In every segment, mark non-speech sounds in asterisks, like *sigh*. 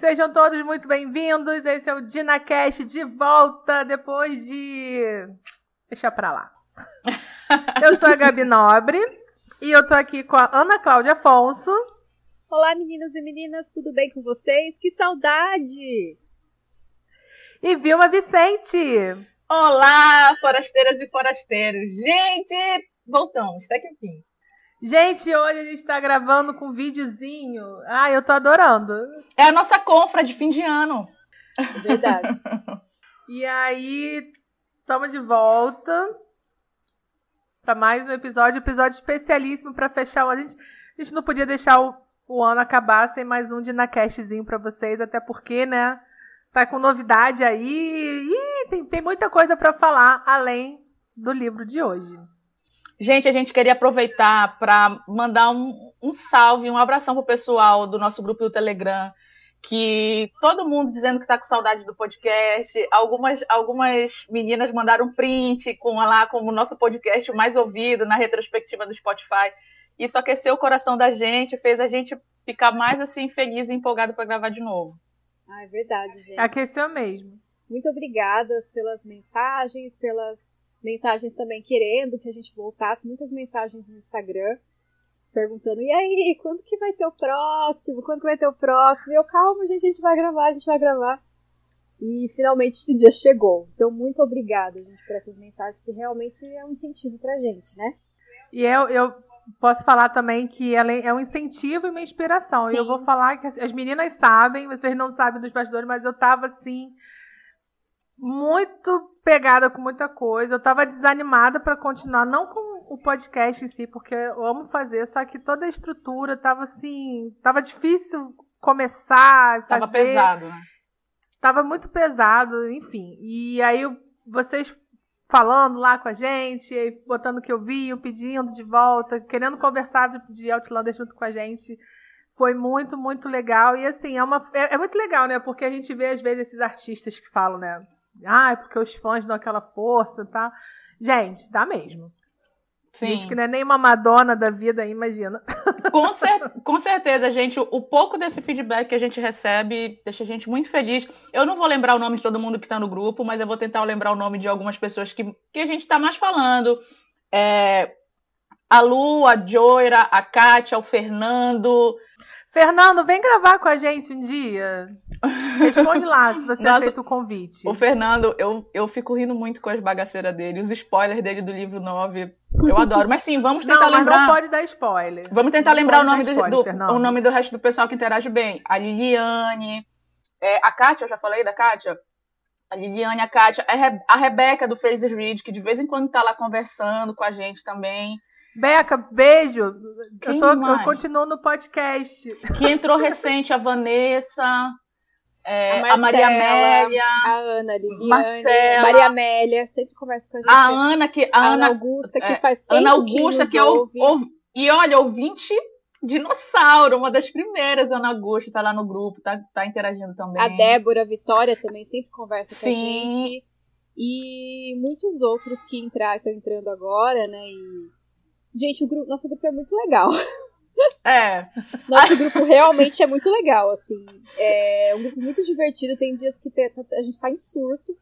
sejam todos muito bem-vindos. Esse é o DinaCast de volta depois de. Deixa pra lá. *laughs* Eu sou a Gabi Nobre e eu tô aqui com a Ana Cláudia Afonso. Olá, meninos e meninas, tudo bem com vocês? Que saudade! E Vilma Vicente. Olá, forasteiras e forasteiros. Gente, voltamos, até que enfim. Gente, hoje a gente tá gravando com um videozinho. Ah, eu tô adorando. É a nossa confra de fim de ano. É verdade. *laughs* e aí, estamos de volta para mais um episódio, episódio especialíssimo para fechar. A gente, a gente não podia deixar o, o ano acabar sem mais um de Dinacastzinho para vocês, até porque, né? Tá com novidade aí e tem, tem muita coisa para falar além do livro de hoje. Gente, a gente queria aproveitar para mandar um, um salve, um abração pro pessoal do nosso grupo do Telegram, que todo mundo dizendo que está com saudade do podcast. Algumas, algumas meninas mandaram print com lá como nosso podcast mais ouvido na retrospectiva do Spotify. Isso aqueceu o coração da gente, fez a gente ficar mais assim feliz e empolgado para gravar de novo. Ah, é verdade, gente. Aqueceu mesmo. Muito obrigada pelas mensagens, pelas mensagens também querendo que a gente voltasse, muitas mensagens no Instagram perguntando: e aí, quando que vai ter o próximo? Quando que vai ter o próximo? E eu, calma, gente, a gente vai gravar, a gente vai gravar. E finalmente esse dia chegou. Então, muito obrigada, gente, por essas mensagens, que realmente é um incentivo pra gente, né? E eu, eu posso falar também que ela é um incentivo e uma inspiração. E eu vou falar que as meninas sabem, vocês não sabem dos bastidores, mas eu tava assim muito pegada com muita coisa. Eu tava desanimada para continuar, não com o podcast em si, porque eu amo fazer, só que toda a estrutura tava assim, tava difícil começar, fazer. Tava pesado, né? Tava muito pesado, enfim. E aí vocês falando lá com a gente, botando o que eu vi, pedindo de volta, querendo conversar de, de Outlander junto com a gente. Foi muito, muito legal. E assim, é, uma, é, é muito legal, né? Porque a gente vê, às vezes, esses artistas que falam, né? Ah, é porque os fãs dão aquela força, tá? Gente, dá mesmo. Sim. Gente que não é nem uma Madonna da vida, imagina. *laughs* Com, cer com certeza, gente. O, o, pouco desse feedback que a gente recebe deixa a gente muito feliz. Eu não vou lembrar o nome de todo mundo que está no grupo, mas eu vou tentar lembrar o nome de algumas pessoas que, que a gente está mais falando. É, a Lu, a Joira, a Kátia, o Fernando, Fernando, vem gravar com a gente um dia. Responde lá se você *laughs* Nossa, aceita o convite. O Fernando, eu, eu fico rindo muito com as bagaceiras dele, os spoilers dele do livro 9. Eu *laughs* adoro. Mas sim, vamos tentar não, lembrar. Não pode dar spoiler. Vamos tentar não lembrar o nome, spoiler, do, o nome do resto do pessoal que interage bem. A Liliane, é, a Kátia, eu já falei da Kátia? A Liliane, a Kátia, a, Re a Rebeca do Fraser Reed, que de vez em quando tá lá conversando com a gente também. Beca, beijo. eu, tô, eu continuo no podcast. Que entrou recente, a Vanessa, é, a, a, Maria Amélia, a Ana, Liliane, Marcela, Maria Amélia, sempre conversa com a gente. A Ana, que, a, Ana, Ana Augusta, que é, faz tempo Ana Augusta, que, que eu ouvi. E olha, ouvinte dinossauro, uma das primeiras, Ana Augusta, tá lá no grupo, tá, tá interagindo também. A Débora, a Vitória também sempre conversa Sim. com a gente. E muitos outros que estão entrando agora, né? E Gente, o grupo, nosso grupo é muito legal. *laughs* É. Nosso grupo realmente é muito legal, assim. É um grupo muito divertido. Tem dias que a gente tá em surto.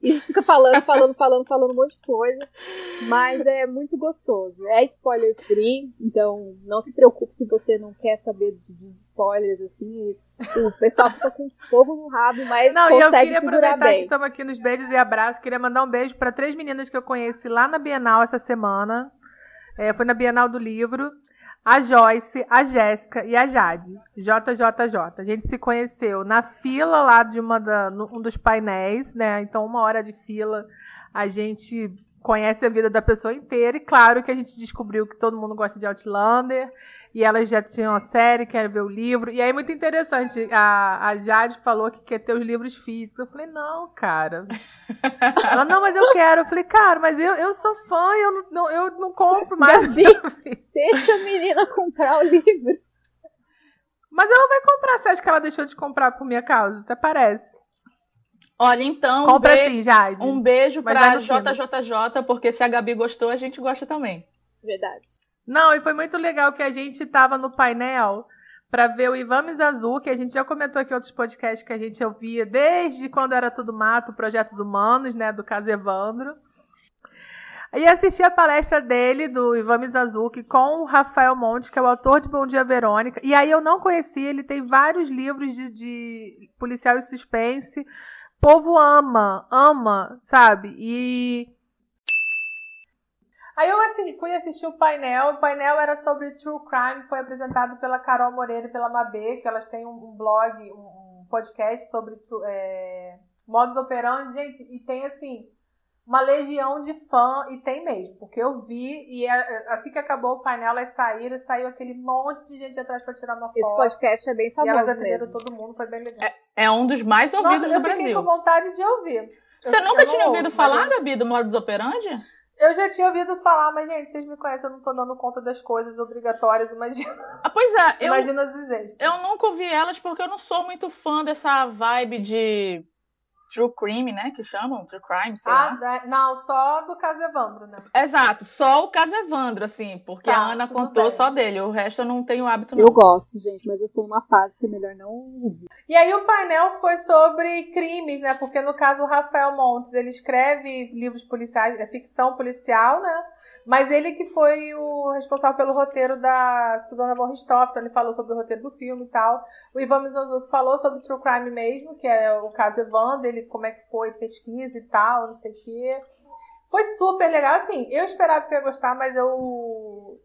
E a gente fica falando, falando, falando, falando um monte de coisa. Mas é muito gostoso. É spoiler free, então não se preocupe se você não quer saber dos spoilers, assim. O pessoal fica com fogo no rabo, mas não, consegue eu queria aproveitar bem. que estamos aqui nos beijos e abraços. Queria mandar um beijo para três meninas que eu conheci lá na Bienal essa semana. É, foi na Bienal do Livro. A Joyce, a Jéssica e a Jade. JJJ. A gente se conheceu na fila lá de uma da, um dos painéis, né? Então, uma hora de fila. A gente conhece a vida da pessoa inteira. E claro que a gente descobriu que todo mundo gosta de Outlander. E elas já tinham a série, querem ver o livro. E aí, muito interessante. A, a Jade falou que quer ter os livros físicos. Eu falei, não, cara. *laughs* Ela, não, mas eu quero. Eu falei, cara, mas eu, eu sou fã e eu não, eu não compro mais. Gabi, deixa a menina comprar o livro. Mas ela vai comprar. Você acha que ela deixou de comprar por minha causa? Até parece. Olha, então. Compra be... sim, Jade. Um beijo pra JJJ, porque se a Gabi gostou, a gente gosta também. Verdade. Não, e foi muito legal que a gente tava no painel para ver o Ivan Mizanzu, que a gente já comentou aqui em outros podcasts que a gente ouvia desde quando era tudo mato, Projetos Humanos, né, do caso Evandro. E assisti a palestra dele, do Ivan Mizanzuki, com o Rafael Montes, que é o autor de Bom Dia Verônica. E aí eu não conheci, ele tem vários livros de, de policial e suspense. Povo ama, ama, sabe? E Aí eu assisti, fui assistir o painel. O painel era sobre True Crime, foi apresentado pela Carol Moreira e pela Mabê, que elas têm um, blog, um, podcast sobre é, modus operandi. Gente, e tem assim, uma legião de fã, e tem mesmo, porque eu vi, e é, é, assim que acabou o painel, elas saíram, e saiu aquele monte de gente atrás para tirar uma foto. Esse podcast é bem famoso. E elas atenderam mesmo. todo mundo, foi bem legal. É, é um dos mais ouvidos Nossa, do Brasil. Eu fiquei com vontade de ouvir. Você eu, nunca tinha ouvido ouço, falar, eu... Gabi, do modus operandi? Eu já tinha ouvido falar, mas, gente, vocês me conhecem, eu não tô dando conta das coisas obrigatórias, imagina. Ah, pois é, imagina os extras. Eu nunca ouvi elas porque eu não sou muito fã dessa vibe de True Crime, né? Que chamam, True Crime, sei ah, lá. Não, só do caso Evandro, né? Exato, só o caso Evandro, assim, porque tá, a Ana contou bem. só dele, o resto eu não tenho hábito não. Eu gosto, gente, mas eu tô numa fase que é melhor não ouvir. E aí o painel foi sobre crimes, né? Porque no caso o Rafael Montes, ele escreve livros policiais, é ficção policial, né? Mas ele que foi o responsável pelo roteiro da Susana von Richthofen, ele falou sobre o roteiro do filme e tal. O Ivan Mizanzuki falou sobre True Crime mesmo, que é o caso Evandro, ele como é que foi pesquisa e tal, não sei o quê. Foi super legal, assim, eu esperava que eu ia gostar, mas eu...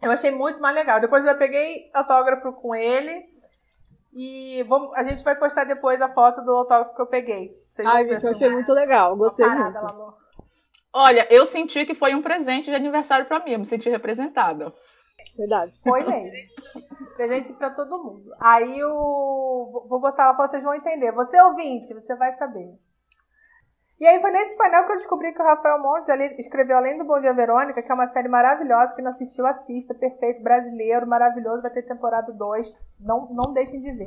Eu achei muito mais legal. Depois eu peguei autógrafo com ele e vamos, a gente vai postar depois a foto do autógrafo que eu peguei. Vocês Ai, gente, eu achei muito legal, gostei parada, muito. Lá, Olha, eu senti que foi um presente de aniversário para mim, eu me senti representada. Verdade. Foi mesmo. presente para todo mundo. Aí o. Vou botar lá pra vocês vão entender. Você ouvinte, você vai saber. E aí foi nesse painel que eu descobri que o Rafael Montes escreveu Além do Bom Dia Verônica, que é uma série maravilhosa, que não assistiu, assista, perfeito, brasileiro, maravilhoso, vai ter temporada 2, não, não deixem de ver.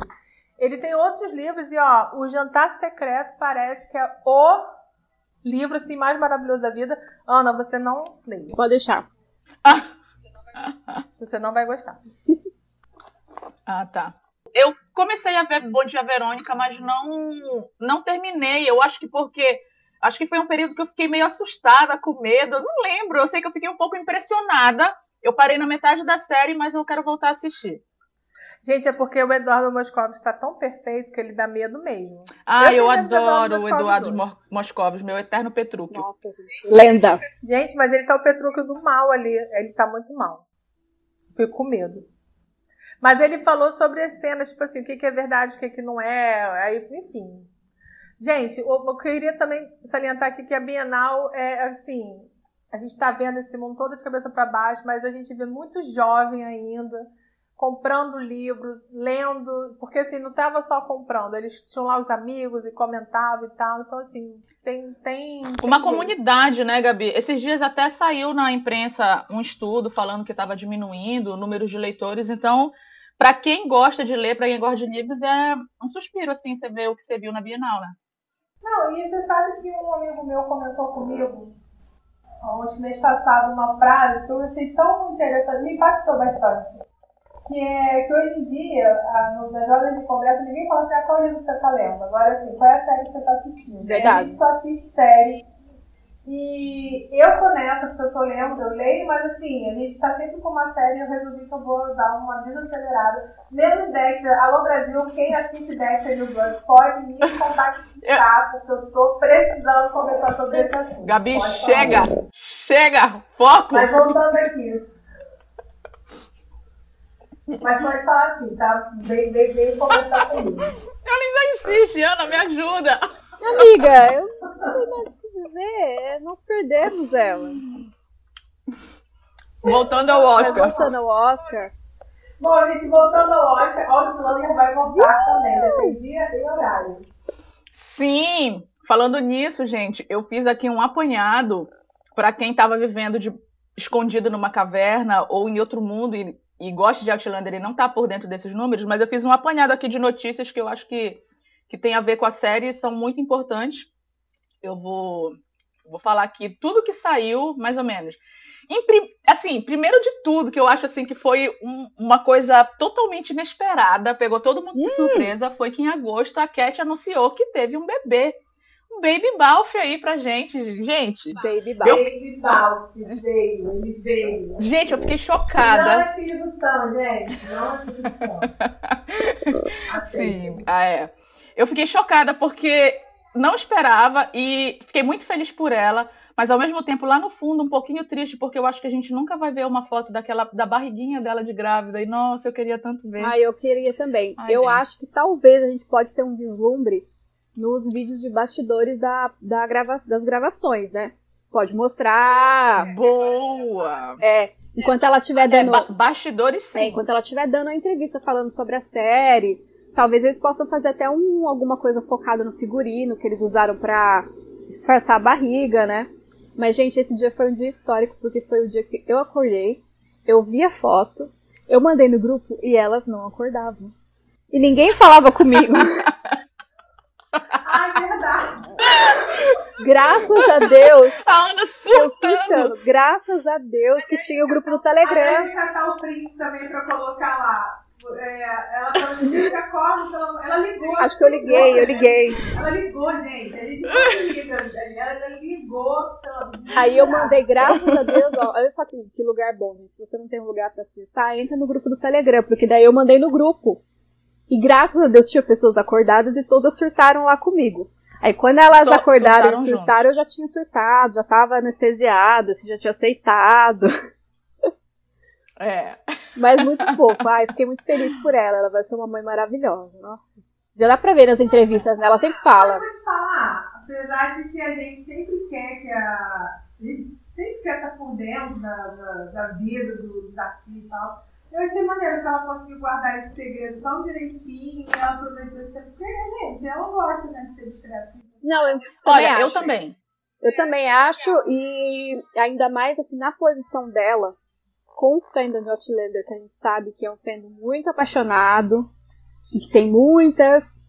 Ele tem outros livros e, ó, O Jantar Secreto parece que é o livro assim mais maravilhoso da vida. Ana, você não lê. Pode deixar. *laughs* Você não vai gostar. Ah, tá. Eu comecei a ver Bom Dia Verônica, mas não não terminei. Eu acho que porque acho que foi um período que eu fiquei meio assustada, com medo. Eu não lembro. Eu sei que eu fiquei um pouco impressionada. Eu parei na metade da série, mas eu quero voltar a assistir. Gente, é porque o Eduardo Moscovitz está tão perfeito que ele dá medo mesmo. Ah, eu, eu adoro o Eduardo Moscovitz, meu eterno Petrúquio. Nossa, gente. Lenda. Gente, mas ele tá o Petrúquio do mal ali. Ele tá muito mal. Fico com medo. Mas ele falou sobre as cenas, tipo assim, o que, que é verdade, o que, que não é. Aí, enfim. Gente, eu queria também salientar aqui que a Bienal é assim. A gente está vendo esse mundo todo de cabeça para baixo, mas a gente vê muito jovem ainda comprando livros, lendo, porque assim, não estava só comprando, eles tinham lá os amigos e comentavam e tal, então assim, tem... tem, tem Uma comunidade, né, Gabi? Esses dias até saiu na imprensa um estudo falando que estava diminuindo o número de leitores, então, para quem gosta de ler, para quem gosta de livros, é um suspiro, assim, você ver o que você viu na Bienal, né? Não, e você sabe que um amigo meu comentou comigo, ontem mês passado, uma frase que eu achei tão interessante, me impactou bastante que é que hoje em dia, a, no, nas rodas de conversa, ninguém fala assim, ah, qual livro você está lendo? Agora, assim, qual é a série que você está assistindo? Verdade. A gente só assiste série. E eu tô nessa, porque eu tô lendo, eu leio, mas assim, a gente tá sempre com uma série e eu resolvi que eu vou dar uma desacelerada. Menos Dexter, alô Brasil, quem assiste Dexter no Blood pode me contactar, porque eu tô precisando conversar sobre esse assunto. Gabi, pode chega! Falar. Chega! Foco! Mas voltando aqui. Mas pode falar assim, tá? Vem, vem, vem conversar comigo. *laughs* Ela ainda insiste, Ana, me ajuda. Amiga, eu não sei mais o que dizer. Nós perdemos ela. Voltando ao Oscar. Mas voltando ao Oscar. Bom, gente, voltando ao Oscar, Outlander vai voltar também, depende dia e horário. Sim! Falando nisso, gente, eu fiz aqui um apanhado para quem estava vivendo de, escondido numa caverna ou em outro mundo e e gosta de Outlander e não está por dentro desses números, mas eu fiz um apanhado aqui de notícias que eu acho que, que tem a ver com a série e são muito importantes. Eu vou, vou falar aqui tudo que saiu, mais ou menos. assim, primeiro de tudo, que eu acho assim que foi um, uma coisa totalmente inesperada, pegou todo mundo de hum. surpresa, foi que em agosto a Cat anunciou que teve um bebê. Um baby Balf aí pra gente. Gente. Baby Balf. Eu... Baby Balf veio, ele veio. Gente, eu fiquei chocada. Não é filho do Sam, gente. Não é filho do Sam. *laughs* Sim, ah, é. Eu fiquei chocada porque não esperava e fiquei muito feliz por ela mas ao mesmo tempo lá no fundo um pouquinho triste, porque eu acho que a gente nunca vai ver uma foto daquela da barriguinha dela de grávida. E nossa, eu queria tanto ver. Ah, eu queria também. Ai, eu gente. acho que talvez a gente pode ter um vislumbre nos vídeos de bastidores da, da grava das gravações, né? Pode mostrar. Boa! É, enquanto ela estiver é, dando. É, ba bastidores sim. É, enquanto ela estiver dando a entrevista falando sobre a série. Talvez eles possam fazer até um, alguma coisa focada no figurino que eles usaram para disfarçar a barriga, né? Mas, gente, esse dia foi um dia histórico, porque foi o dia que eu acordei, eu vi a foto, eu mandei no grupo e elas não acordavam. E ninguém falava comigo. *laughs* Ai, verdade. Graças a Deus. A Ana surtando. Graças a Deus que tinha o grupo no Telegram. Vai catar o print também pra colocar lá. É, ela falou assim, acorda, ela, ela ligou. Acho que eu liguei, eu liguei. Ela ligou, gente. A gente liga, ela ligou. Aí eu mandei, graças a Deus, ó, olha só que, que lugar bom, gente. Se você não tem um lugar pra surtar, entra no grupo do Telegram, porque daí eu mandei no grupo. E graças a Deus tinha pessoas acordadas e todas surtaram lá comigo. Aí quando elas Só acordaram e surtaram, eu já tinha surtado, já tava anestesiada, assim, já tinha aceitado. *laughs* É. Mas muito *laughs* fofo. Ai, fiquei muito feliz por ela. Ela vai ser uma mãe maravilhosa. Nossa. Já dá pra ver nas entrevistas, né? Ela sempre fala. Te falar, apesar de que a gente sempre quer que a. A gente sempre quer estar por dentro da, da, da vida dos artistas e tal. Eu achei maneiro que ela conseguiu guardar esse segredo tão direitinho e ela aproveitou esse tempo. Porque, gente, ela gosta né, de ser discreta. Não, eu Olha, acho. eu também. Eu também acho, e ainda mais assim, na posição dela, com o fandom de Outlander, que a gente sabe que é um fandom muito apaixonado, e que tem muitas,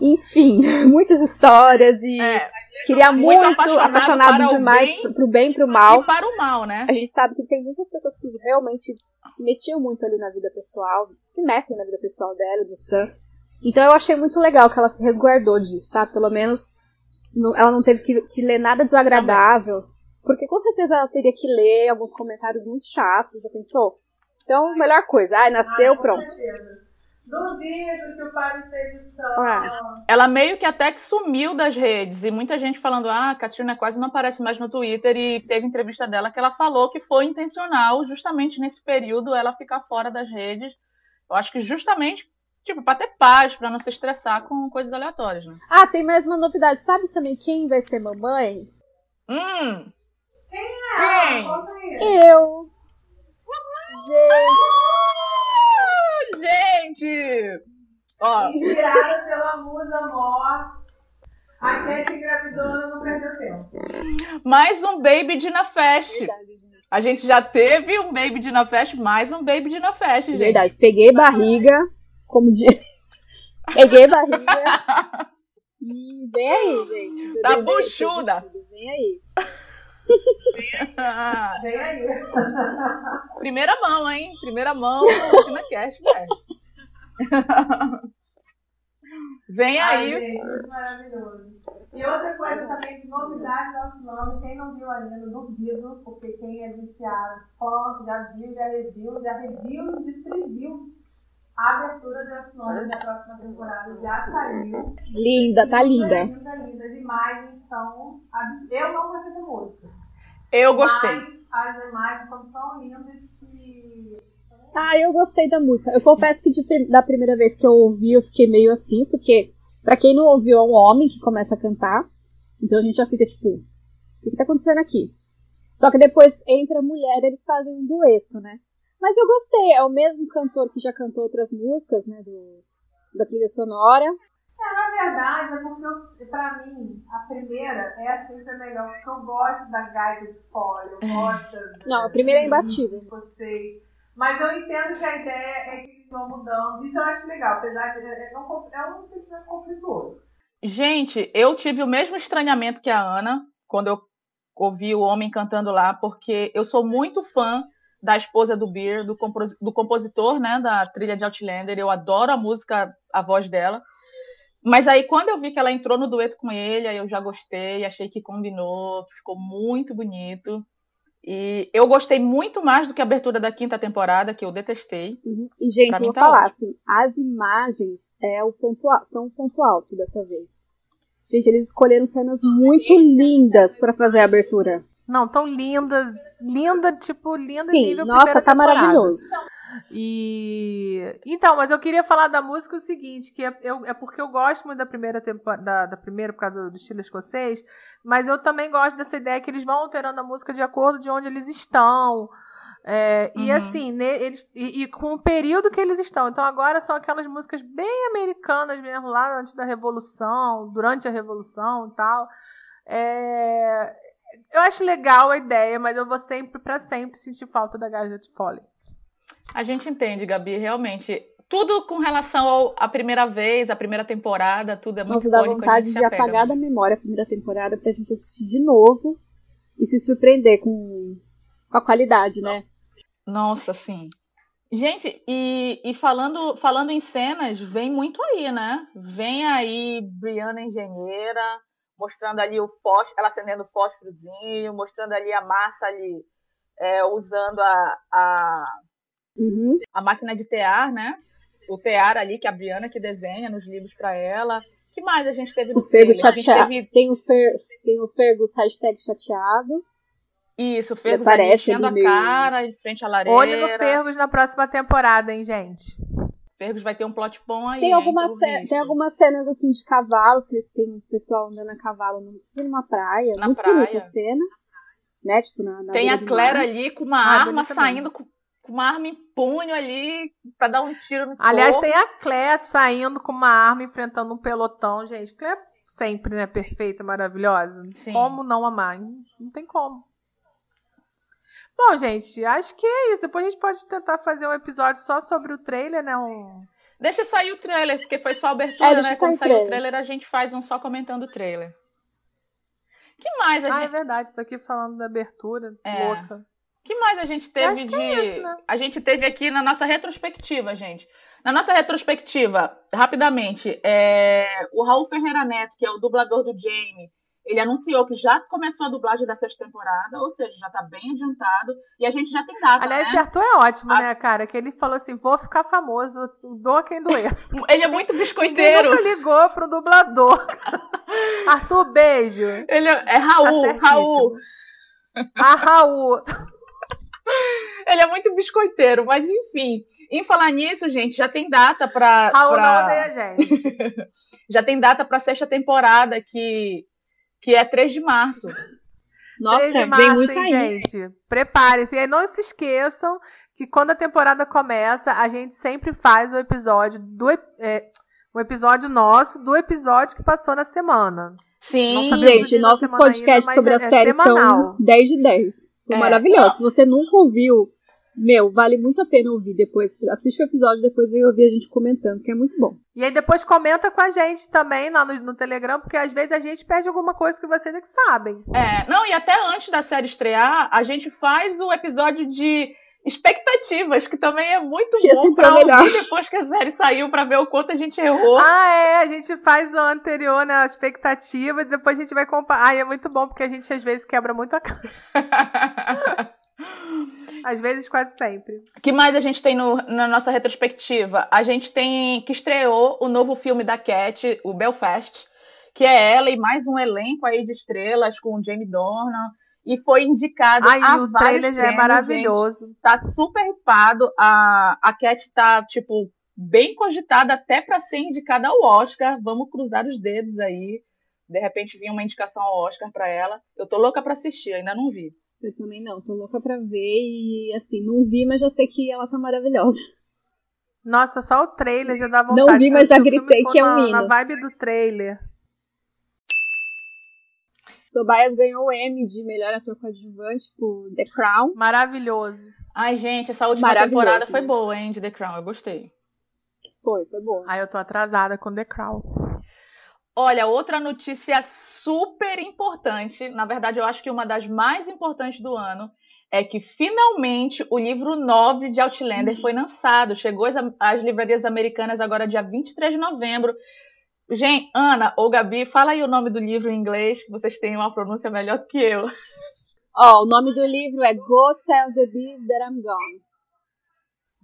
enfim, *laughs* muitas histórias e é, queria muito, muito apaixonado, apaixonado demais bem, pro bem e pro mal. E para o mal, né? A gente sabe que tem muitas pessoas que realmente se metiam muito ali na vida pessoal, se metem na vida pessoal dela, do Sam. Então eu achei muito legal que ela se resguardou disso, sabe? Pelo menos ela não teve que, que ler nada desagradável. Porque com certeza ela teria que ler alguns comentários muito chatos, já pensou? Então, melhor coisa. Ai, nasceu, ah, pronto. Certeza. Duvido que o pai seja só. É. Ela meio que até que sumiu das redes. E muita gente falando, ah, a Katrina quase não aparece mais no Twitter. E teve entrevista dela que ela falou que foi intencional, justamente nesse período, ela ficar fora das redes. Eu acho que justamente, tipo, pra ter paz, pra não se estressar com coisas aleatórias, né? Ah, tem mais uma novidade. Sabe também quem vai ser mamãe? Hum! Quem? Eu. Gente. gente! Ó. Inspirada pela musa mor. A Cat engravidou não perdeu tempo. Mais um Baby Dina Fest. a gente já teve um Baby Dina Fest, mais um Baby Dina Fest, gente. Verdade. Peguei barriga, como diz. *laughs* Peguei barriga. e vem aí, gente. Tá buchuda. Vem aí. Vem aí. Primeira mão, hein? Primeira mão no CineCast, *laughs* velho. *laughs* Vem aí. Ai, gente, maravilhoso. E outra coisa também de novidade do Outlander, quem não viu ainda, duvido, porque quem é viciado, fã, já viu, já reviu, já reviu de preview. A abertura de Outlander da próxima temporada já saiu. Linda, tá linda. Linda, linda. As imagens estão. Eu não gostei da música. Eu gostei. Mas as imagens são tão lindas que. Ah, eu gostei da música. Eu confesso que de, da primeira vez que eu ouvi, eu fiquei meio assim, porque, para quem não ouviu, é um homem que começa a cantar. Então a gente já fica tipo, o que, que tá acontecendo aqui? Só que depois entra a mulher eles fazem um dueto, né? Mas eu gostei, é o mesmo cantor que já cantou outras músicas, né, do, da trilha sonora. É, na verdade, é porque pra mim, a primeira é sempre a melhor, porque eu gosto da gaita de fora, eu gosto. Não, a primeira é imbatível. Gostei. Mas eu entendo que a ideia é que eles vão mudando. Isso eu acho legal, apesar de. É, um, é um sentimento conflituoso. Gente, eu tive o mesmo estranhamento que a Ana quando eu ouvir o homem cantando lá, porque eu sou muito fã da esposa do Beer, do, compos do compositor, né, da trilha de Outlander. Eu adoro a música, a voz dela. Mas aí, quando eu vi que ela entrou no dueto com ele, aí eu já gostei, achei que combinou, ficou muito bonito. E eu gostei muito mais do que a abertura da quinta temporada, que eu detestei. Uhum. E, gente, eu vou tá falar, assim, as imagens é o ponto, são o ponto alto dessa vez. Gente, eles escolheram cenas muito lindas para fazer a abertura. Não, tão lindas. Linda, tipo, linda Sim, nível nossa, tá temporada. maravilhoso. E então, mas eu queria falar da música o seguinte, que é, eu, é porque eu gosto muito da primeira temporada, da, da, primeira por causa do, do, estilo escocês, mas eu também gosto dessa ideia que eles vão alterando a música de acordo de onde eles estão. É, uhum. E assim, eles, e, e, com o período que eles estão. Então agora são aquelas músicas bem americanas mesmo, lá antes da Revolução, durante a Revolução e tal. É, eu acho legal a ideia, mas eu vou sempre, para sempre, sentir falta da Garnet Foley. A gente entende, Gabi, realmente. Tudo com relação à primeira vez, à primeira temporada, tudo é muito Nossa, dá vontade de apagar da memória a primeira temporada pra gente assistir de novo e se surpreender com, com a qualidade, né? Nossa, sim. Gente, e, e, falando, falando em cenas, vem muito aí, né? Vem aí Brianna Engenheira, mostrando ali o fósforo, ela acendendo o fósforozinho, mostrando ali a massa ali, é, usando a, a Uhum. A máquina de tear, né? O tear ali, que é a Briana que desenha nos livros para ela. que mais a gente teve no o Fergus chateado. Teve... Tem, o Fer... tem o Fergus hashtag chateado. Isso, o Fergus enchendo a meio... cara em frente à lareira. Olho no Fergus na próxima temporada, hein, gente? Fergus vai ter um plot bom aí. Tem, algumas ce... tem algumas cenas assim de cavalos, que tem o pessoal andando a cavalo tipo, numa praia. Na muito praia. bonita cena. Né? Tipo, na, na tem a Claire ali com uma ah, arma saindo com com uma arma em punho ali para dar um tiro no Aliás, corpo. tem a Clé saindo com uma arma enfrentando um pelotão, gente. Clé sempre, né? Perfeita, maravilhosa. Sim. Como não amar? Não tem como. Bom, gente, acho que é isso. Depois a gente pode tentar fazer um episódio só sobre o trailer, né? Um... Deixa sair o trailer, porque foi só a abertura, é, né? Quando sair o trailer, a gente faz um só comentando o trailer. que mais a ah, gente... é verdade. Tô aqui falando da abertura. É. Louca que mais a gente teve de. É isso, né? A gente teve aqui na nossa retrospectiva, gente. Na nossa retrospectiva, rapidamente, é... o Raul Ferreira Neto, que é o dublador do Jamie, ele anunciou que já começou a dublagem da sexta temporada, ou seja, já tá bem adiantado, e a gente já tem data. Aliás, né? esse Arthur é ótimo, né, cara? Que ele falou assim: vou ficar famoso, doa quem doer. *laughs* ele é muito biscoiteiro. Ninguém nunca ligou pro dublador. *laughs* Arthur, beijo. Ele é, é Raul, tá Raul. Ah, Raul. *laughs* Ele é muito biscoiteiro, mas enfim. Em falar nisso, gente, já tem data para. Raul pra... não odeia a gente. *laughs* já tem data para sexta temporada, que, que é 3 de março. Nossa, 3 de março, vem muito hein, aí. gente. Prepare-se. E aí não se esqueçam que quando a temporada começa, a gente sempre faz o episódio do. É, um episódio nosso do episódio que passou na semana. Sim, gente, nossos podcasts ainda, sobre a é série são 10 de 10. São é, maravilhosos. Se você nunca ouviu, meu, vale muito a pena ouvir depois. Assiste o episódio, depois vem ouvir a gente comentando, que é muito bom. E aí depois comenta com a gente também lá no, no Telegram, porque às vezes a gente perde alguma coisa que vocês é que sabem. É, não, e até antes da série estrear, a gente faz o episódio de expectativas, que também é muito que bom pra ouvir depois que a série saiu, pra ver o quanto a gente errou. Ah, é, a gente faz o anterior, né, expectativas, depois a gente vai comparar. Ah, é muito bom, porque a gente às vezes quebra muito a cara. *laughs* Às vezes, quase sempre. O que mais a gente tem no, na nossa retrospectiva? A gente tem que estreou o novo filme da Cat, o Belfast, que é ela e mais um elenco aí de estrelas com o Jamie Dornan, e foi indicado Ai, a o trailer já é maravilhoso. Gente, tá super hypado. A, a Cat tá, tipo, bem cogitada até para ser indicada ao Oscar. Vamos cruzar os dedos aí. De repente vinha uma indicação ao Oscar para ela. Eu tô louca para assistir, ainda não vi. Eu também não, tô louca pra ver e assim, não vi, mas já sei que ela tá maravilhosa. Nossa, só o trailer já dá vontade. Não vi, mas já gritei que é um hino. Na vibe do trailer. Tobias ganhou o M de melhor ator coadjuvante por The Crown. Maravilhoso. Ai, gente, essa última temporada foi boa, hein, de The Crown. Eu gostei. Foi, foi boa. Ai, eu tô atrasada com The Crown. Olha, outra notícia super importante, na verdade, eu acho que uma das mais importantes do ano, é que finalmente o livro 9 de Outlander foi lançado. Chegou às, às livrarias americanas agora, dia 23 de novembro. Gente, Ana ou Gabi, fala aí o nome do livro em inglês, que vocês têm uma pronúncia melhor do que eu. Ó, oh, o nome do livro é Go Tell the Bees That I'm Gone.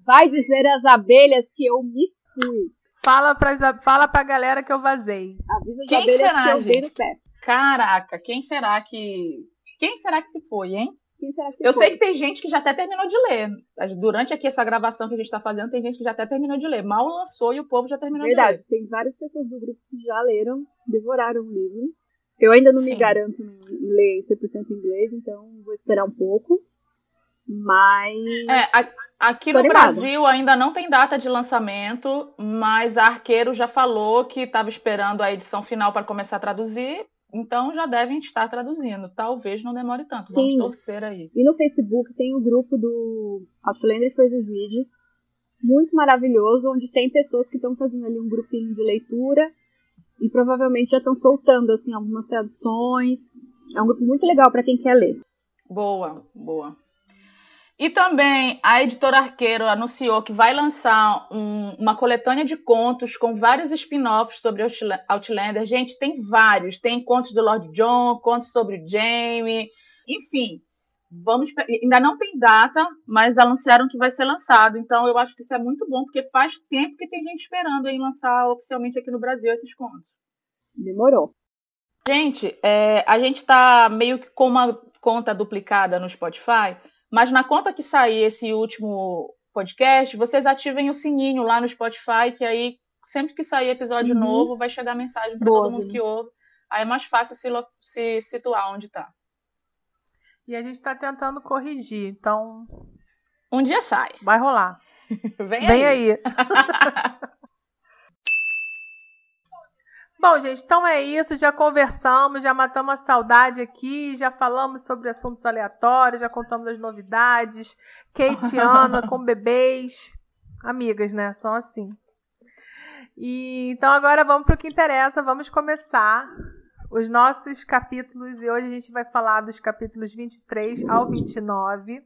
Vai dizer às abelhas que eu me fui. Fala pra, fala pra galera que eu vazei. Avisa as quem abelhas será, que eu gente? pé. Caraca, quem será que. Quem será que se foi, hein? Que eu foi? sei que tem gente que já até terminou de ler. Durante aqui essa gravação que a gente está fazendo, tem gente que já até terminou de ler. Mal lançou e o povo já terminou Verdade, de ler. tem várias pessoas do grupo que já leram, devoraram o livro. Eu ainda não Sim. me garanto em ler 100% inglês, então vou esperar um pouco. Mas. É, aqui no animada. Brasil ainda não tem data de lançamento, mas a Arqueiro já falou que estava esperando a edição final para começar a traduzir. Então já devem estar traduzindo. Talvez não demore tanto. Sim. Vamos torcer aí. E no Facebook tem o grupo do Outlander Phrases Read, muito maravilhoso, onde tem pessoas que estão fazendo ali um grupinho de leitura e provavelmente já estão soltando assim algumas traduções. É um grupo muito legal para quem quer ler. Boa, boa. E também a editora Arqueiro anunciou que vai lançar um, uma coletânea de contos com vários spin-offs sobre Outlander. Gente, tem vários. Tem contos do Lord John, contos sobre Jamie, enfim. Vamos, ainda não tem data, mas anunciaram que vai ser lançado. Então eu acho que isso é muito bom, porque faz tempo que tem gente esperando em lançar oficialmente aqui no Brasil esses contos. Demorou. Gente, é, a gente está meio que com uma conta duplicada no Spotify. Mas na conta que sair esse último podcast, vocês ativem o sininho lá no Spotify, que aí sempre que sair episódio uhum. novo, vai chegar mensagem para todo mundo que ouve. Aí é mais fácil se, se situar onde está. E a gente está tentando corrigir, então. Um dia sai. Vai rolar. *laughs* Vem, Vem aí. aí. *laughs* Bom, gente, então é isso. Já conversamos, já matamos a saudade aqui, já falamos sobre assuntos aleatórios, já contamos as novidades. Kate e Ana com bebês. Amigas, né? São assim. E então agora vamos para o que interessa. Vamos começar os nossos capítulos. E hoje a gente vai falar dos capítulos 23 ao 29.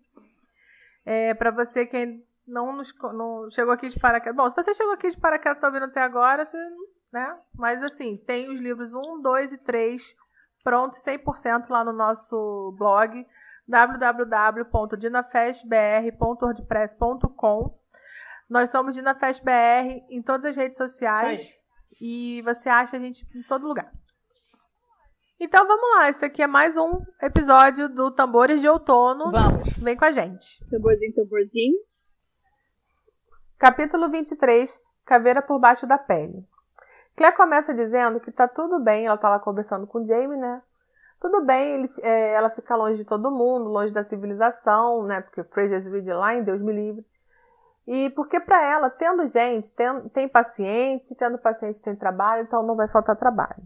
É, para você que não, nos, não chegou aqui de paraquedas. Bom, se você chegou aqui de paraquedas e tá ouvindo até agora, você, né? Mas assim, tem os livros 1, 2 e 3 prontos 100% lá no nosso blog www.dinafestbr.wordpress.com. Nós somos DinaFestBR em todas as redes sociais e você acha a gente em todo lugar. Então vamos lá, esse aqui é mais um episódio do Tambores de Outono. Vamos. Vem com a gente. Tamborzinho, tamborzinho. Capítulo 23 Caveira por baixo da pele. Claire começa dizendo que tá tudo bem, ela tá lá conversando com Jamie, né? Tudo bem ele, é, ela ficar longe de todo mundo, longe da civilização, né? Porque Fraser's em Deus me livre. E porque para ela, tendo gente, tem, tem paciente, tendo paciente tem trabalho, então não vai faltar trabalho.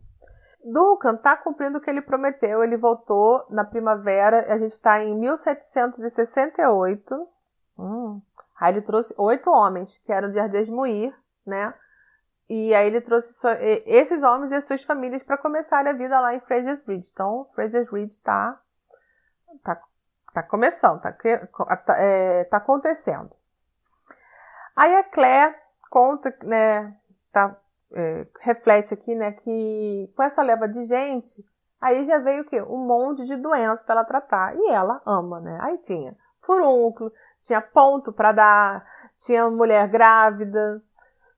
Duncan tá cumprindo o que ele prometeu, ele voltou na primavera, a gente está em 1768. Hum, Aí ele trouxe oito homens, que eram de Ardesmoir, né? E aí ele trouxe esses homens e as suas famílias para começar a vida lá em Fraser's Ridge. Então, Fraser's Ridge tá, tá, tá começando, tá, tá, é, tá acontecendo. Aí a Claire conta, né, tá, é, reflete aqui, né, que com essa leva de gente, aí já veio o quê? Um monte de doença para ela tratar. E ela ama, né? Aí tinha furúnculo, tinha ponto para dar, tinha mulher grávida.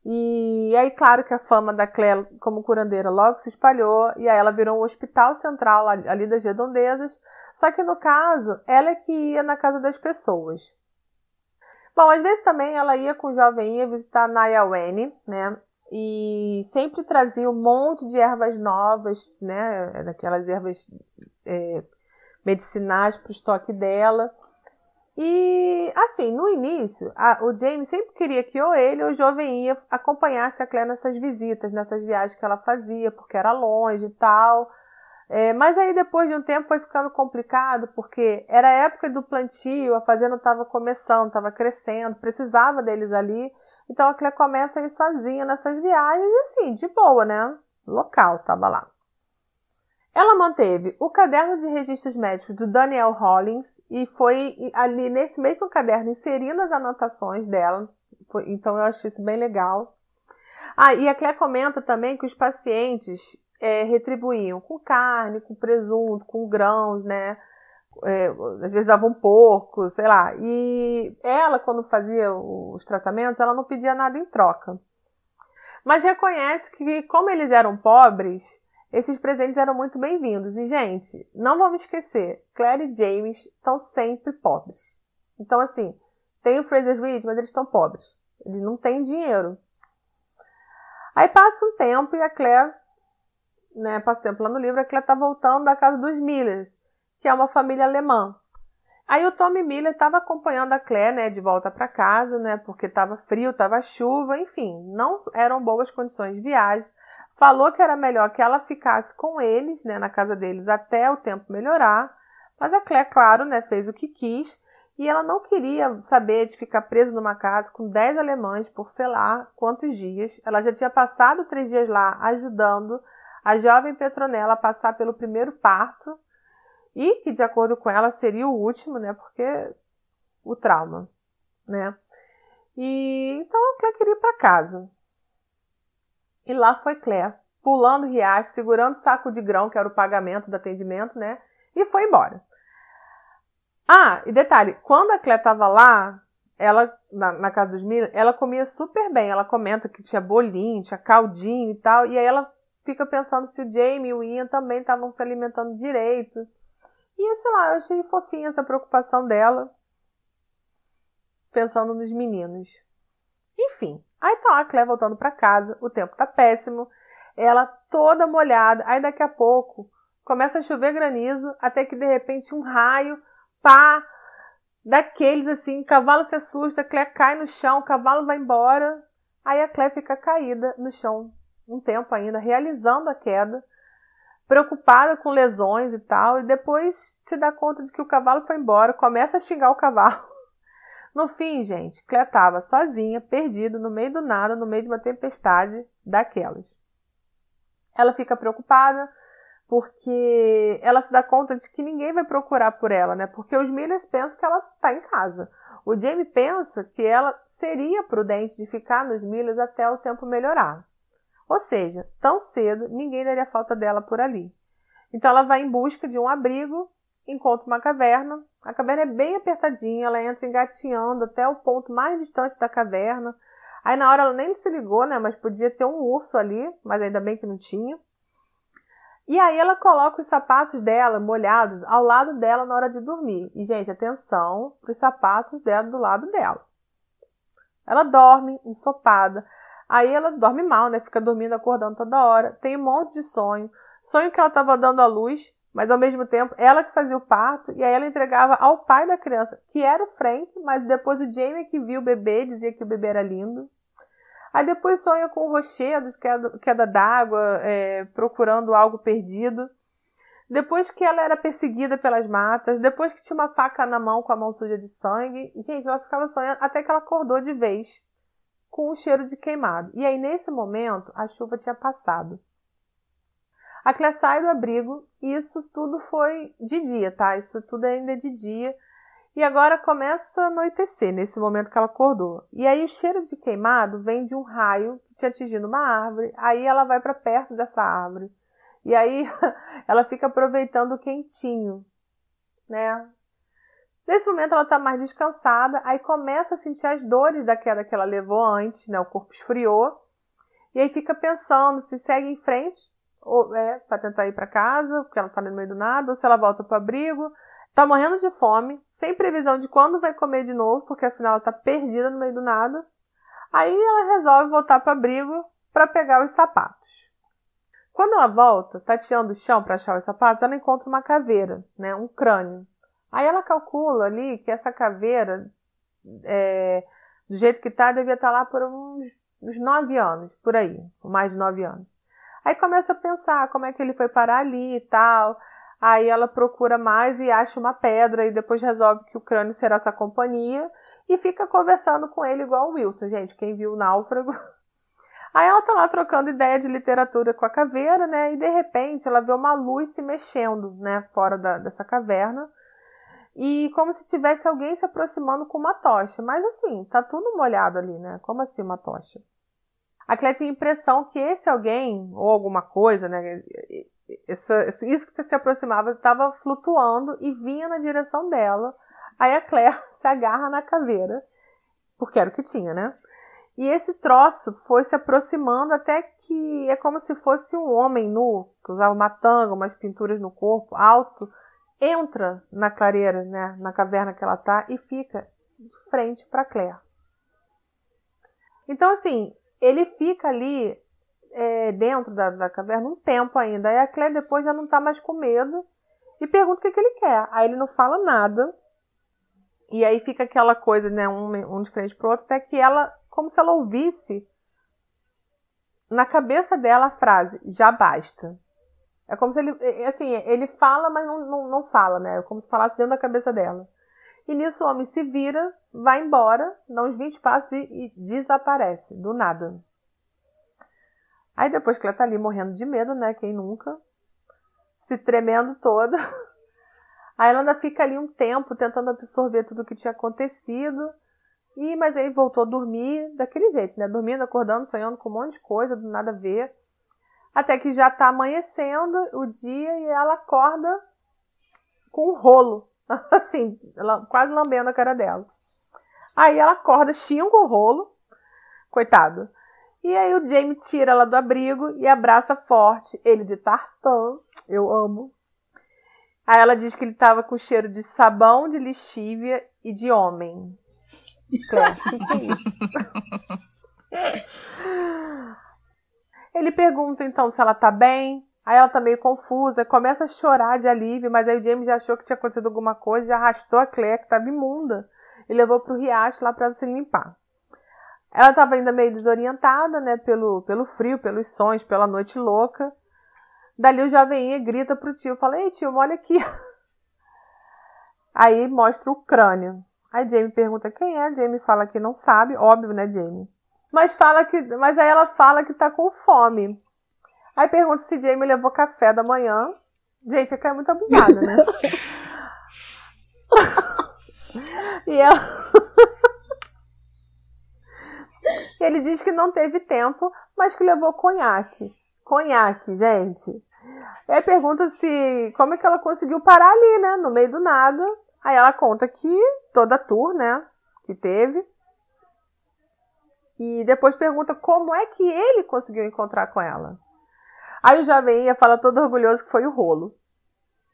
E aí, claro que a fama da Clé como curandeira logo se espalhou, e aí ela virou um hospital central ali das redondezas. Só que no caso, ela é que ia na casa das pessoas. Bom, às vezes também ela ia com o jovem ia visitar Nayawene, né? E sempre trazia um monte de ervas novas, né? Daquelas ervas é, medicinais para o estoque dela. E assim, no início, a, o James sempre queria que ou ele ou o jovem ia acompanhasse a Claire nessas visitas, nessas viagens que ela fazia, porque era longe e tal. É, mas aí depois de um tempo foi ficando complicado, porque era a época do plantio, a fazenda estava começando, estava crescendo, precisava deles ali. Então a Claire começa a ir sozinha nessas viagens, assim, de boa, né? local, estava lá. Ela manteve o caderno de registros médicos do Daniel Hollins e foi ali nesse mesmo caderno inserindo as anotações dela. Então eu acho isso bem legal. Ah, e a Claire comenta também que os pacientes é, retribuíam com carne, com presunto, com grãos, né? É, às vezes davam porco, sei lá. E ela, quando fazia os tratamentos, ela não pedia nada em troca. Mas reconhece que, como eles eram pobres, esses presentes eram muito bem-vindos. E, gente, não vamos esquecer, Claire e James estão sempre pobres. Então, assim, tem o Fraser Reed, mas eles estão pobres. Eles não têm dinheiro. Aí passa um tempo e a Claire, né, passa tempo lá no livro, a Claire tá voltando da casa dos Millers, que é uma família alemã. Aí o Tommy Miller estava acompanhando a Claire, né, de volta para casa, né, porque estava frio, estava chuva, enfim, não eram boas condições de viagem falou que era melhor que ela ficasse com eles, né, na casa deles, até o tempo melhorar. Mas a Claire, claro, né, fez o que quis e ela não queria saber de ficar presa numa casa com 10 alemães por sei lá quantos dias. Ela já tinha passado três dias lá ajudando a jovem Petronella a passar pelo primeiro parto e que, de acordo com ela, seria o último, né, porque o trauma, né. E então queria ir para casa. E lá foi Claire, pulando riacho, segurando o saco de grão, que era o pagamento do atendimento, né? E foi embora. Ah, e detalhe, quando a Claire estava lá, ela na, na, casa dos Miller, ela comia super bem. Ela comenta que tinha bolinho, tinha caldinho e tal. E aí ela fica pensando se o Jamie e o Ian também estavam se alimentando direito. E sei lá, eu achei fofinha essa preocupação dela, pensando nos meninos. Enfim, Aí tá a Claire voltando para casa, o tempo tá péssimo, ela toda molhada. Aí daqui a pouco começa a chover granizo, até que de repente um raio, pá, daqueles assim, cavalo se assusta, a Claire cai no chão, o cavalo vai embora. Aí a Claire fica caída no chão um tempo ainda, realizando a queda, preocupada com lesões e tal, e depois se dá conta de que o cavalo foi embora, começa a xingar o cavalo. No fim, gente, Clé estava sozinha, perdida, no meio do nada, no meio de uma tempestade daquelas. Ela fica preocupada porque ela se dá conta de que ninguém vai procurar por ela, né? Porque os Millers pensam que ela está em casa. O Jamie pensa que ela seria prudente de ficar nos Millers até o tempo melhorar. Ou seja, tão cedo ninguém daria falta dela por ali. Então ela vai em busca de um abrigo encontra uma caverna. A caverna é bem apertadinha, ela entra engatinhando até o ponto mais distante da caverna. Aí na hora ela nem se ligou, né? Mas podia ter um urso ali, mas ainda bem que não tinha. E aí ela coloca os sapatos dela molhados ao lado dela na hora de dormir. E, gente, atenção para os sapatos dela do lado dela. Ela dorme ensopada. Aí ela dorme mal, né? Fica dormindo, acordando toda hora. Tem um monte de sonho. Sonho que ela estava dando à luz mas ao mesmo tempo ela que fazia o parto e aí ela entregava ao pai da criança, que era o Frank, mas depois o Jamie que viu o bebê dizia que o bebê era lindo. Aí depois sonha com rochedos, queda, queda d'água, é, procurando algo perdido. Depois que ela era perseguida pelas matas, depois que tinha uma faca na mão com a mão suja de sangue, gente, ela ficava sonhando até que ela acordou de vez com o cheiro de queimado. E aí nesse momento a chuva tinha passado. A Clé sai do abrigo e isso tudo foi de dia, tá? Isso tudo ainda é de dia. E agora começa a anoitecer, nesse momento que ela acordou. E aí o cheiro de queimado vem de um raio que tinha atingido uma árvore. Aí ela vai para perto dessa árvore. E aí *laughs* ela fica aproveitando o quentinho, né? Nesse momento ela está mais descansada, aí começa a sentir as dores da queda que ela levou antes, né? O corpo esfriou. E aí fica pensando se segue em frente ou é para tentar ir para casa, porque ela tá no meio do nada, ou se ela volta pro abrigo, tá morrendo de fome, sem previsão de quando vai comer de novo, porque afinal ela tá perdida no meio do nada. Aí ela resolve voltar pro abrigo para pegar os sapatos. Quando ela volta, tateando o chão para achar os sapatos, ela encontra uma caveira, né, um crânio. Aí ela calcula ali que essa caveira, é, do jeito que tá, devia estar tá lá por uns, uns nove anos, por aí, mais de nove anos. Aí começa a pensar como é que ele foi parar ali e tal. Aí ela procura mais e acha uma pedra e depois resolve que o crânio será essa companhia e fica conversando com ele igual o Wilson, gente. Quem viu o náufrago. *laughs* Aí ela tá lá trocando ideia de literatura com a caveira, né? E de repente ela vê uma luz se mexendo, né? Fora da, dessa caverna. E como se tivesse alguém se aproximando com uma tocha. Mas assim, tá tudo molhado ali, né? Como assim uma tocha? A Clé tinha a impressão que esse alguém, ou alguma coisa, né? Isso que se aproximava estava flutuando e vinha na direção dela. Aí a Claire *laughs* se agarra na caveira, porque era o que tinha, né? E esse troço foi se aproximando até que é como se fosse um homem nu, que usava uma tanga, umas pinturas no corpo, alto, entra na clareira, né, na caverna que ela tá e fica de frente para Claire. Então, assim, ele fica ali é, dentro da, da, caverna um tempo ainda. Aí a Claire depois já não tá mais com medo e pergunta o que, que ele quer. Aí ele não fala nada. E aí fica aquela coisa, né, um, um de frente pro outro, até que ela, como se ela ouvisse na cabeça dela a frase, já basta. É como se ele, assim, ele fala, mas não, não, não fala, né? É como se falasse dentro da cabeça dela. E nisso o homem se vira, vai embora, dá uns 20 passos e, e desaparece, do nada. Aí depois que ela tá ali morrendo de medo, né? Quem nunca? Se tremendo toda. *laughs* Aí ela ainda fica ali um tempo tentando absorver tudo o que tinha acontecido. E, mas aí voltou a dormir daquele jeito, né? Dormindo, acordando, sonhando com um monte de coisa, do nada a ver. Até que já tá amanhecendo o dia e ela acorda com um rolo. *laughs* Assim, quase lambendo a cara dela. Aí ela acorda, xinga o rolo. Coitado. E aí o Jamie tira ela do abrigo e abraça forte. Ele de tartan. Eu amo. Aí ela diz que ele tava com cheiro de sabão, de lixívia e de homem. Que é isso? Ele pergunta então se ela tá bem. Aí ela tá meio confusa, começa a chorar de alívio, mas aí o James já achou que tinha acontecido alguma coisa, já arrastou a Claire, que tava imunda, e levou pro riacho lá para se limpar. Ela estava ainda meio desorientada, né, pelo, pelo frio, pelos sonhos, pela noite louca. Dali o jovem grita pro tio, fala, ei tio, olha aqui. *laughs* Aí mostra o crânio. Aí Jamie pergunta quem é, Jamie fala que não sabe, óbvio, né, Jamie? Mas fala que, mas aí ela fala que tá com fome. Aí pergunta se Jamie levou café da manhã. Gente, a é muito abusada, né? *laughs* e ela *laughs* Ele diz que não teve tempo, mas que levou conhaque. Conhaque, gente. Aí pergunta se como é que ela conseguiu parar ali, né? No meio do nada. Aí ela conta que toda a tour, né? Que teve. E depois pergunta como é que ele conseguiu encontrar com ela. Aí o ia fala todo orgulhoso que foi o rolo.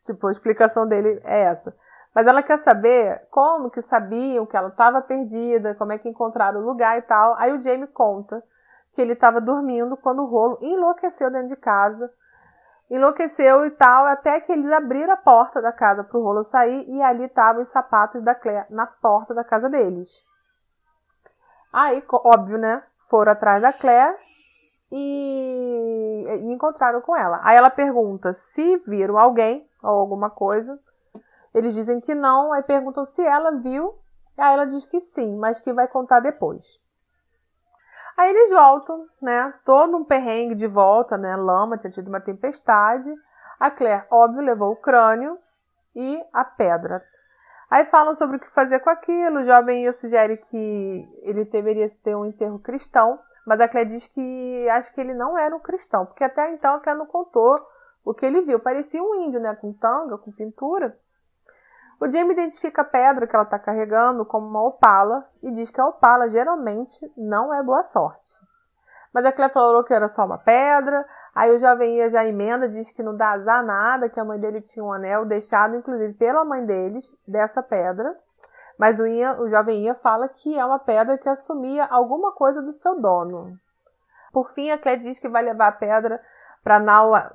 Tipo, a explicação dele é essa. Mas ela quer saber como que sabiam que ela estava perdida, como é que encontraram o lugar e tal. Aí o Jamie conta que ele estava dormindo quando o rolo enlouqueceu dentro de casa. Enlouqueceu e tal, até que eles abriram a porta da casa para o rolo sair e ali estavam os sapatos da Claire na porta da casa deles. Aí, óbvio, né? Foram atrás da Claire e, e encontraram com ela. Aí ela pergunta se viram alguém ou alguma coisa. Eles dizem que não, aí perguntam se ela viu. Aí ela diz que sim, mas que vai contar depois. Aí eles voltam, né? Todo um perrengue de volta, né? Lama tinha tido uma tempestade. A Claire, óbvio, levou o crânio e a pedra. Aí falam sobre o que fazer com aquilo. O jovem sugere que ele deveria ter um enterro cristão, mas a Claire diz que acha que ele não era um cristão, porque até então a Claire não contou o que ele viu. Parecia um índio, né? Com tanga, com pintura. O Jamie identifica a pedra que ela está carregando como uma opala e diz que a opala geralmente não é boa sorte. Mas a Claire falou que era só uma pedra, aí o jovem ia já emenda, diz que não dá azar nada, que a mãe dele tinha um anel deixado, inclusive pela mãe deles, dessa pedra. Mas o, o jovem Ia fala que é uma pedra que assumia alguma coisa do seu dono. Por fim, a Claire diz que vai levar a pedra para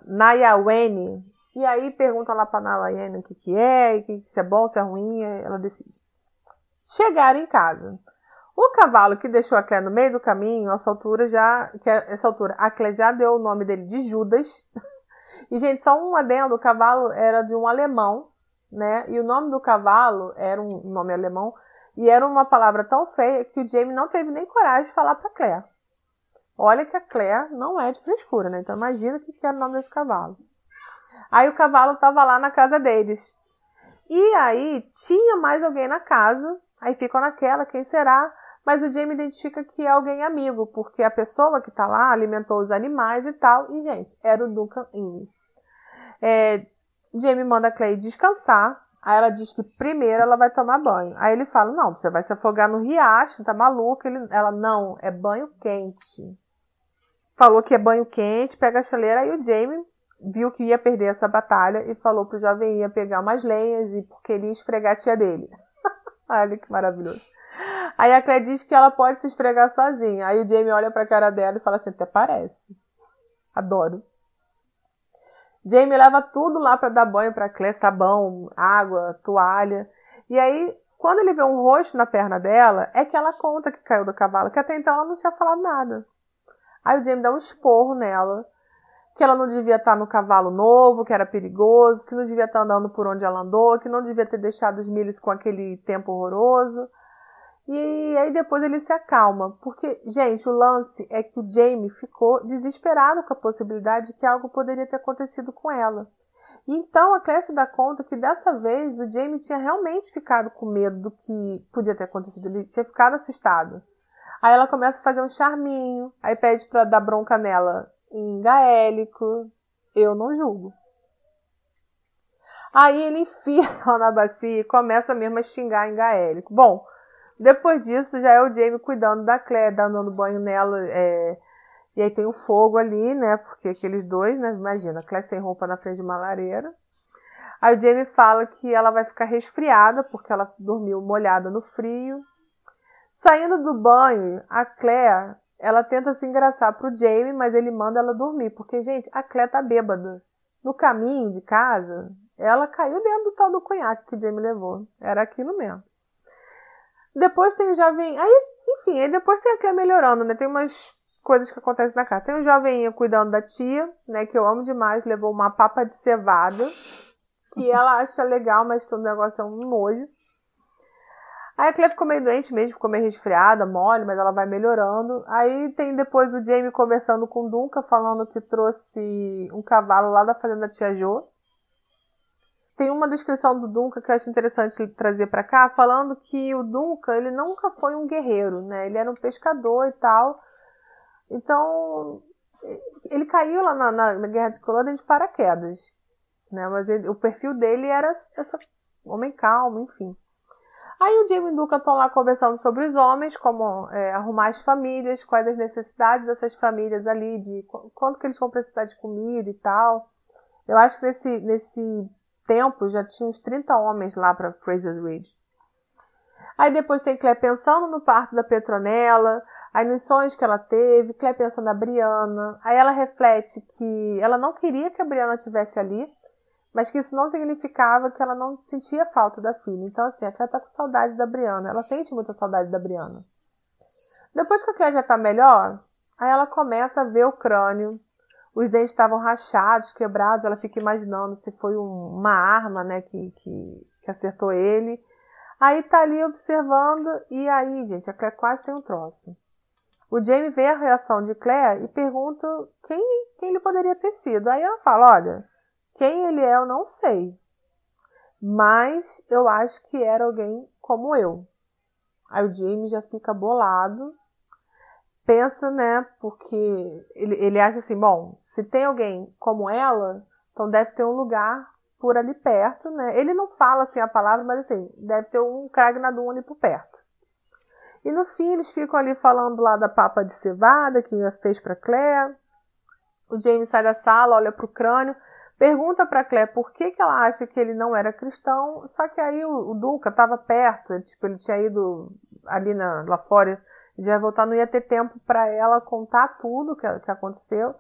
Nayaweni, e aí pergunta lá pra Nalayane o que, que é, que, se é bom, se é ruim, ela decide. Chegaram em casa. O cavalo que deixou a Clé no meio do caminho, essa altura já, que é, essa altura, a Clé já deu o nome dele de Judas. *laughs* E, gente, só um adendo, o cavalo era de um alemão, né? E o nome do cavalo era um nome alemão, e era uma palavra tão feia que o Jamie não teve nem coragem de falar pra Claire. Olha que a Claire não é de frescura, né? Então imagina o que era o nome desse cavalo. Aí o cavalo estava lá na casa deles. E aí tinha mais alguém na casa. Aí ficam naquela, quem será? Mas o Jamie identifica que é alguém amigo, porque a pessoa que está lá alimentou os animais e tal. E, gente, era o Duncan Innes. É, Jamie manda Clay descansar. Aí ela diz que primeiro ela vai tomar banho. Aí ele fala: Não, você vai se afogar no riacho, tá maluca? Ele, ela: Não, é banho quente. Falou que é banho quente, pega a chaleira. Aí o Jamie viu que ia perder essa batalha e falou pro jovem ia pegar umas lenhas e porque ele ia esfregar a tia dele. *laughs* Olha que maravilhoso. Aí a Claire diz que ela pode se esfregar sozinha. Aí o Jamie olha pra cara dela e fala assim: até parece. Adoro. Jamie leva tudo lá para dar banho pra Claire, sabão, água, toalha. E aí, quando ele vê um rosto na perna dela, é que ela conta que caiu do cavalo, que até então ela não tinha falado nada. Aí o Jamie dá um esporro nela que ela não devia estar no cavalo novo, que era perigoso, que não devia estar andando por onde ela andou, que não devia ter deixado os milhos com aquele tempo horroroso. E aí depois ele se acalma, porque, gente, o lance é que o Jamie ficou desesperado com a possibilidade de que algo poderia ter acontecido com ela. E então a Claire se dá conta que dessa vez o Jamie tinha realmente ficado com medo do que podia ter acontecido, ele tinha ficado assustado. Aí ela começa a fazer um charminho, aí pede para dar bronca nela em gaélico, eu não julgo. Aí ele *laughs* enfia na bacia e começa mesmo a xingar em gaélico. Bom, depois disso já é o Jamie cuidando da Claire, dando banho nela. É... E aí tem o fogo ali, né? Porque aqueles dois, né? Imagina, a Claire sem roupa na frente de uma lareira. Aí o Jamie fala que ela vai ficar resfriada porque ela dormiu molhada no frio. Saindo do banho, a Claire ela tenta se engraçar pro Jamie, mas ele manda ela dormir. Porque, gente, a Clé tá bêbada. No caminho de casa, ela caiu dentro do tal do conhaque que o Jamie levou. Era aquilo mesmo. Depois tem o jovem. Aí, enfim, aí depois tem a Clé melhorando, né? Tem umas coisas que acontecem na casa. Tem o jovem cuidando da tia, né? Que eu amo demais, levou uma papa de cevada. Que *laughs* ela acha legal, mas que o negócio é um nojo. Aí a Claire ficou meio doente mesmo, ficou meio resfriada, mole, mas ela vai melhorando. Aí tem depois o Jamie conversando com o Duncan, falando que trouxe um cavalo lá da fazenda Tia Jo. Tem uma descrição do Duncan que eu acho interessante trazer para cá, falando que o Duncan, ele nunca foi um guerreiro, né? Ele era um pescador e tal. Então, ele caiu lá na, na, na Guerra de Colônia de paraquedas, né? Mas ele, o perfil dele era essa homem calmo, enfim. Aí o Jamie e o Duca estão lá conversando sobre os homens, como é, arrumar as famílias, quais as necessidades dessas famílias ali, de quanto que eles vão precisar de comida e tal. Eu acho que nesse, nesse tempo já tinha uns 30 homens lá para Fraser's Ridge. Aí depois tem Claire pensando no parto da Petronella, aí nos sonhos que ela teve, Claire pensando na Brianna. Aí ela reflete que ela não queria que a Brianna estivesse ali, mas que isso não significava que ela não sentia falta da filha. Então, assim, a Claire tá com saudade da Briana. Ela sente muita saudade da Briana. Depois que a Claire já tá melhor, aí ela começa a ver o crânio. Os dentes estavam rachados, quebrados. Ela fica imaginando se foi um, uma arma, né, que, que, que acertou ele. Aí tá ali observando, e aí, gente, a Claire quase tem um troço. O Jamie vê a reação de Claire e pergunta quem, quem ele poderia ter sido. Aí ela fala: Olha, quem ele é, eu não sei. Mas eu acho que era alguém como eu. Aí o Jamie já fica bolado. Pensa, né? Porque ele, ele acha assim: bom, se tem alguém como ela, então deve ter um lugar por ali perto, né? Ele não fala assim a palavra, mas assim, deve ter um Kragnadun ali por perto. E no fim eles ficam ali falando lá da papa de cevada que fez para Claire. O James sai da sala, olha pro crânio pergunta para Claire por que, que ela acha que ele não era cristão, só que aí o, o Duca estava perto, tipo, ele tinha ido ali na, lá fora, já ia voltar, não ia ter tempo para ela contar tudo que, que aconteceu,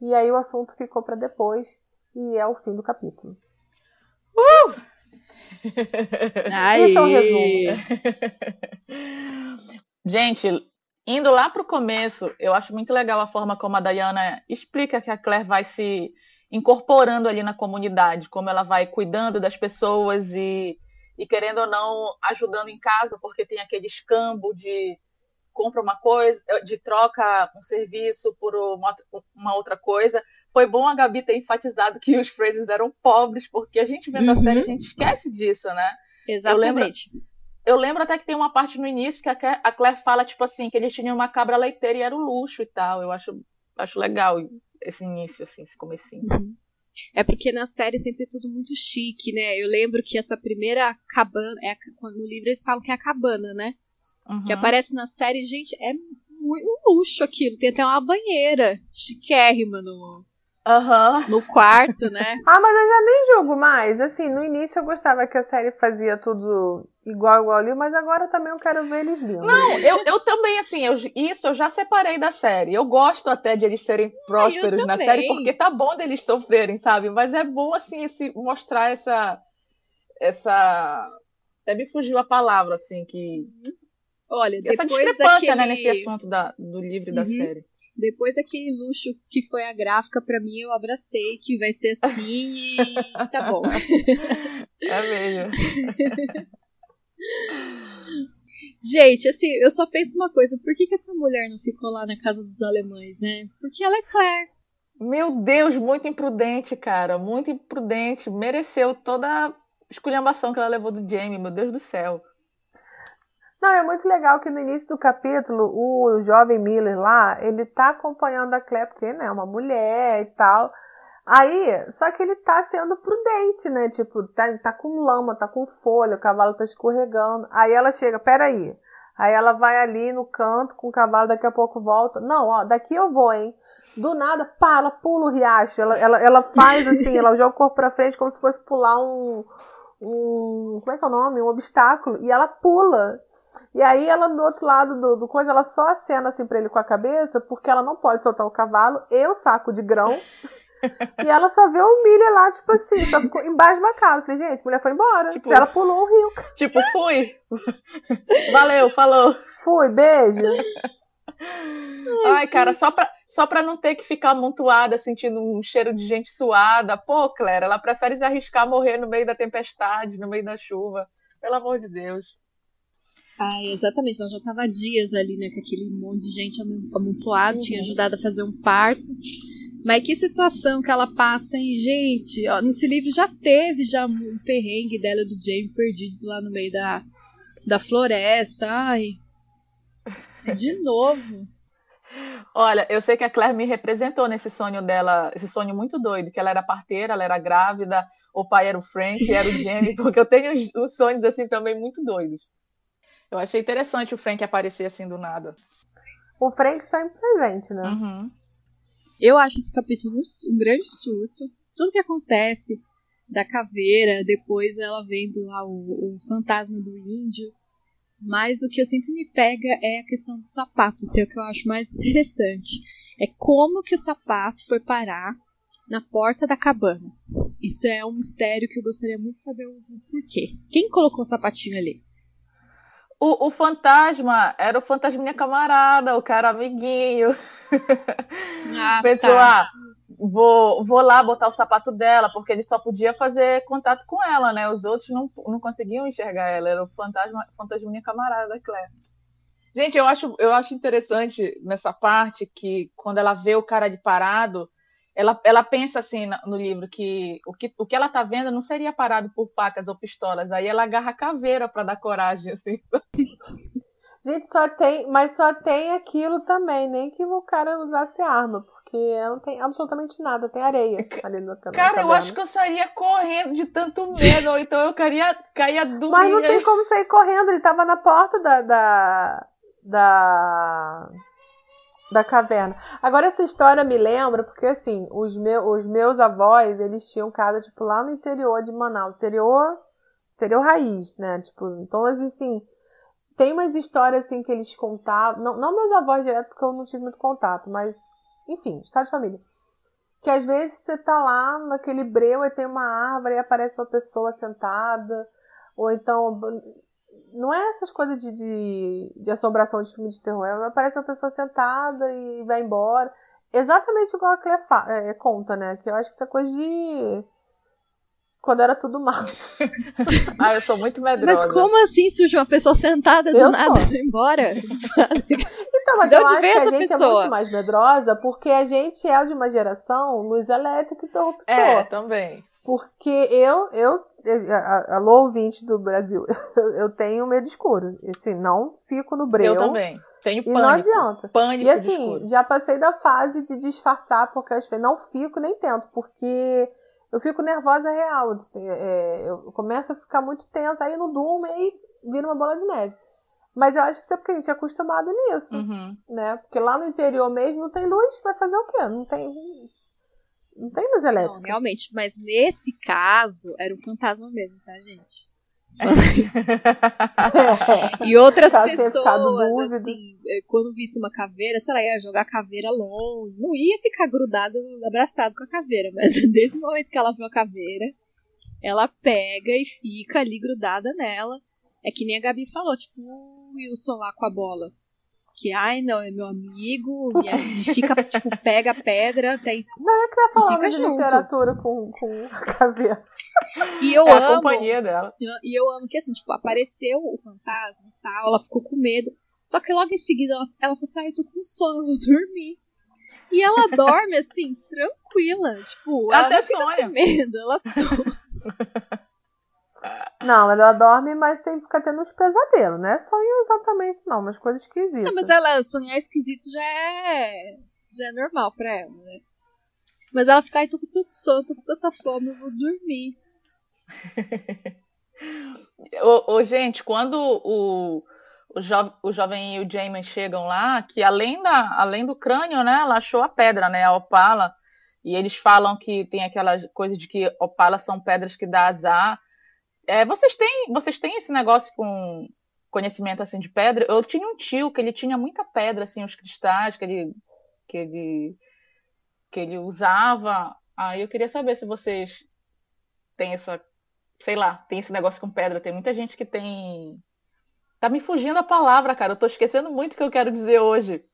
e aí o assunto ficou para depois, e é o fim do capítulo. Uh! Isso é um resumo. *laughs* Gente, indo lá para o começo, eu acho muito legal a forma como a Diana explica que a Claire vai se incorporando ali na comunidade, como ela vai cuidando das pessoas e, e querendo ou não ajudando em casa, porque tem aquele escambo de, compra uma coisa, de troca um serviço por uma, uma outra coisa. Foi bom a Gabi ter enfatizado que os Frasers eram pobres, porque a gente vendo uhum. a série, a gente esquece disso, né? Exatamente. Eu lembro, eu lembro até que tem uma parte no início que a Claire fala, tipo assim, que eles tinham uma cabra leiteira e era um luxo e tal. Eu acho, acho legal esse início, assim, esse comecinho. Uhum. É porque na série sempre é tudo muito chique, né? Eu lembro que essa primeira cabana, é, no livro eles falam que é a cabana, né? Uhum. Que aparece na série, gente, é muito luxo aquilo. Tem até uma banheira chiquérrima no, Uhum. no quarto, né? *laughs* ah, mas eu já nem jogo mais. Assim, no início eu gostava que a série fazia tudo igual, igual ali, mas agora também eu quero ver eles lindos. Não, eu, eu também, assim, eu, isso eu já separei da série. Eu gosto até de eles serem prósperos na série, porque tá bom deles sofrerem, sabe? Mas é bom, assim, esse, mostrar essa. Essa. Até me fugiu a palavra, assim, que. Olha, essa discrepância, daquele... né, nesse assunto da, do livro e da uhum. série. Depois daquele luxo que foi a gráfica, para mim, eu abracei que vai ser assim e *laughs* tá bom. É mesmo. *laughs* Gente, assim, eu só penso uma coisa: por que, que essa mulher não ficou lá na casa dos alemães, né? Porque ela é Claire. Meu Deus, muito imprudente, cara. Muito imprudente. Mereceu toda a esculhambação que ela levou do Jamie, meu Deus do céu. Não, é muito legal que no início do capítulo, o jovem Miller lá, ele tá acompanhando a Claire, porque, né, é uma mulher e tal. Aí, só que ele tá sendo prudente, né? Tipo, tá, tá com lama, tá com folha, o cavalo tá escorregando. Aí ela chega, peraí. Aí ela vai ali no canto com o cavalo, daqui a pouco volta. Não, ó, daqui eu vou, hein? Do nada, pá, ela pula o riacho. Ela, ela, ela faz assim, ela joga o corpo pra frente como se fosse pular um, um. Como é que é o nome? Um obstáculo. E ela pula. E aí ela do outro lado do, do coisa, ela só acena assim pra ele com a cabeça, porque ela não pode soltar o cavalo e o saco de grão. *laughs* e ela só vê o Miller lá, tipo assim, só ficou *laughs* embasbacada. Falei, gente, a mulher foi embora. Tipo, ela pulou o rio. Tipo, fui. Valeu, falou. Fui, beijo. *laughs* Ai, cara, só pra, só pra não ter que ficar amontoada, sentindo um cheiro de gente suada. Pô, Claire, ela prefere se arriscar morrer no meio da tempestade, no meio da chuva. Pelo amor de Deus. Ah, exatamente. Ela já estava dias ali, né, com aquele monte de gente amontoado, uhum. tinha ajudado a fazer um parto. Mas que situação que ela passa, hein, gente? Ó, nesse livro já teve já um perrengue dela e do Jamie perdidos lá no meio da, da floresta. Ai. De *laughs* novo. Olha, eu sei que a Claire me representou nesse sonho dela, esse sonho muito doido, que ela era parteira, ela era grávida, o pai era o Frank, era o Jamie, *laughs* porque eu tenho uns sonhos assim também muito doidos. Eu achei interessante o Frank aparecer assim do nada. O Frank sempre presente, né? Uhum. Eu acho esse capítulo um grande surto. Tudo que acontece da caveira, depois ela vendo lá o, o fantasma do índio. Mas o que eu sempre me pega é a questão do sapato. Isso é o que eu acho mais interessante. É como que o sapato foi parar na porta da cabana. Isso é um mistério que eu gostaria muito de saber o porquê. Quem colocou o sapatinho ali? O, o fantasma era o fantasma minha camarada, o cara amiguinho. Ah, *laughs* Pensou, tá. ah, vou, vou lá botar o sapato dela, porque ele só podia fazer contato com ela, né? Os outros não, não conseguiam enxergar ela. Era o fantasma, fantasma minha camarada da Claire. Gente, eu acho, eu acho interessante nessa parte que quando ela vê o cara de parado, ela, ela pensa assim no livro que o, que o que ela tá vendo não seria parado por facas ou pistolas. Aí ela agarra a caveira para dar coragem, assim. *laughs* Gente, só tem, mas só tem aquilo também, nem que o cara usasse arma, porque não tem absolutamente nada, tem areia ali no Cara, eu acho que eu sairia correndo de tanto medo, ou então eu caía, caía dormir. Mas não tem *laughs* como sair correndo, ele tava na porta da, da, da da caverna. Agora essa história me lembra porque assim, os, meu, os meus avós, eles tinham casa tipo lá no interior de Manaus, interior, interior raiz, né? Tipo, então assim, tem umas histórias assim que eles contavam, não, não meus avós direto porque eu não tive muito contato, mas enfim, história de família. Que às vezes você tá lá naquele breu e tem uma árvore e aparece uma pessoa sentada, ou então não é essas coisas de, de, de assombração de filme de terror. É, aparece uma pessoa sentada e vai embora. Exatamente igual a Claire é, conta, né? Que eu acho que isso é coisa de. quando era tudo mato. *laughs* ah, eu sou muito medrosa. Mas como assim surge uma pessoa sentada do Eu nada e embora? Então, mas De eu acho que a essa gente é pessoa? muito mais medrosa porque a gente é de uma geração luz elétrica e interruptor. É, também. Porque eu, eu, alô ouvinte do Brasil, *laughs* eu tenho medo escuro. Assim, não fico no breu. Eu também. Tenho E pânico. não adianta. Pânico E de assim, escuro. já passei da fase de disfarçar, porque vezes não fico nem tento, porque eu fico nervosa real. Assim, é, eu começo a ficar muito tensa, aí não durmo e vira uma bola de neve. Mas eu acho que isso é porque a gente é acostumado nisso, Uhum. né? Porque lá no interior mesmo não tem luz, vai fazer o quê? Não tem. Não tem luz Não, elétrica. realmente. Mas nesse caso, era um fantasma mesmo, tá, gente? *laughs* E outras ficado pessoas, assim, eh, quando visse uma caveira, sei lá, ia jogar a caveira longe. Não ia ficar grudado, abraçado com a caveira. Mas *laughs* desde o momento que ela viu a caveira, ela pega e fica ali grudada nela. É que nem a Gabi falou, tipo o Wilson lá com a bola. Que, ai, não, é meu amigo, e aí fica, *laughs* tipo, pega a pedra, tem... Tá falando fica de junto. literatura com, com a caveira. E eu É a amo... companhia dela. E eu amo que assim, tipo, apareceu o fantasma e tal, ela ficou com medo. Só que logo em seguida ela, ela falou assim: ah, eu tô com sono, eu vou dormir. E ela *laughs* dorme assim, tranquila. Tipo, ela Até não sonha. com medo, ela *laughs* sonha. Não, ela dorme, mas tem que ficar tendo uns pesadelos, não é sonho exatamente, não, umas coisas esquisitas. Não, mas ela sonhar esquisito já é. já é normal pra ela, né? Mas ela fica, ai, tô com tanto sono, tô com tanta fome, eu vou dormir. *laughs* Ô, ô, gente, quando o, o, jo, o jovem e o Jamin chegam lá, que além, da, além do crânio, né, ela achou a pedra, né, a opala, e eles falam que tem aquela coisa de que opalas são pedras que dá azar. É, vocês, têm, vocês têm esse negócio com conhecimento assim de pedra? Eu tinha um tio que ele tinha muita pedra, assim, os cristais que ele, que ele, que ele usava. Aí eu queria saber se vocês têm essa sei lá, tem esse negócio com pedra. Tem muita gente que tem. Tá me fugindo a palavra, cara. Eu tô esquecendo muito o que eu quero dizer hoje.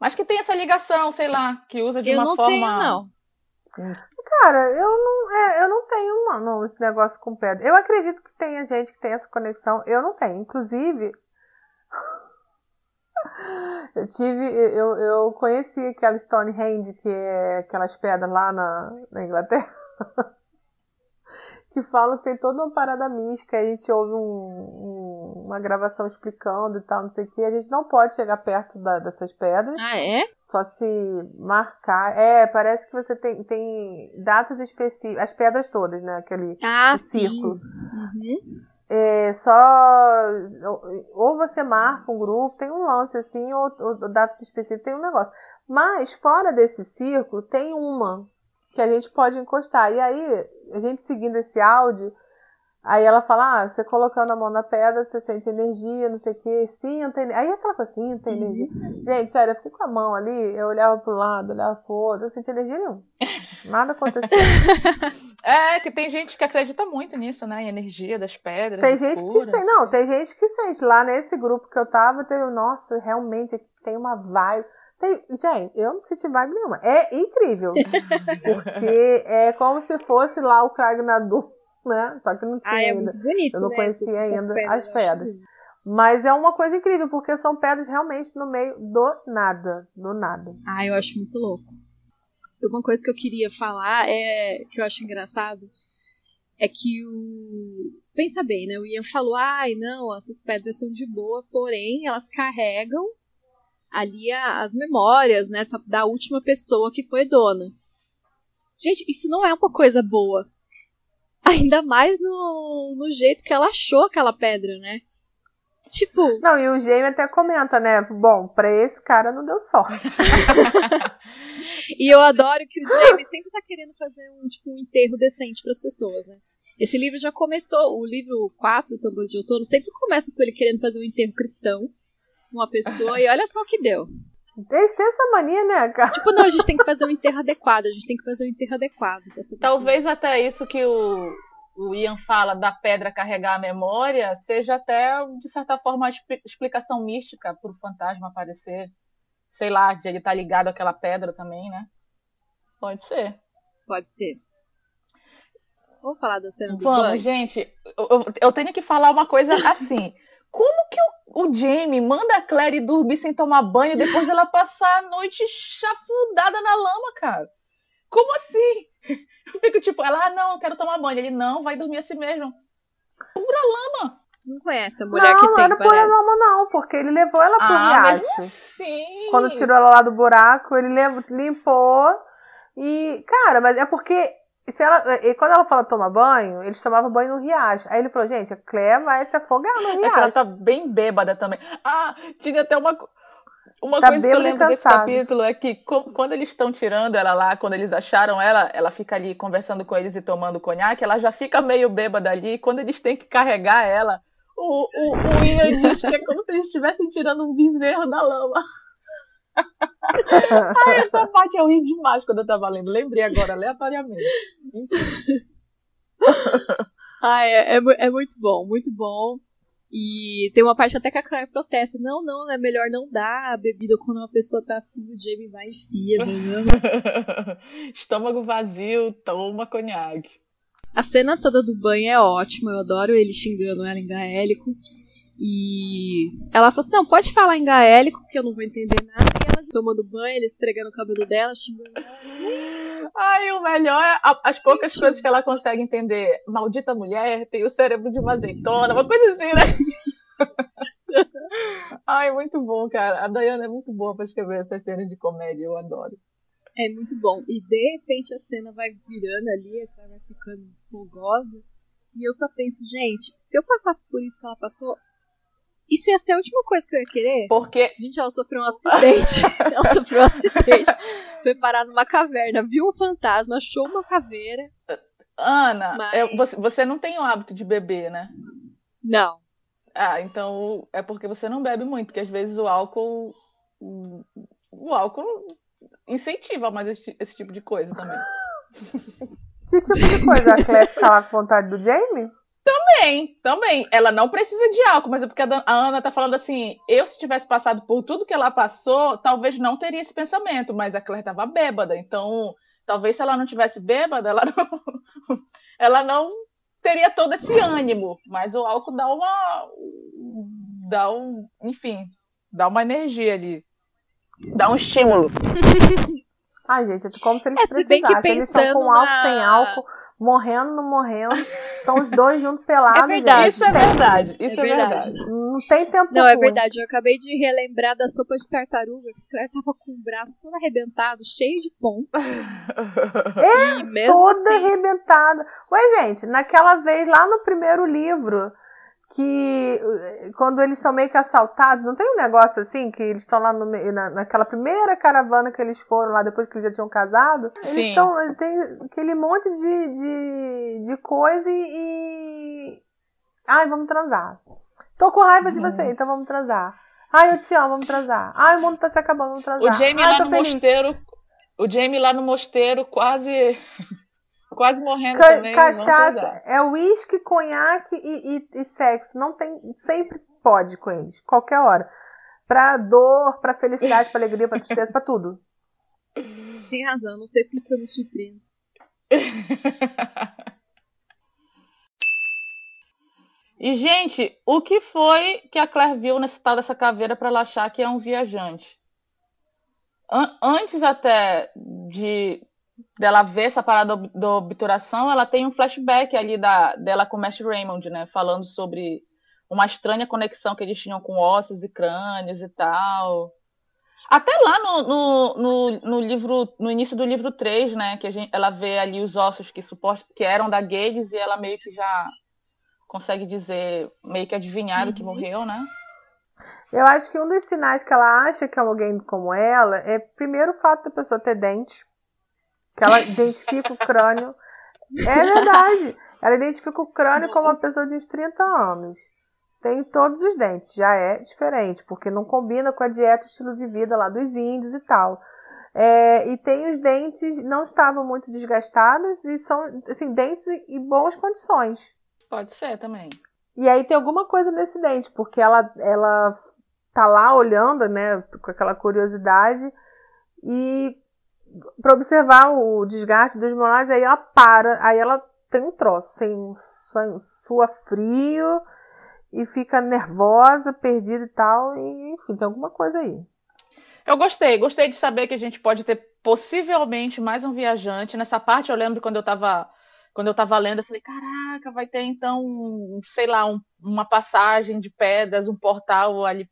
Mas que tem essa ligação, sei lá, que usa de eu uma não forma. tenho, não. Cara, eu não, é, eu não tenho não, esse negócio com pedra. Eu acredito que tenha gente que tem essa conexão. Eu não tenho. Inclusive, *laughs* eu tive. Eu, eu conheci aquela Stonehenge, que é aquelas pedras lá na, na Inglaterra. *laughs* que falam que tem toda uma parada mística. A gente ouve um- um- uma gravação explicando e tal, não sei o que. A gente não pode chegar perto da- dessas pedras. Ah, é? Só se marcar. É, parece que você tem, tem datas específicas. As pedras todas, né? Aquele Ah, círculo. Uhum. É, só. Ou você marca um grupo, tem um lance assim, ou, ou datas específicas, tem um negócio. Mas fora desse círculo, tem uma que a gente pode encostar. E aí, a gente seguindo esse áudio, aí ela fala: ah, você colocando a mão na pedra, você sente energia, não sei o que, sinta energia. Aí aquela coisa, sinta energia. Gente, sério, eu fiquei com a mão ali, eu olhava pro lado, olhava pro outro, eu senti energia nenhuma. Nada aconteceu. *laughs* É, que tem gente que acredita muito nisso, né? Em energia das pedras. Tem gente que cura, sente. Não, tem gente que sente. Lá nesse grupo que eu tava, tem, nossa, realmente tem uma vibe. Tem, gente, eu não senti vibe nenhuma. É incrível. *laughs* porque é como se fosse lá o Kragnador, né? Só que não tinha Ah, é ainda. muito bonito, Eu não né? conhecia essas- ainda as eu acho pedras. Mas é uma coisa incrível, porque são pedras realmente no meio do nada. Do nada. Ah, eu acho muito louco. Uma coisa que eu queria falar é que eu acho engraçado é que o pensa bem, né? O Ian falou: "Ai, não, essas pedras são de boa, porém elas carregam ali as memórias, né, da última pessoa que foi dona". Gente, isso não é uma coisa boa. *laughs* Ainda mais no, no jeito que ela achou aquela pedra, né? Tipo, Não, e o Jamie até comenta, né? Bom, pra esse cara não deu sorte. *laughs* *laughs* E eu adoro que o Jamie sempre tá querendo fazer um, tipo, um enterro decente pras pessoas, né? Esse livro já começou, o livro 4, o Tambor de Outono, sempre começa com ele querendo fazer um enterro cristão, uma pessoa, e olha só o que deu. Eles têm essa mania, né, cara? Tipo, não, a gente tem que fazer um enterro adequado, a gente tem que fazer um enterro adequado. Talvez até isso que o, o Ian fala da pedra carregar a memória seja até, de certa forma, uma expli- explicação mística para o fantasma aparecer. Sei lá, de ele estar ligado àquela pedra também, né? Pode ser. Pode ser. Vamos falar da cena do Vamos, banho? gente. Eu, eu tenho que falar uma coisa assim. Como que o, o Jamie manda a Clary dormir sem tomar banho depois dela passar a noite chafurdada na lama, cara? Como assim? *laughs* Eu fico tipo, ela, ah, não, eu quero tomar banho. Ele, não, vai dormir assim mesmo. Pura lama. Não conhece a mulher não, que não tem, era parece. lama, não, porque ele levou ela pro Ah, riacho. assim. Quando tirou ela lá do buraco, ele limpou. E, cara, mas é porque. Se ela, e quando ela fala toma banho, eles tomavam banho no riacho. Aí ele falou, gente, a Claire vai se afogar no É que ela riacho. tá bem bêbada também. Ah, tinha até uma, uma Tá coisa que eu e lembro desse capítulo é que quando eles estão tirando ela lá, quando eles acharam ela, ela fica ali conversando com eles e tomando conhaque, ela já fica meio bêbada ali. E quando eles têm que carregar ela, o, o, o Ian diz que é como se eles estivessem tirando um bezerro da lama. Ai, essa parte eu ri demais quando eu tava lendo. Lembrei agora, aleatoriamente. Ah, é, é, é muito bom, muito bom. E tem uma parte até que a Claire protesta. Não, não, é melhor não dar a bebida quando uma pessoa tá assim, o Jamie vai e enfia, né? *laughs* Estômago vazio, toma conhaque. A cena toda do banho é ótima, eu adoro ele xingando ela em gaélico. E ela falou assim: não, pode falar em gaélico, porque eu não vou entender nada. Ela tomando banho, ele esfregando o cabelo dela, xingando ela. Ai, o melhor é as poucas coisas que ela consegue entender. Maldita mulher, tem o cérebro de uma azeitona, uma coisa assim, né? *laughs* Ai, muito bom, cara. A Dayana é muito boa pra escrever essas cenas de comédia, eu adoro. É muito bom. E de repente a cena vai virando ali, a Claire vai ficando fogosa. E eu só penso, gente, se eu passasse por isso que ela passou, isso ia ser a última coisa que eu ia querer. Porque Gente, ela sofreu um acidente. *laughs* ela sofreu um acidente. Foi parar numa caverna, viu um fantasma, achou uma caveira. Ana, Mas- é, você, você não tem o hábito de beber, né? Não. Ah, então é porque você não bebe muito, porque às vezes o álcool. O álcool incentiva mais esse, esse tipo de coisa também. *laughs* Que tipo de coisa? A Claire fica lá com vontade do Jamie? Também, também. Ela não precisa de álcool, mas é porque a Ana tá falando assim: eu, se tivesse passado por tudo que ela passou, talvez não teria esse pensamento, mas a Claire tava bêbada, então talvez se ela não tivesse bêbada, ela não, *laughs* ela não teria todo esse ânimo, mas o álcool dá uma. dá um. enfim, dá uma energia ali. Dá um estímulo. *laughs* Ai, gente, é como se eles É, se bem que precisassem. Eles estão pensando com álcool, na- sem álcool, morrendo, não morrendo. Estão os dois juntos pelados. É verdade. gente. Isso é verdade. Isso é, É verdade. verdade. Não tem tempo Não, é ruim. verdade. Eu acabei de relembrar da sopa de tartaruga. que A Claire tava com o braço todo arrebentado, cheio de pontos. *laughs* e mesmo Toda assim. arrebentada. Ué, gente, naquela vez lá no primeiro livro, que quando eles estão meio que assaltados, não tem um negócio assim, que eles estão lá no, na, naquela primeira caravana que eles foram lá depois que eles já tinham casado? Eles Sim. estão. Tem aquele monte de, de, de coisa e, e. Ai, vamos transar. Tô com raiva de você, então vamos transar. Ai, eu te amo, vamos transar. Ai, o mundo tá se acabando, vamos transar. O Jamie Ai, lá no feliz. mosteiro. O Jamie lá no mosteiro quase. Quase morrendo Ca- também. cachaça é uísque, conhaque e, e, e sexo. Não tem, sempre pode com eles, qualquer hora. Pra dor, pra felicidade, pra alegria, pra tristeza, pra tudo. *laughs* Tem razão, não sei porque eu me surpreendo. *laughs* E, gente, o que foi que a Claire viu nesse tal dessa caveira para ela achar que é um viajante? An- antes até de dela ver essa parada da obturação, ela tem um flashback ali da, dela com o Mestre Raymond, né? Falando sobre uma estranha conexão que eles tinham com ossos e crânios e tal. Até lá no, no, no, no livro, no início do livro 3, né? Que a gente, ela vê ali os ossos que, supost, que eram da Gades e ela meio que já consegue dizer, meio que adivinhar o que morreu, né? Eu acho que um dos sinais que ela acha que é alguém como ela é, primeiro, o fato da pessoa ter dente. Que ela identifica o crânio. É verdade. Ela identifica o crânio como uma pessoa de uns 30 anos. Tem todos os dentes. Já é diferente, porque não combina com a dieta e estilo de vida lá dos índios e tal. É, e tem os dentes, não estavam muito desgastados e são, assim, dentes em boas condições. Pode ser também. E aí tem alguma coisa nesse dente, porque ela, ela tá lá olhando, né, com aquela curiosidade, e para observar o desgaste dos molares, aí ela para, aí ela tem um troço, sem sua frio e fica nervosa, perdida e tal, e enfim, tem alguma coisa aí. Eu gostei, gostei de saber que a gente pode ter possivelmente mais um viajante. Nessa parte eu lembro quando eu estava quando eu tava lendo, eu falei, caraca, vai ter então, sei lá, um, uma passagem de pedras, um portal ali,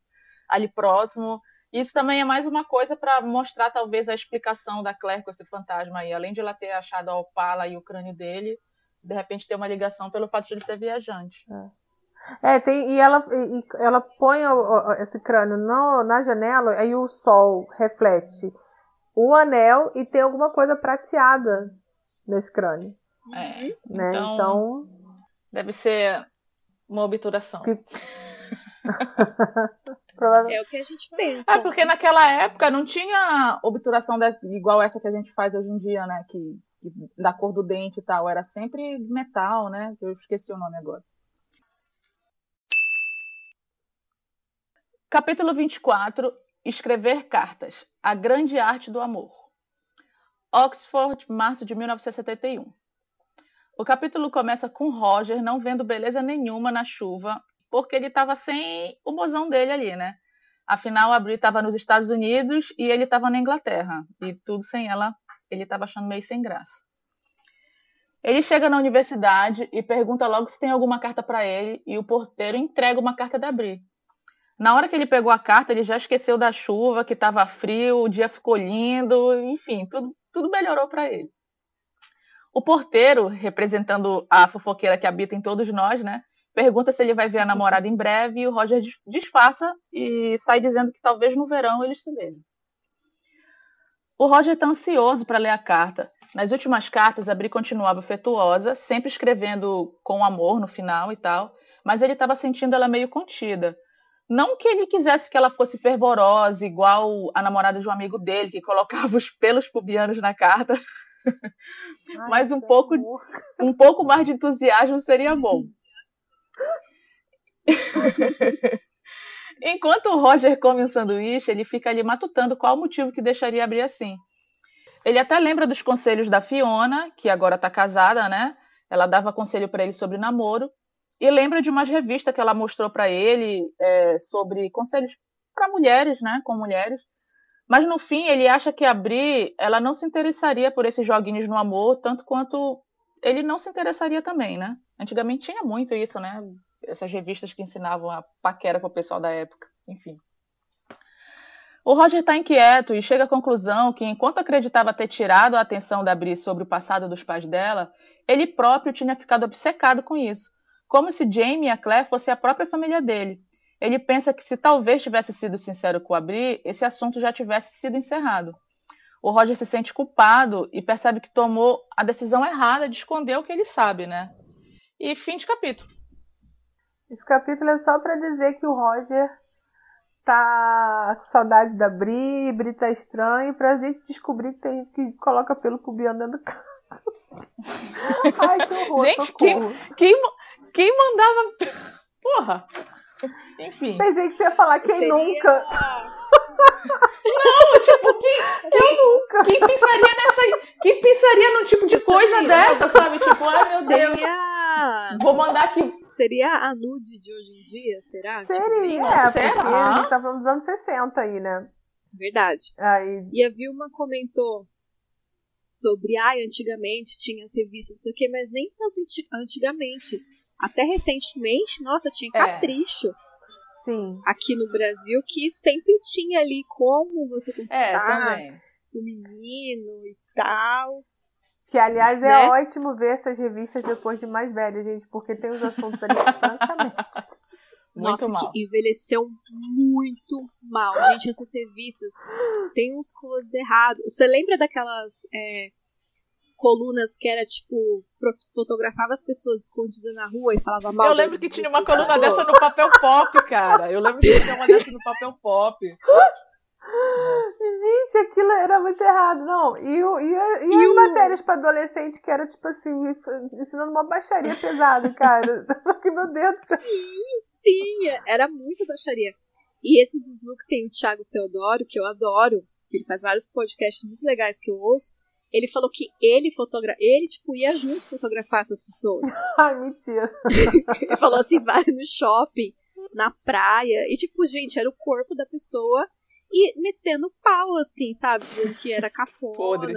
ali próximo. Isso também é mais uma coisa para mostrar, talvez, a explicação da Claire com esse fantasma aí. Além de ela ter achado a Opala e o crânio dele, de repente ter uma ligação pelo fato de ele ser viajante. É, é tem, e ela, e, ela põe o, esse crânio no, na janela, aí o sol reflete o anel e tem alguma coisa prateada nesse crânio. É. Né? Então, então, Deve ser uma obturação. Que... *laughs* é o que a gente pensa. É porque naquela época não tinha obturação igual essa que a gente faz hoje em dia, né? Que, que, da cor do dente e tal. Era sempre metal, né? Eu esqueci o nome agora. Capítulo 24 Escrever cartas. A grande arte do amor. Oxford, março de 1971. O capítulo começa com Roger não vendo beleza nenhuma na chuva, porque ele estava sem o mozão dele ali, né? Afinal, a Brie estava nos Estados Unidos e ele estava na Inglaterra. E tudo sem ela, ele estava achando meio sem graça. Ele chega na universidade e pergunta logo se tem alguma carta para ele, e o porteiro entrega uma carta da Brie. Na hora que ele pegou a carta, ele já esqueceu da chuva, que estava frio, o dia ficou lindo, enfim, tudo, tudo melhorou para ele. O porteiro, representando a fofoqueira que habita em todos nós, né? Pergunta se ele vai ver a namorada em breve e o Roger disfarça e sai dizendo que talvez no verão eles se vejam. O Roger está ansioso para ler a carta. Nas últimas cartas, a Bri continuava afetuosa, sempre escrevendo com amor no final e tal, mas ele estava sentindo ela meio contida. Não que ele quisesse que ela fosse fervorosa, igual a namorada de um amigo dele, que colocava os pelos pubianos na carta, *laughs* Ai, Mas um pouco, um pouco mais de entusiasmo seria bom. *laughs* Enquanto o Roger come um sanduíche, ele fica ali matutando qual o motivo que deixaria abrir assim. Ele até lembra dos conselhos da Fiona, que agora está casada, né? Ela dava conselho para ele sobre namoro. E lembra de umas revistas que ela mostrou para ele é, sobre conselhos para mulheres, né? Com mulheres. Mas no fim, ele acha que a Bri, ela não se interessaria por esses joguinhos no amor, tanto quanto ele não se interessaria também, né? Antigamente tinha muito isso, né? Essas revistas que ensinavam a paquera para o pessoal da época. Enfim. O Roger está inquieto e chega à conclusão que, enquanto acreditava ter tirado a atenção da Bri sobre o passado dos pais dela, ele próprio tinha ficado obcecado com isso, como se Jamie e a Claire fossem a própria família dele, ele pensa que se talvez tivesse sido sincero com a Bri, esse assunto já tivesse sido encerrado. O Roger se sente culpado e percebe que tomou a decisão errada de esconder o que ele sabe, né? E fim de capítulo. Esse capítulo é só para dizer que o Roger tá com saudade da Bri, Bri tá estranho, pra gente descobrir que tem gente que coloca pelo pubiano dentro do carro. *laughs* Ai, que horror, gente, quem, quem, quem mandava. *laughs* Porra! Enfim. Pensei que você ia falar quem Seria... nunca. *laughs* Não, tipo, quem, quem, nunca. quem pensaria nessa. Quem pensaria num tipo de coisa dessa, sabe? Tipo, ai meu Seria... Vou mandar aqui. Seria a nude de hoje em dia, será? Tipo, Seria, tipo, é, será? porque a gente tá falando dos anos 60 aí, né? Verdade. Aí... E a Vilma comentou sobre, ai, antigamente tinha as revistas, não sei o quê, mas nem tanto antigamente. Até recentemente, nossa, tinha é. capricho. É. Sim. aqui no Brasil que sempre tinha ali como você conquistar é, o menino e tal. Que, aliás, é né? ótimo ver essas revistas depois de mais velha, gente, porque tem os assuntos ali francamente. *laughs* Nossa, mal. que envelheceu muito mal. Gente, essas revistas tem uns coisas errados. Você lembra daquelas é, colunas que era tipo fotografava as pessoas escondidas na rua e falava mal. Eu lembro que tinha uma coluna pessoas. dessa no papel pop, cara. Eu lembro que tinha uma dessa no papel pop. *laughs* Gente, aquilo era muito errado, não. E, e, e, e as o... matérias para adolescente que era tipo assim, ensinando uma baixaria pesada, cara. *laughs* *laughs* Meu Deus do céu. Sim, sim, era muito baixaria. E esse dos looks tem o Thiago Teodoro, que eu adoro, que ele faz vários podcasts muito legais que eu ouço. Ele falou que ele fotogra ele tipo ia junto fotografar essas pessoas. *laughs* Ai, mentira. ele falou assim, vai no shopping, na praia, e tipo, gente, era o corpo da pessoa e metendo pau assim, sabe, dizendo que era cafona. Podre.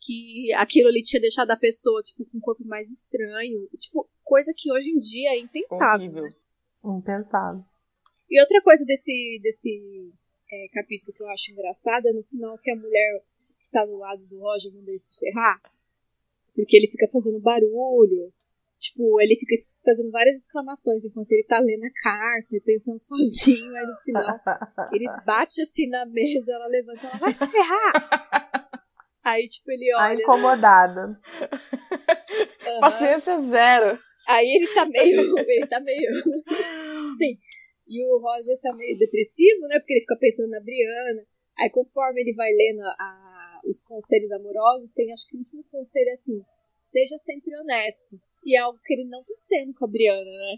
Que aquilo ali tinha deixado a pessoa, tipo, com um corpo mais estranho. Tipo, coisa que hoje em dia é impensável. Né? Impensável. E outra coisa desse, desse é, capítulo que eu acho engraçada é no final que a mulher que tá do lado do Roger manda ele se ferrar. Porque ele fica fazendo barulho. Tipo, ele fica fazendo várias exclamações enquanto ele tá lendo a carta e pensando sozinho. Aí no final *laughs* ele bate assim na mesa, ela levanta ela vai se ferrar! *laughs* Aí, tipo, ele A olha. incomodada. aham. Paciência zero. Aí ele tá meio. Ele tá meio. Sim. E o Roger tá meio depressivo, né? Porque ele fica pensando na Briana. Aí conforme ele vai lendo a- os conselhos amorosos, tem acho que o último conselho é assim: seja sempre honesto. E é algo que ele não tá sendo com a Briana, né?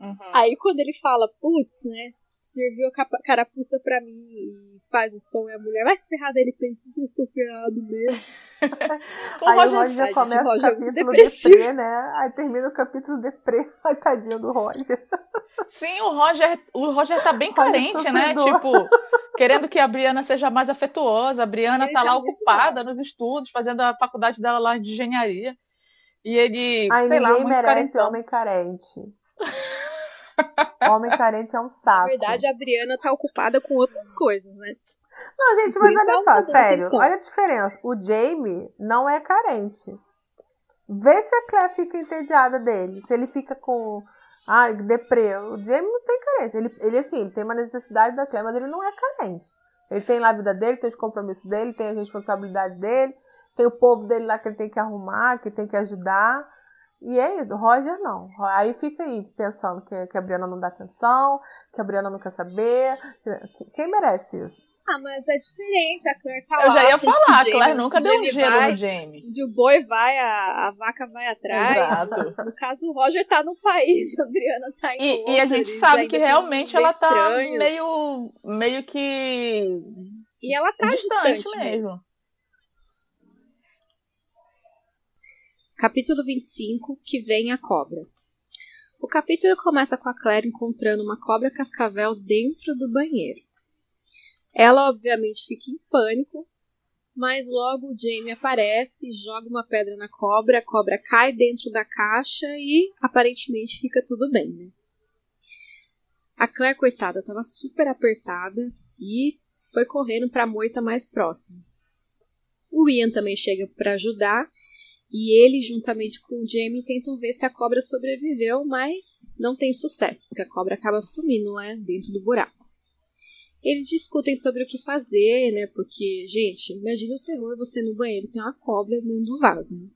Uhum. Aí quando ele fala, putz, né? Serviu a capa- carapuça pra mim e faz o som e a mulher vai se ferrar dele pensa que eu estou ferrado mesmo. *laughs* O Aí Roger o Roger gente, começa o Roger é capítulo depressivo. deprê, né? Aí termina o capítulo deprê. *laughs* Ai, tadinho do Roger. Sim, o Roger, o Roger tá bem *laughs* carente, né? Tipo, querendo que a Briana seja mais afetuosa. A Briana Ele tá tá lá ocupada nos estudos, fazendo a faculdade dela lá de engenharia. E ele, Ai, sei lá, muito merece carentão. homem carente. homem carente é um *laughs* Na saco. verdade, a Briana tá ocupada com outras coisas, né? Não, gente, mas olha só, dá sério. Olha a diferença. O Jamie não é carente. Vê se a Claire fica entediada dele. Se ele fica com. Ai, deprê. O Jamie não tem carência. Ele, ele assim, ele tem uma necessidade da Claire, mas ele não é carente. Ele tem lá a vida dele, tem os compromissos dele, tem a responsabilidade dele, tem o povo dele lá que ele tem que arrumar, que tem que ajudar. E é isso, Roger não. Aí fica aí pensando que, que a Briana não dá atenção, que a Briana não quer saber. Quem merece isso? Ah, mas é diferente. A Claire tá Eu lá. já ia falar, a. Claire nunca deu um gelo vai, no Jamie. O boi vai, a, a vaca vai atrás. Exato. No caso, o Roger tá no país, a Briana tá em E, outro, e a gente sabe que realmente ela tá meio, meio que E ela tá distante, distante, mesmo. mesmo. Capítulo 25, que vem a cobra. O capítulo começa com a Claire encontrando uma cobra cascavel dentro do banheiro. Ela obviamente fica em pânico, mas logo o Jamie aparece, joga uma pedra na cobra, a cobra cai dentro da caixa e aparentemente fica tudo bem, né? A Claire, coitada, estava super apertada e foi correndo para a moita mais próxima. O Ian também chega para ajudar e ele, juntamente com o Jamie, tentam ver se a cobra sobreviveu, mas não tem sucesso, porque a cobra acaba sumindo lá dentro do buraco. Eles discutem sobre o que fazer, né? Porque, gente, imagina o terror você no banheiro tem uma cobra dentro do vaso, né?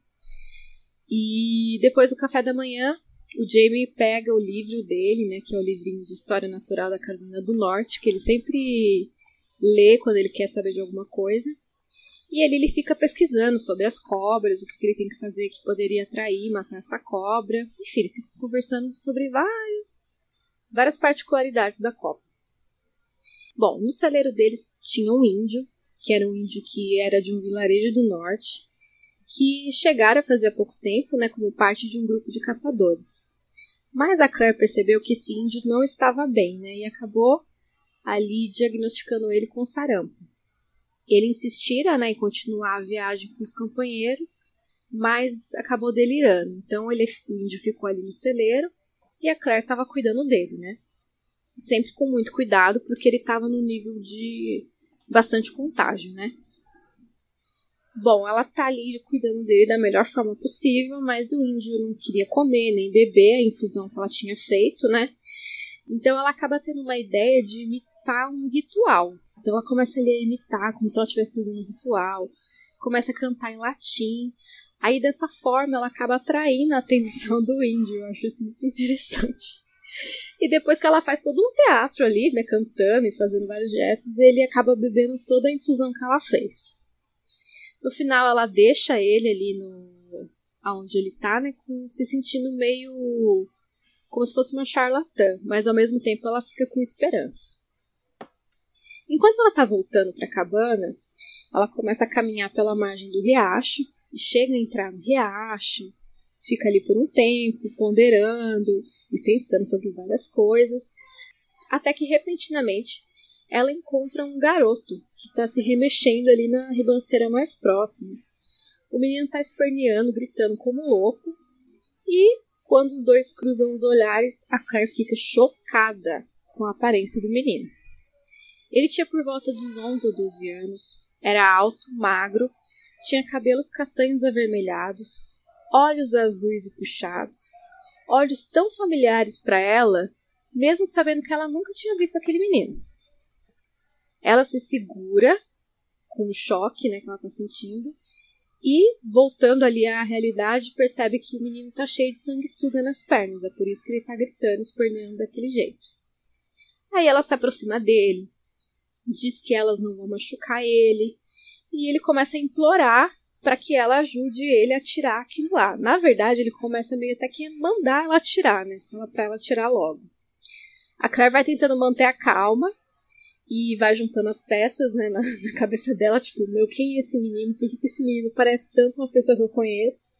E depois do café da manhã, o Jamie pega o livro dele, né? Que é o livrinho de História Natural da Carolina do Norte, que ele sempre lê quando ele quer saber de alguma coisa. E ali ele fica pesquisando sobre as cobras, o que ele tem que fazer que poderia atrair, matar essa cobra. Enfim, eles ficam conversando sobre vários, várias particularidades da cobra. Bom, no celeiro deles tinha um índio, que era um índio que era de um vilarejo do norte, que chegaram a fazer há pouco tempo, né, como parte de um grupo de caçadores. Mas a Claire percebeu que esse índio não estava bem, né, e acabou ali diagnosticando ele com sarampo. Ele insistira né, em continuar a viagem com os companheiros, mas acabou delirando. Então ele, o índio ficou ali no celeiro e a Claire estava cuidando dele, né? Sempre com muito cuidado, porque ele estava no nível de bastante contágio, né? Bom, ela tá ali cuidando dele da melhor forma possível, mas o índio não queria comer nem beber a infusão que ela tinha feito, né? Então ela acaba tendo uma ideia de imitar um ritual. Então ela começa ali a imitar, como se ela estivesse fazendo um ritual, começa a cantar em latim. Aí dessa forma ela acaba atraindo a atenção do índio. Eu acho isso muito interessante. E depois que ela faz todo um teatro ali, né, cantando e fazendo vários gestos, ele acaba bebendo toda a infusão que ela fez. No final ela deixa ele ali no aonde ele tá, né, com, se sentindo meio como se fosse uma charlatã, mas ao mesmo tempo ela fica com esperança. Enquanto ela tá voltando pra cabana, ela começa a caminhar pela margem do riacho e chega a entrar no riacho, fica ali por um tempo, ponderando e pensando sobre várias coisas, até que repentinamente ela encontra um garoto que está se remexendo ali na ribanceira mais próxima. O menino está esperneando, gritando como louco, e quando os dois cruzam os olhares, a Claire fica chocada com a aparência do menino. Ele tinha por volta dos 11 ou 12 anos, era alto, magro, tinha cabelos castanhos avermelhados, olhos azuis e puxados, olhos tão familiares para ela, mesmo sabendo que ela nunca tinha visto aquele menino. Ela se segura com o choque né, que ela está sentindo e, voltando ali à realidade, percebe que o menino está cheio de sanguessuga nas pernas, é por isso que ele está gritando, esperneando daquele jeito. Aí ela se aproxima dele, diz que elas não vão machucar ele, e ele começa a implorar para que ela ajude ele a tirar aquilo lá. Na verdade, ele começa meio até que mandar ela tirar, né? Fala para ela tirar logo. A Claire vai tentando manter a calma e vai juntando as peças, né, na, *laughs* na cabeça dela, tipo, meu, quem é esse menino? Por que esse menino parece tanto uma pessoa que eu conheço?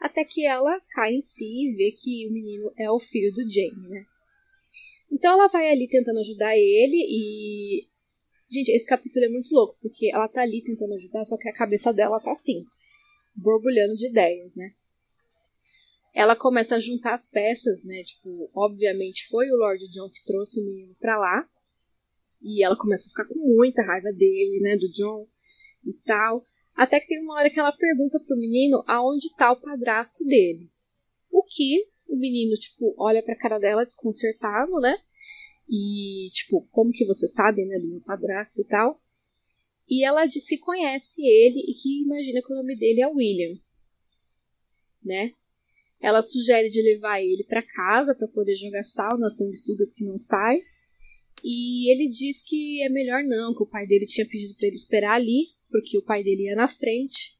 Até que ela cai em si e vê que o menino é o filho do Jamie, né? Então ela vai ali tentando ajudar ele e Gente, esse capítulo é muito louco, porque ela tá ali tentando ajudar, só que a cabeça dela tá assim, borbulhando de ideias, né? Ela começa a juntar as peças, né? Tipo, obviamente foi o Lord John que trouxe o menino pra lá. E ela começa a ficar com muita raiva dele, né? Do John e tal. Até que tem uma hora que ela pergunta pro menino aonde tá o padrasto dele. O que o menino, tipo, olha pra cara dela desconcertado, né? E, tipo, como que você sabe, né, do meu padrasto e tal. E ela diz que conhece ele e que imagina que o nome dele é William, né? Ela sugere de levar ele para casa para poder jogar sal nas sanguessugas que não sai. E ele diz que é melhor não, que o pai dele tinha pedido para ele esperar ali, porque o pai dele ia na frente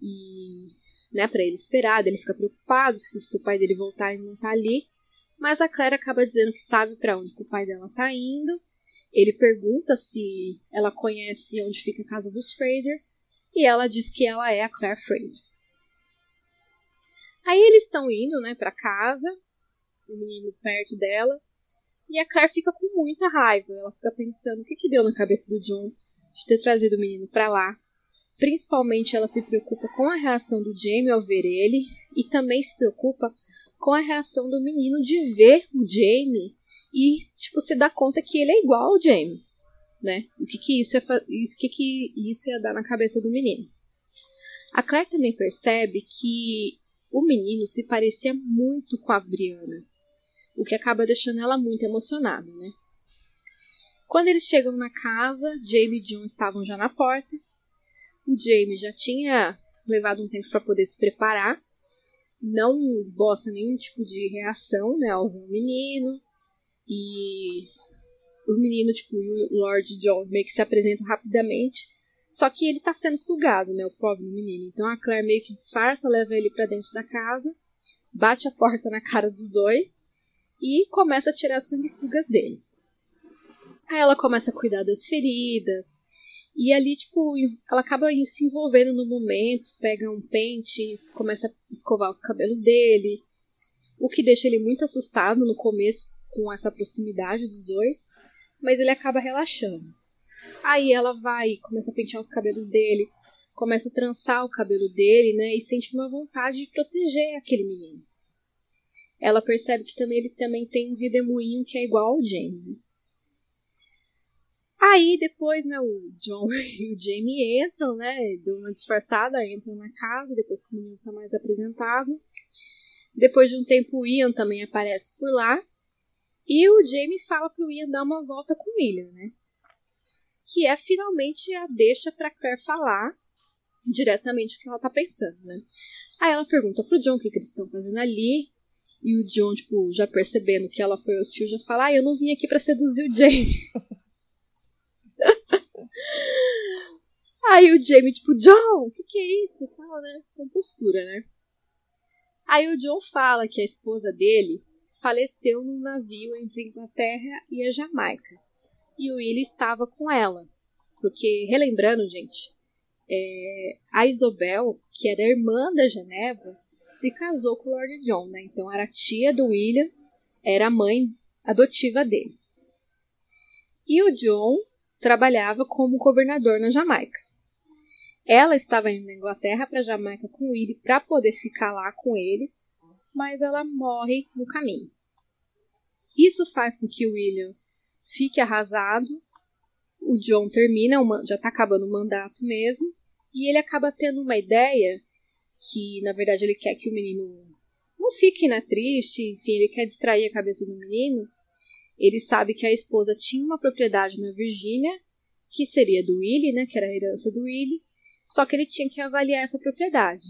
e, né, para ele esperar, ele fica preocupado se o pai dele voltar e não tá ali. Mas a Claire acaba dizendo que sabe para onde o pai dela tá indo. Ele pergunta se ela conhece onde fica a casa dos Frasers e ela diz que ela é a Claire Fraser. Aí eles estão indo, né, para casa, o menino perto dela, e a Claire fica com muita raiva. Ela fica pensando o que que deu na cabeça do John de ter trazido o menino para lá. Principalmente ela se preocupa com a reação do Jamie ao ver ele e também se preocupa com a reação do menino de ver o Jamie e, tipo, se dar conta que ele é igual ao Jamie, né? O que que isso ia, isso, que que isso ia dar na cabeça do menino. A Claire também percebe que o menino se parecia muito com a Brianna, o que acaba deixando ela muito emocionada, né? Quando eles chegam na casa, Jamie e John estavam já na porta. O Jamie já tinha levado um tempo para poder se preparar não esboça nenhum tipo de reação né, ao menino. E o menino, tipo, o Lord John meio que se apresenta rapidamente. Só que ele tá sendo sugado, né? O pobre menino. Então a Claire meio que disfarça, leva ele para dentro da casa, bate a porta na cara dos dois e começa a tirar as sanguessugas dele. Aí ela começa a cuidar das feridas, e ali, tipo, ela acaba se envolvendo no momento, pega um pente, começa a escovar os cabelos dele, o que deixa ele muito assustado no começo com essa proximidade dos dois, mas ele acaba relaxando. Aí ela vai, começa a pentear os cabelos dele, começa a trançar o cabelo dele, né, e sente uma vontade de proteger aquele menino. Ela percebe que também ele também tem um redemoinho que é igual ao Jamie. Aí depois, né, o John *laughs* e o Jamie entram, né, dão uma disfarçada, entram na casa, depois que o menino tá mais apresentado. Depois de um tempo, o Ian também aparece por lá. E o Jamie fala pro Ian dar uma volta com o William, né? Que é finalmente a deixa pra Claire falar diretamente o que ela tá pensando, né? Aí ela pergunta pro John o que, que eles estão fazendo ali. E o John, tipo, já percebendo que ela foi hostil, já fala: Ah, eu não vim aqui para seduzir o Jamie. *laughs* Aí o Jamie, tipo, John, o que, que é isso? Tal, né? Compostura, né? Aí o John fala que a esposa dele faleceu num navio entre a Inglaterra e a Jamaica. E o Willie estava com ela. Porque, relembrando, gente, é, a Isobel, que era irmã da Geneva, se casou com o Lord John, né? Então era tia do William, era a mãe adotiva dele. E o John trabalhava como governador na Jamaica. Ela estava indo na Inglaterra para Jamaica com o Willie para poder ficar lá com eles, mas ela morre no caminho. Isso faz com que o William fique arrasado. O John termina, já está acabando o mandato mesmo, e ele acaba tendo uma ideia que, na verdade, ele quer que o menino não fique né, triste, enfim, ele quer distrair a cabeça do menino. Ele sabe que a esposa tinha uma propriedade na Virgínia, que seria do Willie, né, que era a herança do Willie, só que ele tinha que avaliar essa propriedade.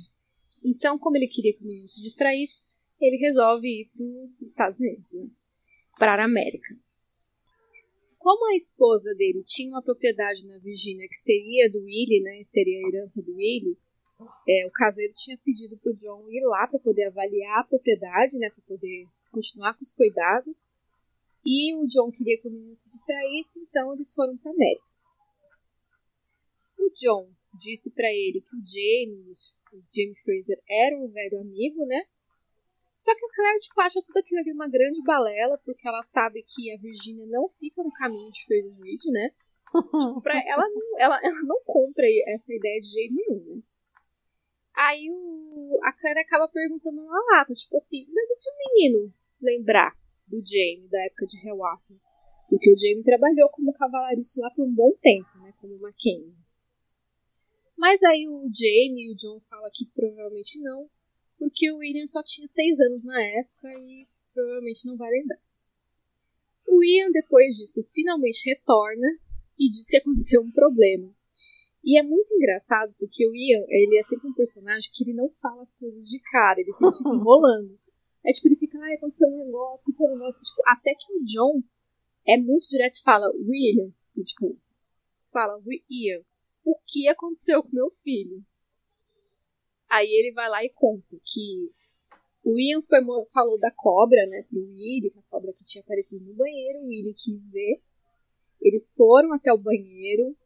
Então, como ele queria que o menino se distraísse, ele resolve ir para os Estados Unidos, né, para a América. Como a esposa dele tinha uma propriedade na Virgínia que seria do Willie, né, seria a herança do Willie, é, o caseiro tinha pedido para o John ir lá para poder avaliar a propriedade, né, para poder continuar com os cuidados. E o John queria que o menino se distraísse, então eles foram para América. O John disse para ele que o James, o James Fraser, era um velho amigo, né? Só que a Claire tipo, acha tudo aquilo ali uma grande balela, porque ela sabe que a Virginia não fica no caminho de Fraser Reed, né? tipo, pra *laughs* ela, ela, ela não compra essa ideia de jeito nenhum, né? Aí o, a Claire acaba perguntando na lata, tipo assim, mas e se o menino lembrar do Jamie da época de Helwater? Porque o Jamie trabalhou como cavalarista lá por um bom tempo, né? Como Mackenzie. Mas aí o Jamie e o John falam que provavelmente não, porque o William só tinha seis anos na época e provavelmente não vai lembrar. O Ian, depois disso, finalmente retorna e diz que aconteceu um problema. E é muito engraçado porque o Ian, ele é sempre um personagem que ele não fala as coisas de cara, ele sempre fica *laughs* enrolando. É tipo, ele fica, ai, aconteceu um negócio, aconteceu um negócio. Tipo, até que o John é muito direto e fala, William, e, tipo, fala, Ian, o que aconteceu com meu filho? Aí ele vai lá e conta que o Ian falou da cobra, né, pro Willie, a cobra que tinha aparecido no banheiro, o Willie quis ver. Eles foram até o banheiro,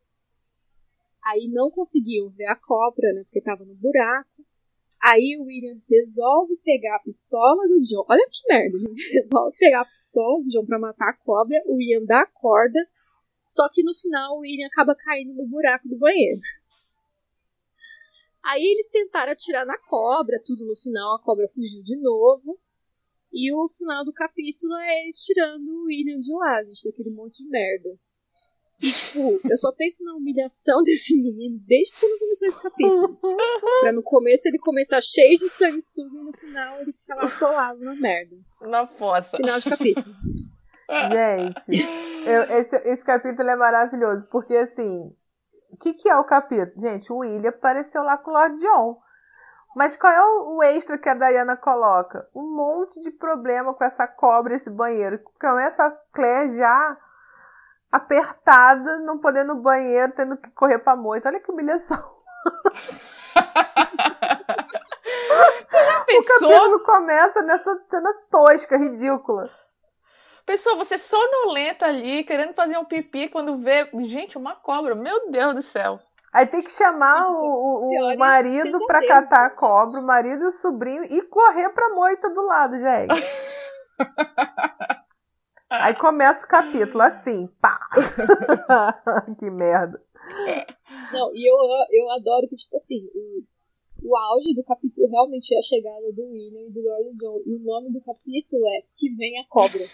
Aí não conseguiam ver a cobra, né? Porque tava no buraco. Aí o William resolve pegar a pistola do John. Olha que merda, gente. *laughs* Resolve pegar a pistola do John pra matar a cobra. O William dá a corda. Só que no final o William acaba caindo no buraco do banheiro. Aí eles tentaram atirar na cobra, tudo no final, a cobra fugiu de novo. E o final do capítulo é eles tirando o William de lá, gente, daquele monte de merda. E, tipo, eu só penso na humilhação *laughs* desse menino desde quando começou esse capítulo. *laughs* pra no começo ele começar cheio de sanguessuga e no final ele ficar lá atolado na merda. Na fossa. Final de capítulo. *laughs* Gente, eu, esse, esse capítulo é maravilhoso, porque assim, o que, que é o capítulo? Gente, o William apareceu lá com o Lord John. Mas qual é o, o extra que a Diana coloca? Um monte de problema com essa cobra, esse banheiro. Começa a Claire já apertada, não podendo ir no banheiro, tendo que correr pra moita. Olha que humilhação. Você já pensou? O capítulo começa nessa cena tosca, ridícula. Pessoa, você sonolenta ali, querendo fazer um pipi quando vê. Gente, uma cobra, meu Deus do céu. Aí tem que chamar o, o, o marido pra catar a cobra, o marido e o sobrinho, e correr pra moita do lado, gente. *laughs* Aí começa o capítulo assim, pá! *laughs* que merda. Não, e eu, eu adoro que, tipo assim, o, o auge do capítulo realmente é a chegada do William e do Lord John. E o nome do capítulo é Que Vem a Cobra. *laughs*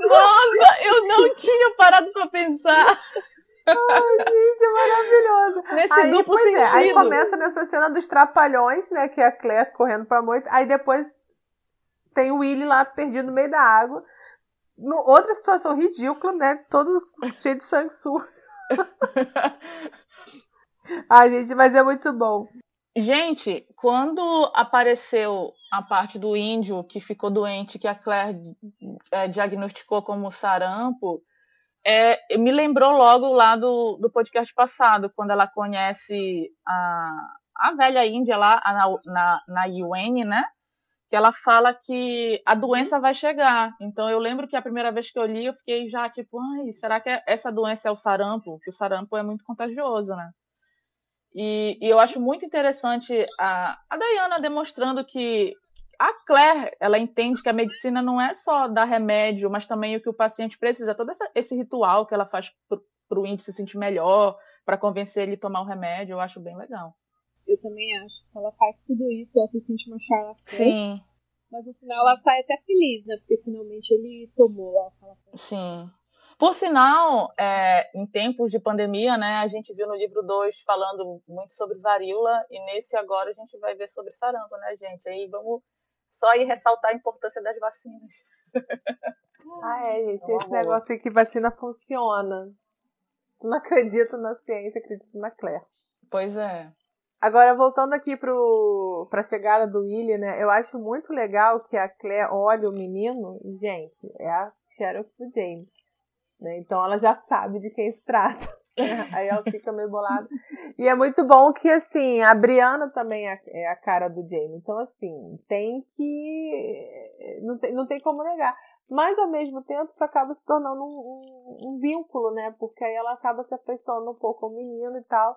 Nossa, eu não tinha parado pra pensar. Ai, gente, é maravilhoso. Nesse aí, duplo sentido. É, aí começa nessa cena dos trapalhões, né? Que é a Claire correndo pra moita. Aí depois tem o Willy lá perdido no meio da água. No, outra situação ridícula, né? Todos cheios de sangue sujo. *laughs* Ai, gente, mas é muito bom. Gente, quando apareceu a parte do índio que ficou doente, que a Claire é, diagnosticou como sarampo, é, me lembrou logo lá do, do podcast passado, quando ela conhece a, a velha índia lá, a, na, na, na UN, né? Que ela fala que a doença vai chegar. Então eu lembro que a primeira vez que eu li, eu fiquei já tipo, ai, será que essa doença é o sarampo? Porque o sarampo é muito contagioso, né? E, e eu acho muito interessante a, a Diana demonstrando que a Claire, ela entende que a medicina não é só dar remédio, mas também o que o paciente precisa. Todo essa, esse ritual que ela faz para o índice se sentir melhor, para convencer ele a tomar o remédio, eu acho bem legal. Eu também acho. Ela faz tudo isso, ela se sente uma charlatã. Sim. Mas no final ela sai até feliz, né? Porque finalmente ele tomou lá aquela Sim. Por sinal, é, em tempos de pandemia, né, a gente viu no livro 2 falando muito sobre varíola, e nesse agora a gente vai ver sobre sarampo, né, gente? Aí vamos só ir ressaltar a importância das vacinas. *laughs* Ah, é, gente, esse negócio aí que vacina funciona. Não acredito na ciência, acredito na Claire. Pois é. Agora, voltando aqui para a chegada do William, né? Eu acho muito legal que a Claire olha o menino e, gente, é a Sheriff do James. Né? Então ela já sabe de quem se trata. *laughs* Aí ela fica meio bolada. E é muito bom que, assim, a Briana também é, é a cara do Jamie. Então, assim, tem que. Não tem, não tem como negar. Mas, ao mesmo tempo, isso acaba se tornando um, um, um vínculo, né? Porque aí ela acaba se afeiçoando um pouco ao menino e tal.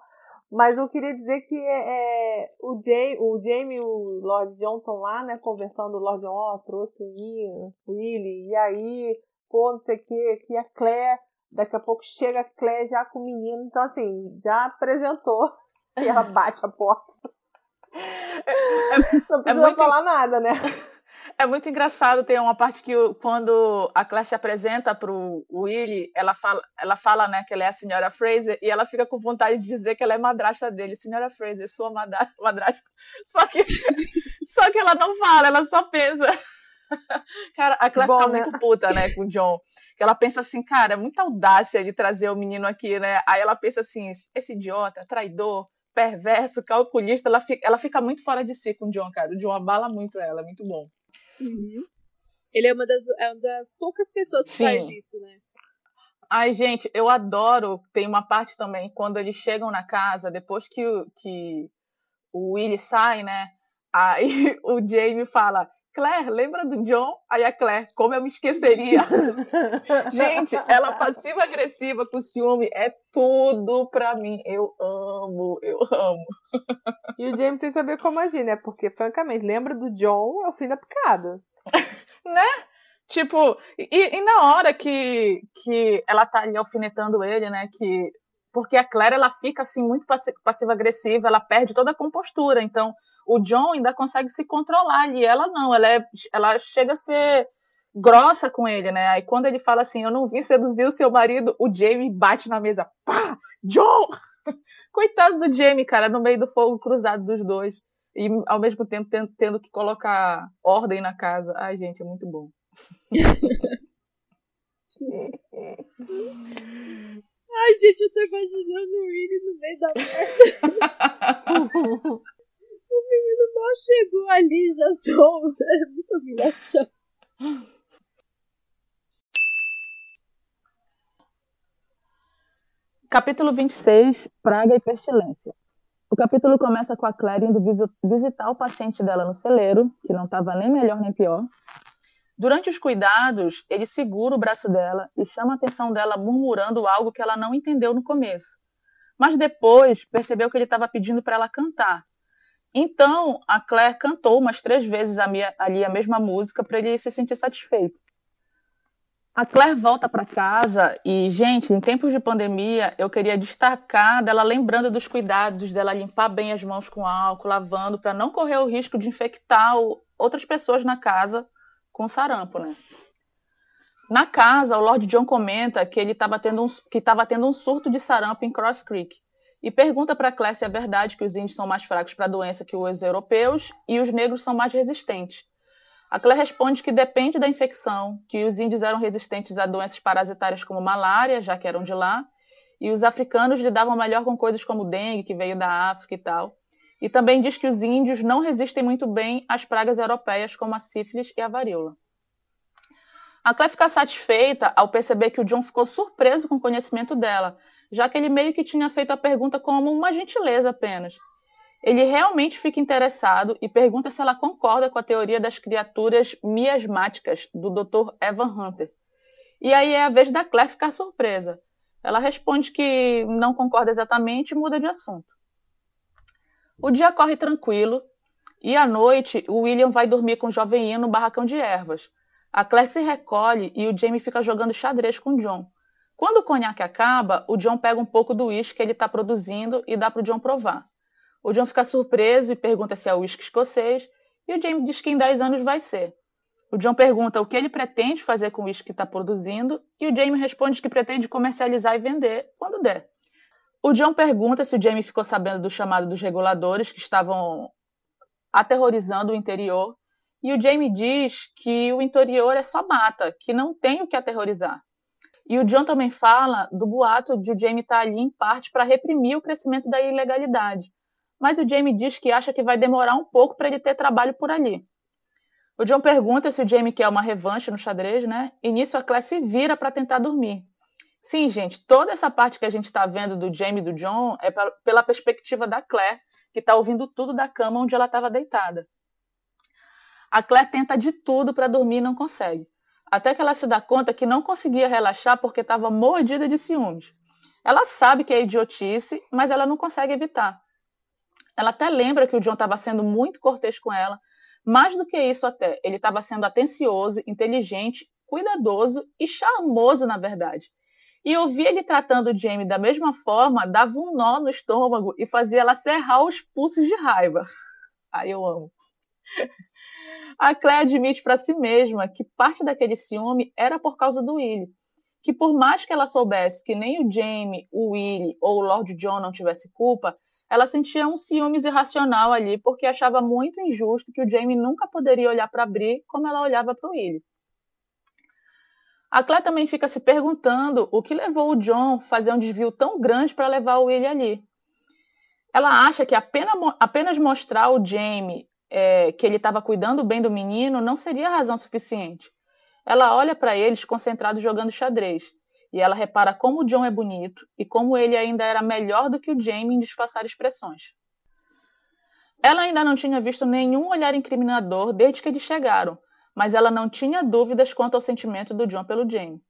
Mas eu queria dizer que é, o, Jay, o Jamie e o Lord John estão lá, né? Conversando, o Lord John, ó, oh, trouxe o Ian, o Willie, e aí, pô, não sei o que, que a Claire Daqui a pouco chega a Clé já com o menino. Então, assim, já apresentou. *laughs* E ela bate a porta. É, Não precisa é muito... falar nada, né? É muito engraçado, tem uma parte que quando a Claire se apresenta pro Willy, ela fala, ela fala, né, que ela é a senhora Fraser, e ela fica com vontade de dizer que ela é madrasta dele, senhora Fraser, sua *laughs* madrasta. Só que, *laughs* só que ela não fala, ela só pensa. *laughs* Cara, a Claire Bom, fica né? muito puta, né, com o John. Que ela pensa assim, cara, muita audácia de trazer o menino aqui, né? Aí ela pensa assim, esse idiota, traidor, perverso, calculista, ela fica, ela fica muito fora de si com o John, cara. O John abala muito ela, é muito bom. Uhum. Ele é uma, das, é uma das poucas pessoas que Sim. faz isso, né? Ai, gente, eu adoro. Tem uma parte também, quando eles chegam na casa, depois que, que o Willy sai, né? Aí *laughs* o Jamie fala: Claire, lembra do John? Aí a Claire, como eu me esqueceria? *laughs* Gente, ela passiva-agressiva com ciúme é tudo pra mim. Eu amo, eu amo. E o James sem saber como agir, né? Porque, francamente, lembra do John, é o fim da picada. *laughs* né? Tipo, e, e, na hora que, que ela tá ali alfinetando ele, né? Que porque a Claire ela fica assim muito passiva-agressiva, ela perde toda a compostura. Então, o John ainda consegue se controlar e ela não, ela, é, ela chega a ser grossa com ele, né? Aí quando ele fala assim, eu não vim seduzir o seu marido, o Jamie bate na mesa, pá, John! *laughs* Coitado do Jamie, cara, no meio do fogo cruzado dos dois. E ao mesmo tempo tendo, tendo que colocar ordem na casa. Ai, gente, é muito bom. *laughs* *laughs* Ai, gente, eu tô imaginando o Willy no meio da merda. *laughs* o menino mal chegou ali, já sou. É muita humilhação. Capítulo 26 Praga e Pestilência. O capítulo começa com a Claire indo visitar o paciente dela no celeiro, que não estava nem melhor nem pior, Durante os cuidados, ele segura o braço dela e chama a atenção dela murmurando algo que ela não entendeu no começo. Mas depois percebeu que ele estava pedindo para ela cantar. Então, a Claire cantou umas três vezes ali a mesma música para ele se sentir satisfeito. A Claire volta para casa e, gente, em tempos de pandemia, eu queria destacar dela lembrando dos cuidados, dela limpar bem as mãos com álcool, lavando, para não correr o risco de infectar outras pessoas na casa com sarampo, né? Na casa, o Lord John comenta que ele estava tendo, um, que tendo um surto de sarampo em Cross Creek e pergunta para Claire se é verdade que os índios são mais fracos para a doença que os europeus e os negros são mais resistentes. A Claire responde que depende da infecção, que os índios eram resistentes a doenças parasitárias como malária, já que eram de lá, e os africanos lidavam melhor com coisas como dengue, que veio da África e tal. E também diz que os índios não resistem muito bem às pragas europeias, como a sífilis e a varíola. A Claire fica satisfeita ao perceber que o John ficou surpreso com o conhecimento dela, já que ele meio que tinha feito a pergunta como uma gentileza apenas. Ele realmente fica interessado e pergunta se ela concorda com a teoria das criaturas miasmáticas do Dr. Evan Hunter. E aí é a vez da Claire ficar surpresa. Ela responde que não concorda exatamente e muda de assunto. O dia corre tranquilo e à noite o William vai dormir com o jovem Ian no barracão de ervas. A Claire se recolhe e o Jamie fica jogando xadrez com o John. Quando o conhaque acaba, o John pega um pouco do uísque que ele está produzindo e dá para o John provar. O John fica surpreso e pergunta se é uísque escocês, e o Jamie diz que em 10 anos vai ser. O John pergunta o que ele pretende fazer com o uísque que está produzindo, e o Jamie responde que pretende comercializar e vender quando der. O John pergunta se o Jamie ficou sabendo do chamado dos reguladores que estavam aterrorizando o interior, e o Jamie diz que o interior é só mata, que não tem o que aterrorizar. E o John também fala do boato de o Jamie estar tá ali em parte para reprimir o crescimento da ilegalidade. Mas o Jamie diz que acha que vai demorar um pouco para ele ter trabalho por ali. O John pergunta se o Jamie quer uma revanche no xadrez, né? E nisso a Claire se vira para tentar dormir. Sim, gente, toda essa parte que a gente está vendo do Jamie e do John é pela perspectiva da Claire, que está ouvindo tudo da cama onde ela estava deitada. A Claire tenta de tudo para dormir e não consegue até que ela se dá conta que não conseguia relaxar porque estava mordida de ciúmes. Ela sabe que é idiotice, mas ela não consegue evitar. Ela até lembra que o John estava sendo muito cortês com ela, mais do que isso até, ele estava sendo atencioso, inteligente, cuidadoso e charmoso, na verdade. E ouvir ele tratando o Jamie da mesma forma dava um nó no estômago e fazia ela cerrar os pulsos de raiva. *laughs* Ai, eu amo. A Claire admite para si mesma que parte daquele ciúme era por causa do Willie, que por mais que ela soubesse que nem o Jamie, o Willie ou o Lord John não tivesse culpa, ela sentia um ciúmes irracional ali porque achava muito injusto que o Jamie nunca poderia olhar para Bri como ela olhava para o Willie. A Claire também fica se perguntando o que levou o John a fazer um desvio tão grande para levar o Willie ali. Ela acha que apenas, apenas mostrar o Jamie é, que ele estava cuidando bem do menino não seria razão suficiente. Ela olha para eles concentrados jogando xadrez e ela repara como o John é bonito e como ele ainda era melhor do que o Jamie em disfarçar expressões. Ela ainda não tinha visto nenhum olhar incriminador desde que eles chegaram, mas ela não tinha dúvidas quanto ao sentimento do John pelo Jamie.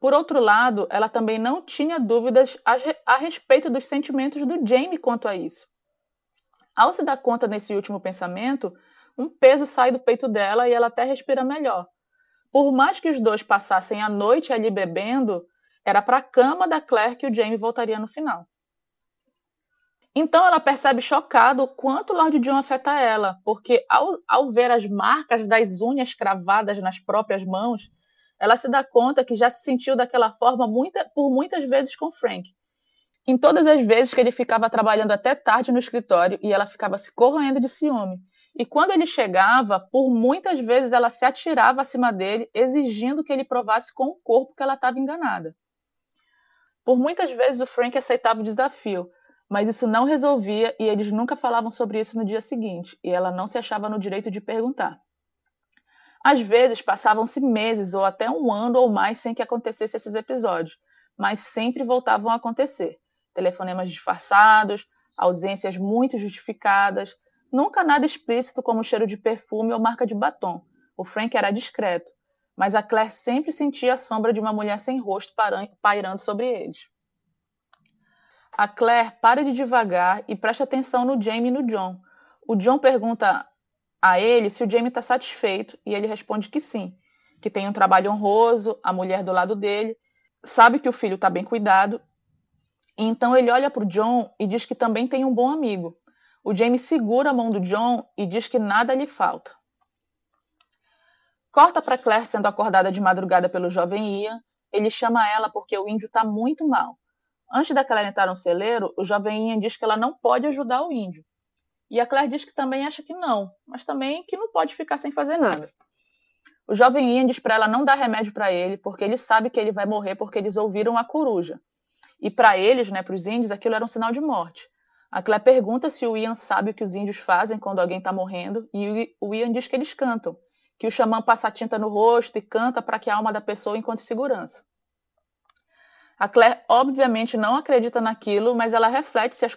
Por outro lado, ela também não tinha dúvidas a respeito dos sentimentos do Jamie quanto a isso. Ao se dar conta nesse último pensamento, um peso sai do peito dela e ela até respira melhor. Por mais que os dois passassem a noite ali bebendo, era para a cama da Claire que o Jamie voltaria no final. Então ela percebe chocado o quanto Lord John afeta ela, porque ao, ao ver as marcas das unhas cravadas nas próprias mãos, ela se dá conta que já se sentiu daquela forma muita, por muitas vezes com Frank. Em todas as vezes que ele ficava trabalhando até tarde no escritório e ela ficava se corroendo de ciúme. E quando ele chegava, por muitas vezes ela se atirava acima dele, exigindo que ele provasse com o corpo que ela estava enganada. Por muitas vezes o Frank aceitava o desafio, mas isso não resolvia e eles nunca falavam sobre isso no dia seguinte, e ela não se achava no direito de perguntar. Às vezes passavam-se meses ou até um ano ou mais sem que acontecesse esses episódios, mas sempre voltavam a acontecer telefonemas disfarçados, ausências muito justificadas, nunca nada explícito como cheiro de perfume ou marca de batom. O Frank era discreto, mas a Claire sempre sentia a sombra de uma mulher sem rosto pairando sobre eles. A Claire para de devagar e presta atenção no Jamie e no John. O John pergunta a ele se o Jamie está satisfeito e ele responde que sim, que tem um trabalho honroso, a mulher do lado dele, sabe que o filho está bem cuidado então ele olha para o John e diz que também tem um bom amigo. O James segura a mão do John e diz que nada lhe falta. Corta para Claire sendo acordada de madrugada pelo jovem Ian. Ele chama ela porque o índio está muito mal. Antes da Claire entrar no celeiro, o jovem Ian diz que ela não pode ajudar o índio. E a Claire diz que também acha que não, mas também que não pode ficar sem fazer nada. O jovem Ian diz para ela não dar remédio para ele, porque ele sabe que ele vai morrer porque eles ouviram a coruja. E para eles, né, para os índios, aquilo era um sinal de morte. A Claire pergunta se o Ian sabe o que os índios fazem quando alguém está morrendo, e o Ian diz que eles cantam, que o xamã passa tinta no rosto e canta para que a alma da pessoa encontre segurança. A Claire, obviamente, não acredita naquilo, mas ela reflete se as,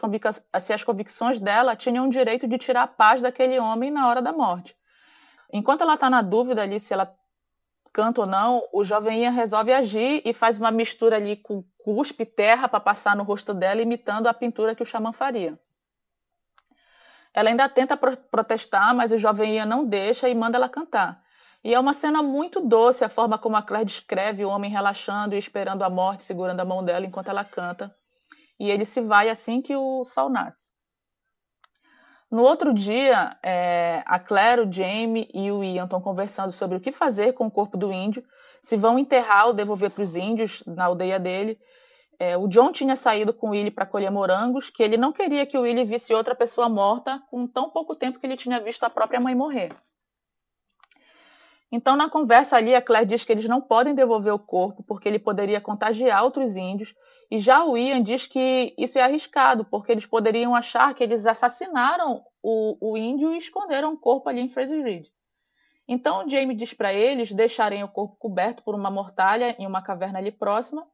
se as convicções dela tinham o direito de tirar a paz daquele homem na hora da morte. Enquanto ela está na dúvida ali se ela canta ou não, o jovem Ian resolve agir e faz uma mistura ali com cuspe, terra para passar no rosto dela, imitando a pintura que o xamã faria. Ela ainda tenta pro protestar, mas o jovem Ian não deixa e manda ela cantar. E é uma cena muito doce a forma como a Claire descreve o homem relaxando e esperando a morte, segurando a mão dela enquanto ela canta. E ele se vai assim que o sol nasce. No outro dia, é, a Claire, o Jamie e o Ian estão conversando sobre o que fazer com o corpo do índio, se vão enterrar ou devolver para os índios na aldeia dele. É, o John tinha saído com o Willie para colher morangos, que ele não queria que o Willie visse outra pessoa morta com tão pouco tempo que ele tinha visto a própria mãe morrer. Então, na conversa ali, a Claire diz que eles não podem devolver o corpo porque ele poderia contagiar outros índios, e já o Ian diz que isso é arriscado, porque eles poderiam achar que eles assassinaram o, o índio e esconderam o corpo ali em Fraser Ridge. Então, Jamie diz para eles deixarem o corpo coberto por uma mortalha em uma caverna ali próxima,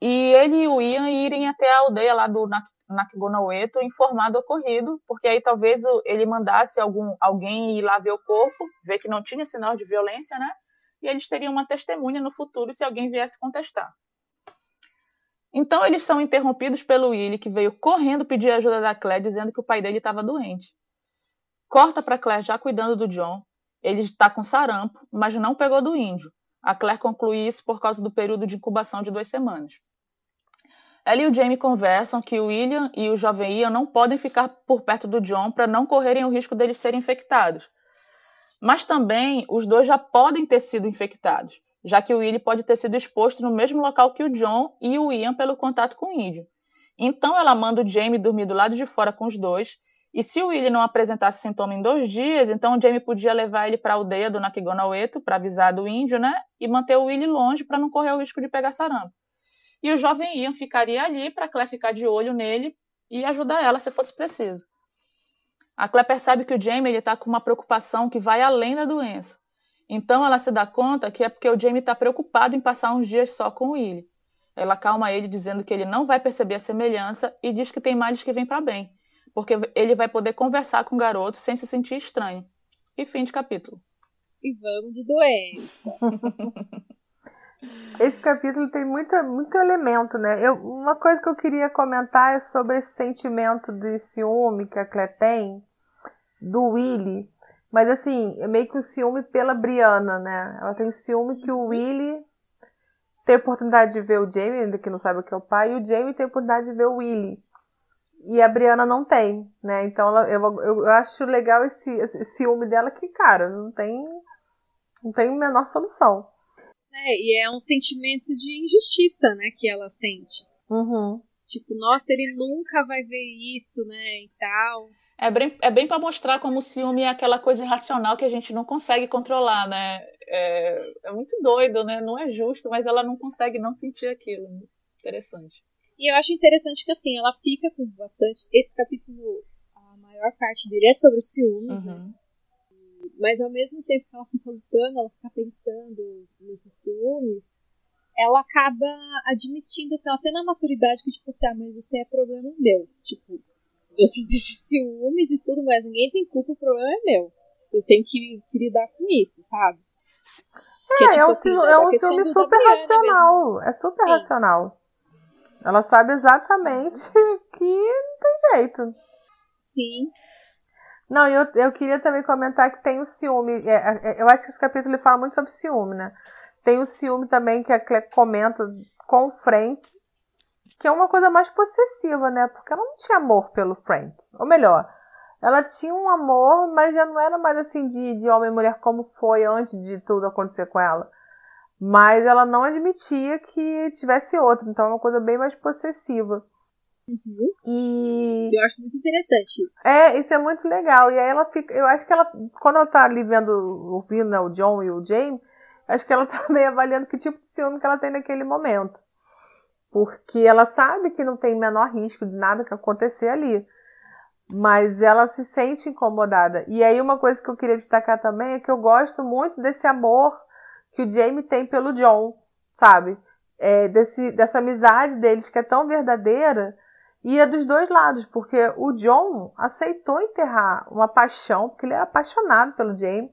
e ele e o Ian irem até a aldeia lá do Nakgonaueto informar do ocorrido, porque aí talvez ele mandasse algum, alguém ir lá ver o corpo, ver que não tinha sinal de violência, né? E eles teriam uma testemunha no futuro se alguém viesse contestar. Então eles são interrompidos pelo Willie, que veio correndo pedir ajuda da Claire, dizendo que o pai dele estava doente. Corta para Claire já cuidando do John. Ele está com sarampo, mas não pegou do índio. A Claire conclui isso por causa do período de incubação de duas semanas. Ela e o Jamie conversam que o William e o jovem Ian não podem ficar por perto do John para não correrem o risco deles serem infectados. Mas também os dois já podem ter sido infectados, já que o Willie pode ter sido exposto no mesmo local que o John e o Ian pelo contato com o índio. Então ela manda o Jamie dormir do lado de fora com os dois, e se o Willie não apresentasse sintoma em dois dias, então o Jamie podia levar ele para a aldeia do Nakigonaueto para avisar do índio, né? E manter o Willie longe para não correr o risco de pegar sarampo. E o jovem Ian ficaria ali para Claire ficar de olho nele e ajudar ela se fosse preciso. A Claire percebe que o Jamie está com uma preocupação que vai além da doença. Então ela se dá conta que é porque o Jamie está preocupado em passar uns dias só com o Willie. Ela calma ele dizendo que ele não vai perceber a semelhança e diz que tem males que vêm para bem, porque ele vai poder conversar com o garoto sem se sentir estranho. E fim de capítulo. E vamos de doença. *laughs* Esse capítulo tem muito, muito elemento, né? Eu, uma coisa que eu queria comentar é sobre esse sentimento de ciúme que a Clé tem do Willy. Mas assim, é meio que um ciúme pela Briana, né? Ela tem ciúme que o Willy tem a oportunidade de ver o Jamie, ainda que não sabe o que é o pai, e o Jamie tem a oportunidade de ver o Willy. E a Briana não tem, né? Então ela, eu, eu, eu acho legal esse, esse ciúme dela que, cara, não tem, não tem a menor solução. É, e é um sentimento de injustiça, né, que ela sente. Uhum. Tipo, nossa, ele nunca vai ver isso, né, e tal. É bem, é bem para mostrar como o ciúme é aquela coisa irracional que a gente não consegue controlar, né? É, é, muito doido, né? Não é justo, mas ela não consegue não sentir aquilo. Interessante. E eu acho interessante que, assim, ela fica com bastante... Esse capítulo, a maior parte dele é sobre os ciúmes, né? uhum. né? Mas ao mesmo tempo que ela fica lutando, ela fica pensando nesses ciúmes, ela acaba admitindo, assim, tem na maturidade que, tipo assim, ah, mas isso é problema meu. Tipo, eu sinto esses *laughs* ciúmes e tudo, mas ninguém tem culpa, o problema é meu. Eu tenho que, que lidar com isso, sabe? É, é, tipo, é, um, assim, é um ciúme super racional. Mesmo. É super Sim. racional. Ela sabe exatamente que não tem jeito. Sim. Não, eu, eu queria também comentar que tem o ciúme. É, é, é, eu acho que esse capítulo fala muito sobre ciúme, né? Tem o ciúme também que a Claire comenta com o Frank, que é uma coisa mais possessiva, né? Porque ela não tinha amor pelo Frank. Ou melhor, ela tinha um amor, mas já não era mais assim de, de homem e mulher como foi antes de tudo acontecer com ela. Mas ela não admitia que tivesse outro, então é uma coisa bem mais possessiva. Uhum. E. Eu acho muito interessante. É, isso é muito legal. E aí ela fica. Eu acho que ela, quando ela tá ali vendo, ouvindo né, o John e o James, acho que ela *laughs* tá meio avaliando que tipo de ciúme que ela tem naquele momento. Porque ela sabe que não tem menor risco de nada que acontecer ali. Mas ela se sente incomodada. E aí, uma coisa que eu queria destacar também é que eu gosto muito desse amor que o Jamie tem pelo John, sabe? é, desse, dessa amizade deles que é tão verdadeira e é dos dois lados, porque o John aceitou enterrar uma paixão, porque ele é apaixonado pelo Jamie,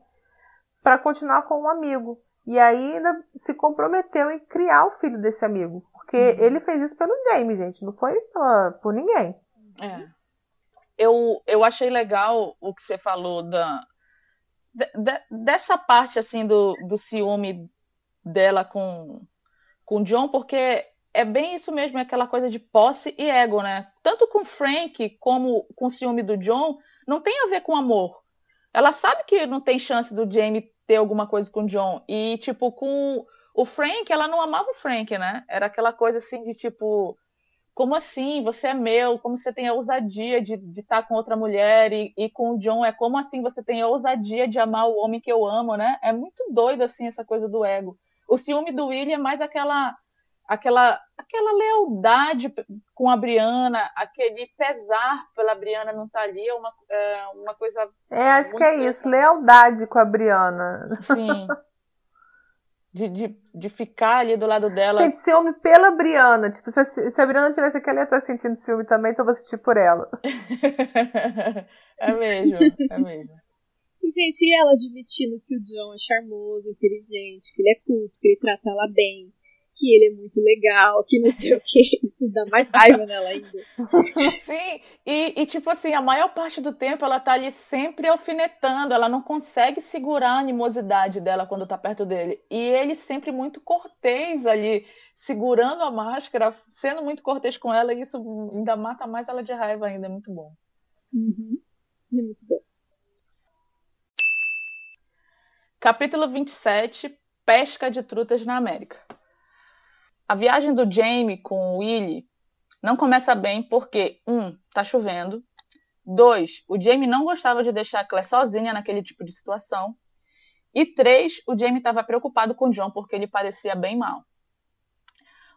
para continuar com um amigo. E aí ainda se comprometeu em criar o filho desse amigo. Porque uhum. ele fez isso pelo Jamie, gente. Não foi por, por ninguém. É. Eu, eu achei legal o que você falou da, de, de, dessa parte assim do, do ciúme dela com, com John, porque é bem isso mesmo, é aquela coisa de posse e ego, né? Tanto com Frank como com o ciúme do John, não tem a ver com amor. Ela sabe que não tem chance do Jamie ter alguma coisa com o John. E, tipo, com o Frank, ela não amava o Frank, né? Era aquela coisa assim de tipo. Como assim? Você é meu? Como você tem a ousadia de estar tá com outra mulher? E, e com o John, é como assim você tem a ousadia de amar o homem que eu amo, né? É muito doido, assim, essa coisa do ego. O ciúme do William é mais aquela aquela, aquela lealdade com a Briana, aquele pesar pela Briana não estar tá ali, é uma, é uma coisa. É, acho que é isso, lealdade com a Briana. Sim. De, de, de ficar ali do lado dela. Sente ciúme pela Briana. Tipo, se, se a Briana tivesse aqui, ela ia estar sentindo ciúme também, então eu vou sentir por ela. é mesmo, é mesmo. Gente, e ela admitindo que o John é charmoso, inteligente, que ele é culto, que ele trata ela bem que ele é muito legal, que não sei o que. Isso dá mais raiva nela ainda. *laughs* Sim, e, e, tipo assim, a maior parte do tempo ela tá ali sempre alfinetando, ela não consegue segurar a animosidade dela quando tá perto dele. E ele sempre muito cortês ali, segurando a máscara, sendo muito cortês com ela, e isso ainda mata mais ela de raiva ainda, é muito bom. Uhum. É muito bom. Capítulo 27 Pesca de trutas na América. A viagem do Jamie com o Willie não começa bem porque, um, tá chovendo. Dois, o Jamie não gostava de deixar a Claire sozinha naquele tipo de situação. E três, o Jamie estava preocupado com o John porque ele parecia bem mal.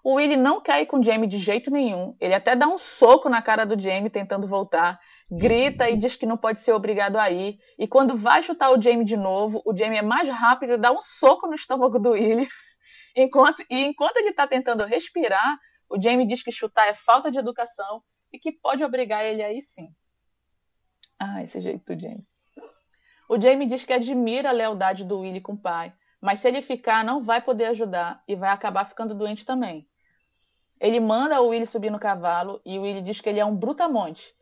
O Willie não quer ir com o Jamie de jeito nenhum. Ele até dá um soco na cara do Jamie tentando voltar, grita e diz que não pode ser obrigado a ir. E quando vai chutar o Jamie de novo, o Jamie é mais rápido e dá um soco no estômago do Willie Enquanto, e enquanto ele está tentando respirar, o Jamie diz que chutar é falta de educação e que pode obrigar ele a ir sim. Ah, esse jeito do Jamie. O Jamie diz que admira a lealdade do Willie com o pai, mas se ele ficar, não vai poder ajudar e vai acabar ficando doente também. Ele manda o Willie subir no cavalo e o Willie diz que ele é um brutamonte,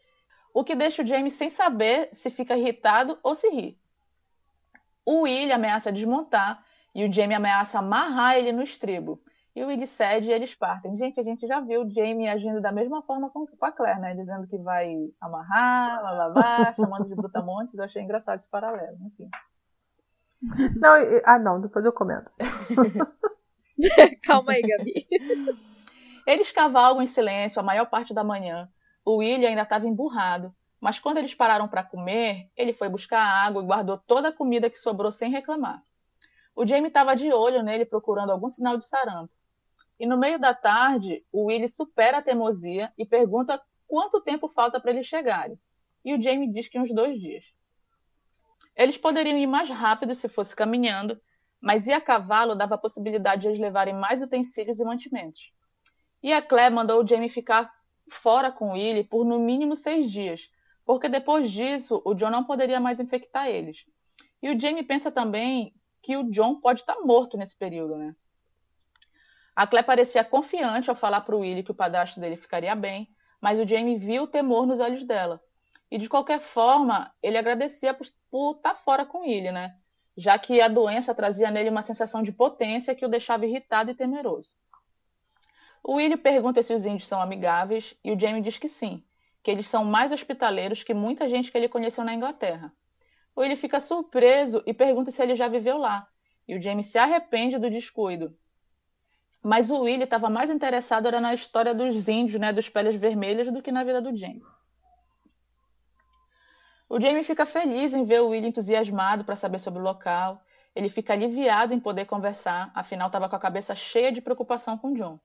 o que deixa o Jamie sem saber se fica irritado ou se ri. O Willie ameaça desmontar e o Jamie ameaça amarrar ele no estribo. E o Willie cede e eles partem. Gente, a gente já viu o Jamie agindo da mesma forma com, a Claire, né? Dizendo que vai amarrar, lá, lá, lá, *laughs* chamando de brutamontes. Eu achei engraçado esse paralelo, enfim. Não, ah, não, depois eu comento. *laughs* Calma aí, Gabi. Eles cavalgam em silêncio a maior parte da manhã. O Willie ainda estava emburrado, mas quando eles pararam para comer, ele foi buscar água e guardou toda a comida que sobrou sem reclamar. O Jamie estava de olho nele procurando algum sinal de sarampo. E no meio da tarde, o Willie supera a teimosia e pergunta quanto tempo falta para eles chegarem. E o Jamie diz que uns dois dias. Eles poderiam ir mais rápido se fosse caminhando, mas ir a cavalo dava a possibilidade de eles levarem mais utensílios e mantimentos. E a Claire mandou o Jamie ficar fora com o Willie por no mínimo seis dias, porque depois disso o John não poderia mais infectar eles. E o Jamie pensa também que o John pode estar morto nesse período, né? A Claire parecia confiante ao falar para o Willie que o padrasto dele ficaria bem, mas o Jamie viu o temor nos olhos dela. E de qualquer forma, ele agradecia por, por estar fora com Willie, né? Já que a doença trazia nele uma sensação de potência que o deixava irritado e temeroso. O Willie pergunta se os índios são amigáveis e o Jamie diz que sim, que eles são mais hospitaleiros que muita gente que ele conheceu na Inglaterra ou ele fica surpreso e pergunta se ele já viveu lá. E o James se arrepende do descuido. Mas o Willie estava mais interessado era na história dos índios, né, dos peles vermelhas, do que na vida do Jamie. O Jamie fica feliz em ver o Willie entusiasmado para saber sobre o local. Ele fica aliviado em poder conversar, afinal estava com a cabeça cheia de preocupação com John.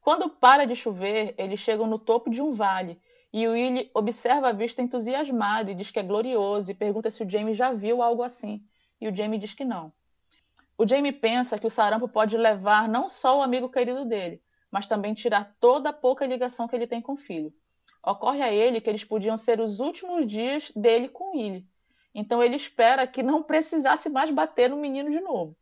Quando para de chover, eles chegam no topo de um vale e o Willie observa a vista entusiasmado e diz que é glorioso e pergunta se o Jamie já viu algo assim. E o Jamie diz que não. O Jamie pensa que o sarampo pode levar não só o amigo querido dele, mas também tirar toda a pouca ligação que ele tem com o filho. Ocorre a ele que eles podiam ser os últimos dias dele com Willie. Então ele espera que não precisasse mais bater no menino de novo.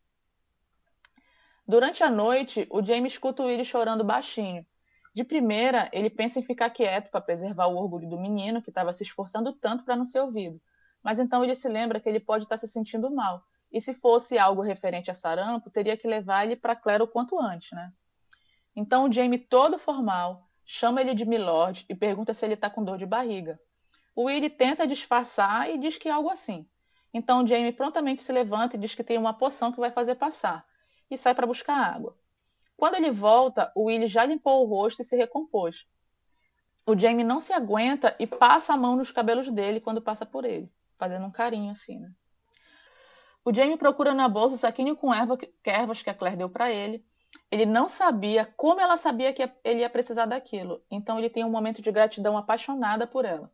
Durante a noite, o Jamie escuta o Willie chorando baixinho. De primeira, ele pensa em ficar quieto para preservar o orgulho do menino que estava se esforçando tanto para não ser ouvido. Mas então ele se lembra que ele pode estar tá se sentindo mal. E se fosse algo referente a sarampo, teria que levar ele para Claire o quanto antes, né? Então o Jamie, todo formal, chama ele de Milord e pergunta se ele está com dor de barriga. O Willie tenta disfarçar e diz que é algo assim. Então Jamie prontamente se levanta e diz que tem uma poção que vai fazer passar e sai para buscar água. Quando ele volta, o Willie já limpou o rosto e se recompôs. O Jamie não se aguenta e passa a mão nos cabelos dele quando passa por ele, fazendo um carinho assim, né? O Jamie procura na bolsa o saquinho com erva, ervas que a Claire deu para ele. Ele não sabia como ela sabia que ele ia precisar daquilo, então ele tem um momento de gratidão apaixonada por ela.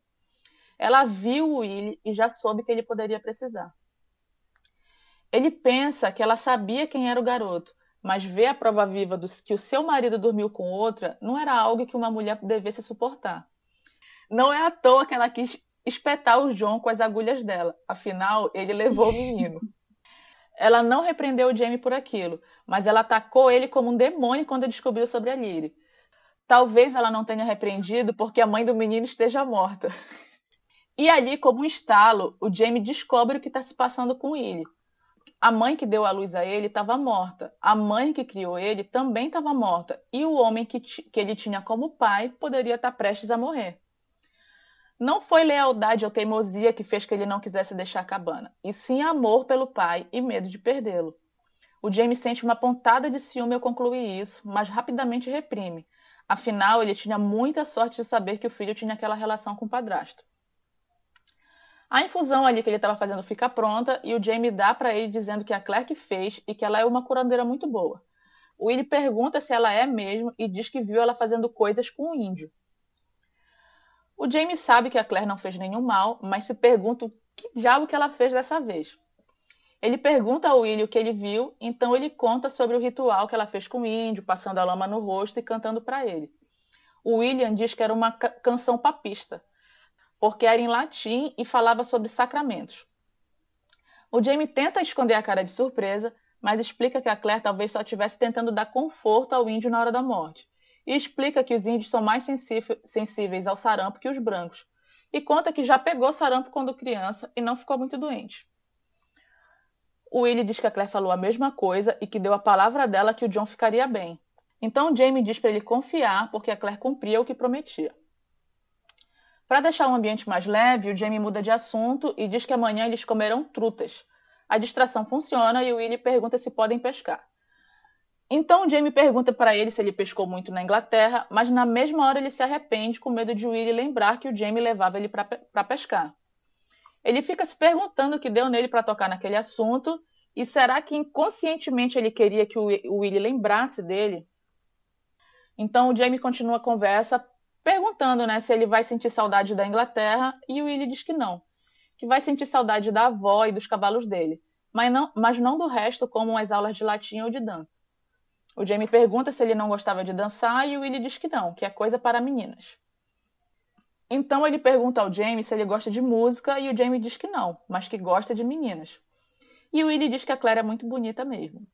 Ela viu o Willie e já soube que ele poderia precisar. Ele pensa que ela sabia quem era o garoto, mas ver a prova viva do, que o seu marido dormiu com outra não era algo que uma mulher devesse suportar. Não é à toa que ela quis espetar o John com as agulhas dela, afinal, ele levou o *laughs* menino. Ela não repreendeu o Jamie por aquilo, mas ela atacou ele como um demônio quando descobriu sobre a Lyre. Talvez ela não tenha repreendido porque a mãe do menino esteja morta. *laughs* E ali, como um estalo, o Jamie descobre o que está se passando com ele. A mãe que deu a luz a ele estava morta. A mãe que criou ele também estava morta. E o homem que, que ele tinha como pai poderia estar tá prestes a morrer. Não foi lealdade ou teimosia que fez que ele não quisesse deixar a cabana, e sim amor pelo pai e medo de perdê-lo. O James sente uma pontada de ciúme ao concluir isso, mas rapidamente reprime. Afinal, ele tinha muita sorte de saber que o filho tinha aquela relação com o padrasto. A infusão ali que ele estava fazendo fica pronta e o Jamie dá para ele dizendo que a Claire que fez e que ela é uma curandeira muito boa. O Willie pergunta se ela é mesmo e diz que viu ela fazendo coisas com o índio. O Jamie sabe que a Claire não fez nenhum mal, mas se pergunta o que diabo que ela fez dessa vez. Ele pergunta ao Willie o que ele viu, então ele conta sobre o ritual que ela fez com o índio, passando a lama no rosto e cantando para ele. O William diz que era uma canção papista, porque era em latim e falava sobre sacramentos. O Jamie tenta esconder a cara de surpresa, mas explica que a Claire talvez só estivesse tentando dar conforto ao índio na hora da morte. E explica que os índios são mais sensíveis ao sarampo que os brancos. E conta que já pegou sarampo quando criança e não ficou muito doente. O Willie diz que a Claire falou a mesma coisa e que deu a palavra dela que o John ficaria bem. Então Jamie diz para ele confiar porque a Claire cumpria o que prometia. Para deixar o ambiente mais leve, o Jamie muda de assunto e diz que amanhã eles comerão trutas. A distração funciona e o Willie pergunta se podem pescar. Então o Jamie pergunta para ele se ele pescou muito na Inglaterra, mas na mesma hora ele se arrepende com medo de Willie lembrar que o Jamie levava ele para pescar. Ele fica se perguntando o que deu nele para tocar naquele assunto e será que inconscientemente ele queria que o Willie lembrasse dele? Então o Jamie continua a conversa perguntando né, se ele vai sentir saudade da Inglaterra, e o Willie diz que não, que vai sentir saudade da avó e dos cavalos dele, mas não, mas não do resto, como as aulas de latim ou de dança. O Jamie pergunta se ele não gostava de dançar e o Willie diz que não, que é coisa para meninas. Então ele pergunta ao Jamie se ele gosta de música e o Jamie diz que não, mas que gosta de meninas. E o Willie diz que a Claire é muito bonita mesmo.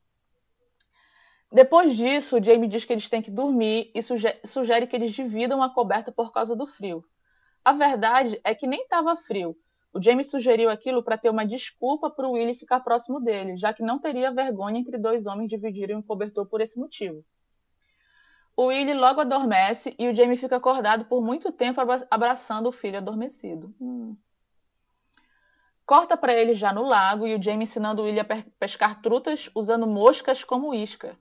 Depois disso, o Jamie diz que eles têm que dormir e sugere que eles dividam a coberta por causa do frio. A verdade é que nem estava frio. O Jamie sugeriu aquilo para ter uma desculpa para o Willie ficar próximo dele, já que não teria vergonha entre dois homens dividirem um cobertor por esse motivo. O Willie logo adormece e o Jamie fica acordado por muito tempo abraçando o filho adormecido. Hum. Corta para ele já no lago e o Jamie ensinando o Willie a pescar trutas usando moscas como isca.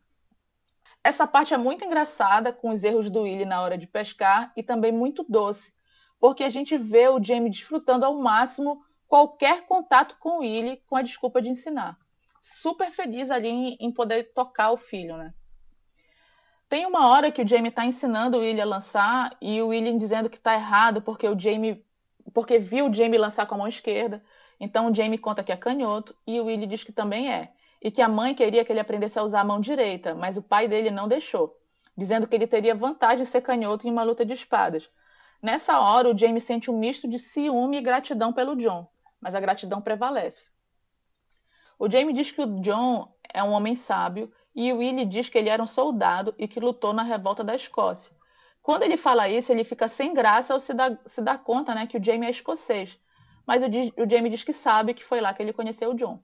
Essa parte é muito engraçada, com os erros do Willie na hora de pescar, e também muito doce, porque a gente vê o Jamie desfrutando ao máximo qualquer contato com o Willie com a desculpa de ensinar. Super feliz ali em, em poder tocar o filho, né? Tem uma hora que o Jamie está ensinando o Willie a lançar e o Willie dizendo que está errado porque o Jamie porque viu o Jamie lançar com a mão esquerda. Então o Jamie conta que é canhoto e o Willie diz que também é. E que a mãe queria que ele aprendesse a usar a mão direita, mas o pai dele não deixou, dizendo que ele teria vantagem de ser canhoto em uma luta de espadas. Nessa hora, o Jamie sente um misto de ciúme e gratidão pelo John, mas a gratidão prevalece. O Jamie diz que o John é um homem sábio e o Willie diz que ele era um soldado e que lutou na revolta da Escócia. Quando ele fala isso, ele fica sem graça ao se dar, se dar conta né, que o Jamie é escocês. Mas o, o Jamie diz que sabe que foi lá que ele conheceu o John.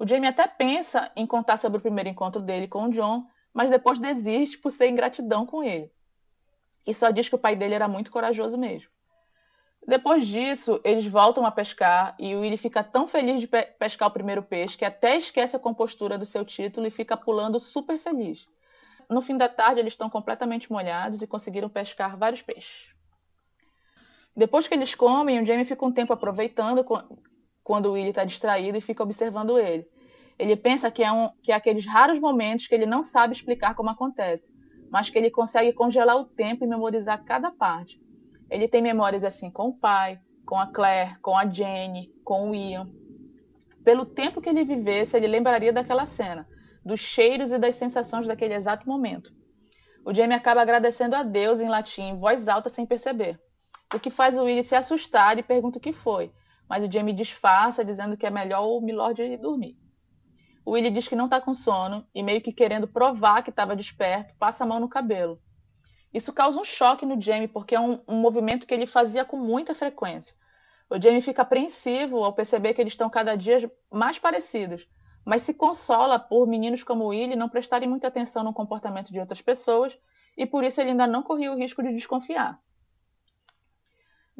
O Jamie até pensa em contar sobre o primeiro encontro dele com o John, mas depois desiste por ser ingratidão com ele. E só diz que o pai dele era muito corajoso mesmo. Depois disso, eles voltam a pescar e o Willy fica tão feliz de pe pescar o primeiro peixe que até esquece a compostura do seu título e fica pulando super feliz. No fim da tarde, eles estão completamente molhados e conseguiram pescar vários peixes. Depois que eles comem, o Jamie fica um tempo aproveitando quando o Willy está distraído e fica observando ele. Ele pensa que é, um, que é aqueles raros momentos que ele não sabe explicar como acontece, mas que ele consegue congelar o tempo e memorizar cada parte. Ele tem memórias assim com o pai, com a Claire, com a Jenny, com o Ian. Pelo tempo que ele vivesse, ele lembraria daquela cena, dos cheiros e das sensações daquele exato momento. O Jamie acaba agradecendo a Deus em latim, em voz alta, sem perceber. O que faz o Willie se assustar e pergunta o que foi, mas o Jamie disfarça, dizendo que é melhor o Milord ir dormir. O Willie diz que não está com sono e, meio que querendo provar que estava desperto, passa a mão no cabelo. Isso causa um choque no Jamie, porque é um, um movimento que ele fazia com muita frequência. O Jamie fica apreensivo ao perceber que eles estão cada dia mais parecidos, mas se consola por meninos como Willie não prestarem muita atenção no comportamento de outras pessoas e por isso ele ainda não corria o risco de desconfiar.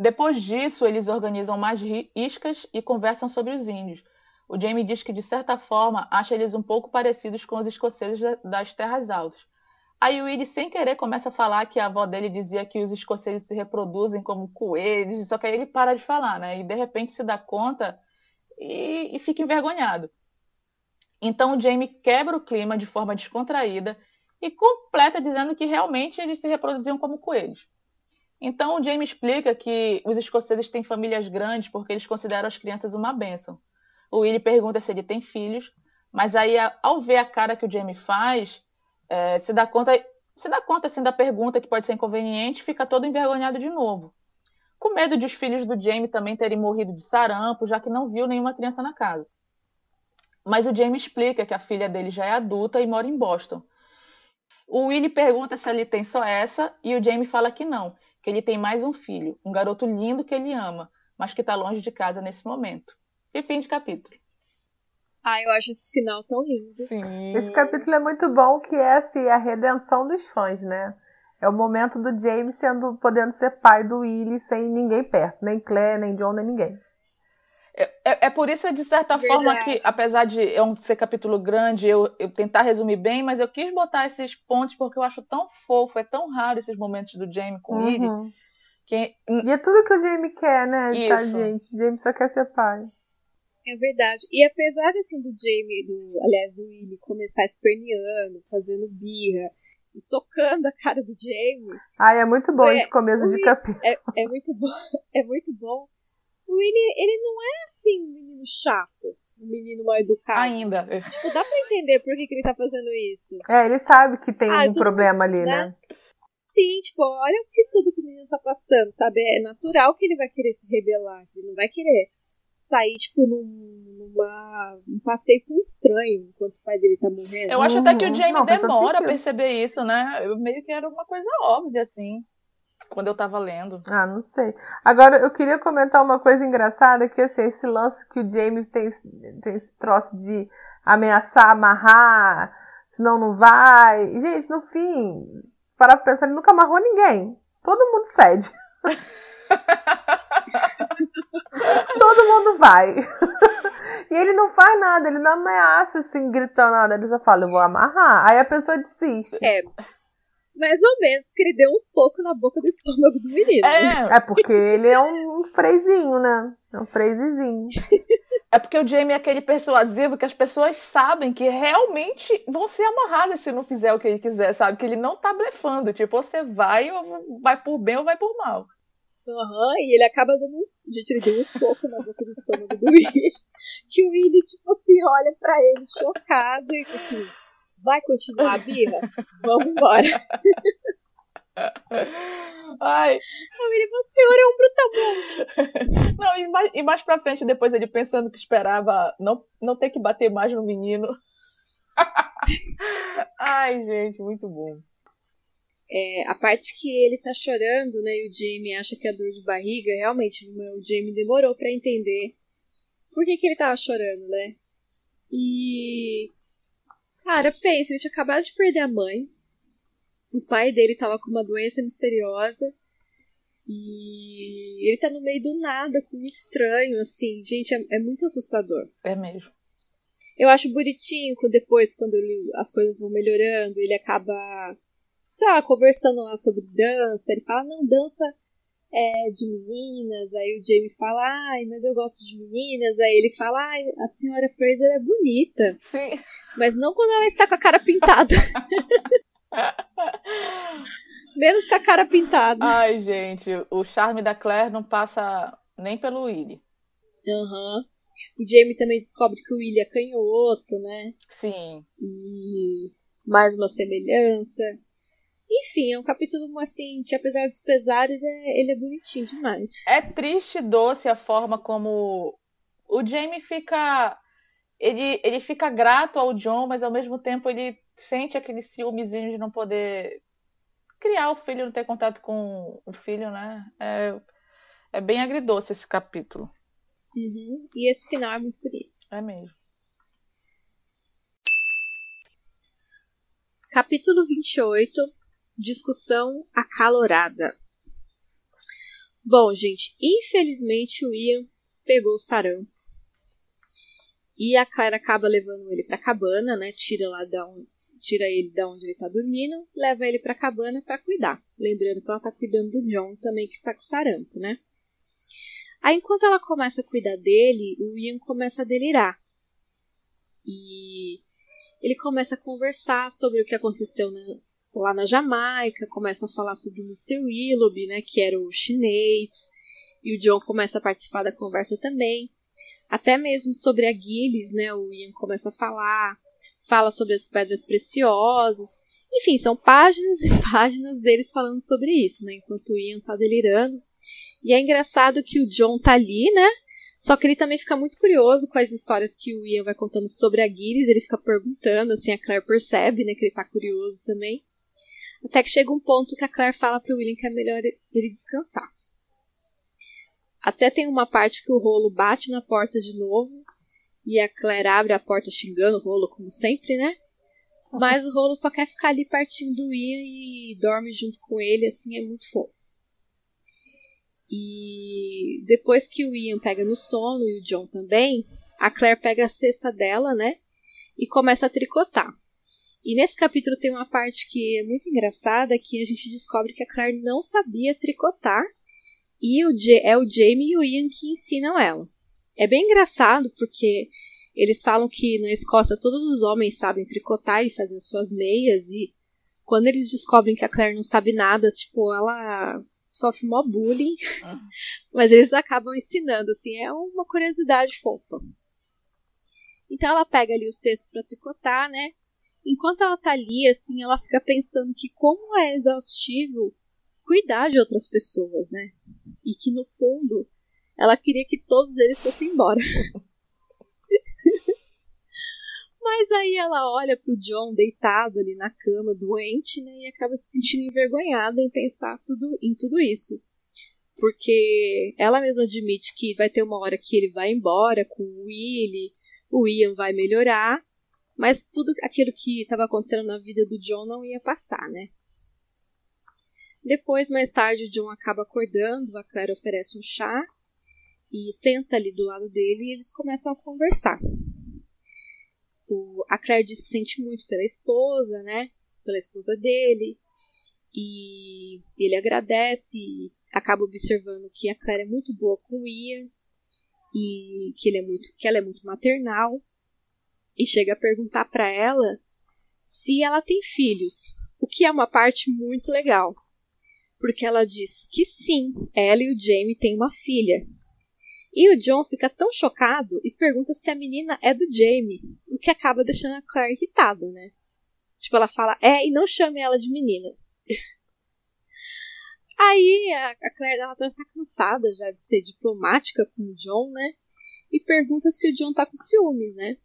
Depois disso, eles organizam mais iscas e conversam sobre os índios. O Jamie diz que, de certa forma, acha eles um pouco parecidos com os escoceses das terras altas. Aí o Willie, sem querer, começa a falar que a avó dele dizia que os escoceses se reproduzem como coelhos, só que aí ele para de falar, né? E de repente se dá conta e, e fica envergonhado. Então o Jamie quebra o clima de forma descontraída e completa dizendo que realmente eles se reproduziam como coelhos. Então o Jamie explica que os escoceses têm famílias grandes porque eles consideram as crianças uma bênção. O Willie pergunta se ele tem filhos, mas aí ao ver a cara que o Jamie faz, é, se dá conta, se dá conta assim da pergunta que pode ser inconveniente, fica todo envergonhado de novo. Com medo de os filhos do Jamie também terem morrido de sarampo, já que não viu nenhuma criança na casa. Mas o Jamie explica que a filha dele já é adulta e mora em Boston. O Willie pergunta se ele tem só essa e o Jamie fala que não, que ele tem mais um filho, um garoto lindo que ele ama, mas que está longe de casa nesse momento. E fim de capítulo. Ah, eu acho esse final tão lindo. Sim. Esse capítulo é muito bom, que é assim, a redenção dos fãs, né? É o momento do James sendo, podendo ser pai do Willie sem ninguém perto, nem Claire, nem John, nem ninguém. É, é, é por isso, de certa Verdade. forma, que, apesar de eu ser capítulo grande, eu, eu tentar resumir bem, mas eu quis botar esses pontos porque eu acho tão fofo, é tão raro esses momentos do Jamie com o Willie. Uhum. Que... E é tudo que o Jamie quer, né, tá, isso. tá, gente? O Jamie só quer ser pai. É verdade. E apesar assim do Jamie, do, aliás, do Willy começar esperneando, fazendo birra, e socando a cara do Jamie. Ai, é muito bom é, esse começo de capítulo. É, é, muito bom. *laughs* É muito bom. O Willy, ele não é assim um menino chato, um menino mal educado. Ainda. Tipo, dá pra entender por que, que ele tá fazendo isso. É, ele sabe que tem ah, um problema ali, né? né? Sim, tipo, olha o que tudo que o menino tá passando, sabe? É natural que ele vai querer se rebelar, ele não vai querer sair, tipo, num, numa, um passeio com um estranho enquanto o pai dele tá morrendo. Eu acho até que o Jamie não, demora a perceber isso, né? Eu meio que era uma coisa óbvia, assim, quando eu tava lendo. Ah, não sei. Agora, eu queria comentar uma coisa engraçada, que assim, esse lance que o Jamie tem, tem esse troço de ameaçar, amarrar, senão não vai. Gente, no fim, para pensar, ele nunca amarrou ninguém. Todo mundo cede. *laughs* Todo mundo vai. e ele não faz nada, ele não ameaça assim, gritando nada. Ele só fala, eu vou amarrar. Aí a pessoa desiste. É. Mais ou menos, porque ele deu um soco na boca do estômago do menino. É, é porque ele é um freizinho, né? É um freizinho. É porque o Jamie é aquele persuasivo que as pessoas sabem que realmente vão ser amarradas se não fizer o que ele quiser, sabe? Que ele não tá blefando. Tipo, você vai ou vai por bem ou vai por mal. Aham, e ele acaba dando um. Gente, ele deu um soco na boca do estômago do Willy. Que o Willy, tipo assim, olha pra ele chocado e assim: vai continuar a birra? Vamos embora. Ai. O senhor é um brutamonte. Não, e mais, e mais pra frente, depois ele pensando que esperava não, não ter que bater mais no menino. *laughs* Ai, gente, muito bom. É, a parte que ele tá chorando, né, e o Jamie acha que é dor de barriga, realmente, o Jamie demorou para entender por que, que ele tava chorando, né? E. Cara, pensa, ele tinha acabado de perder a mãe. O pai dele tava com uma doença misteriosa. E ele tá no meio do nada, com um estranho, assim. Gente, é, é muito assustador. É mesmo. Eu acho bonitinho que depois, quando ele, as coisas vão melhorando, ele acaba sei lá, conversando lá sobre dança. Ele fala, não, dança é de meninas. Aí o Jamie fala, ai, mas eu gosto de meninas. Aí ele fala, ai, a senhora Fraser é bonita. Sim. Mas não quando ela está com a cara pintada. *laughs* Menos com a cara pintada. Ai, gente, o charme da Claire não passa nem pelo Willy. Aham. Uhum. O Jamie também descobre que o Willy é canhoto, né? Sim. E mais uma semelhança. Enfim, é um capítulo assim que apesar dos pesares, é, ele é bonitinho demais. É triste e doce a forma como o Jamie fica ele, ele fica grato ao John, mas ao mesmo tempo ele sente aquele ciúmezinho de não poder criar o filho, não ter contato com o filho, né? É, é bem agridoce esse capítulo. Uhum. E esse final é muito bonito. É mesmo. Capítulo 28 discussão acalorada. Bom, gente, infelizmente o Ian pegou o sarampo. E a Claire acaba levando ele pra cabana, né? Tira lá da onde, tira ele da onde ele tá dormindo, leva ele pra cabana para cuidar. Lembrando que ela tá cuidando do John também, que está com sarampo, né? Aí, enquanto ela começa a cuidar dele, o Ian começa a delirar. E ele começa a conversar sobre o que aconteceu na, lá na Jamaica, começa a falar sobre o Mr. Willoughby, né, que era o chinês, e o John começa a participar da conversa também. Até mesmo sobre a Gilles, né, o Ian começa a falar, fala sobre as pedras preciosas. Enfim, são páginas *laughs* e páginas deles falando sobre isso, né, enquanto o Ian tá delirando. E é engraçado que o John tá ali, né, só que ele também fica muito curioso com as histórias que o Ian vai contando sobre a Gilles, ele fica perguntando, assim, a Claire percebe, né, que ele tá curioso também. Até que chega um ponto que a Claire fala pro William que é melhor ele descansar. Até tem uma parte que o rolo bate na porta de novo e a Claire abre a porta xingando o rolo, como sempre, né? Mas o rolo só quer ficar ali pertinho do Ian e dorme junto com ele, assim, é muito fofo. E depois que o Ian pega no sono e o John também, a Claire pega a cesta dela, né? E começa a tricotar. E nesse capítulo tem uma parte que é muito engraçada, que a gente descobre que a Claire não sabia tricotar e o J é o Jamie e o Ian que ensinam ela. É bem engraçado porque eles falam que na Escócia todos os homens sabem tricotar e fazer suas meias e quando eles descobrem que a Claire não sabe nada, tipo, ela sofre mó bullying, *laughs* mas eles acabam ensinando, assim, é uma curiosidade fofa. Então ela pega ali o cesto para tricotar, né? Enquanto ela tá ali, assim, ela fica pensando que como é exaustivo cuidar de outras pessoas, né? E que no fundo ela queria que todos eles fossem embora. *laughs* Mas aí ela olha pro John deitado ali na cama, doente, né? E acaba se sentindo envergonhada em pensar tudo, em tudo isso. Porque ela mesma admite que vai ter uma hora que ele vai embora com o Willy, o Ian vai melhorar, mas tudo aquilo que estava acontecendo na vida do John não ia passar, né? Depois, mais tarde, o John acaba acordando, a Claire oferece um chá e senta ali do lado dele e eles começam a conversar. O, a Claire diz que sente muito pela esposa, né? Pela esposa dele. E ele agradece e acaba observando que a Claire é muito boa com o Ian e que, ele é muito, que ela é muito maternal e chega a perguntar para ela se ela tem filhos, o que é uma parte muito legal. porque ela diz que sim, ela e o Jamie têm uma filha. E o John fica tão chocado e pergunta se a menina é do Jamie, o que acaba deixando a Claire irritada, né? Tipo, ela fala, é, e não chame ela de menina. *laughs* Aí a, Claire ela tá cansada já de ser diplomática com o John, né? E pergunta se o John tá com ciúmes, né?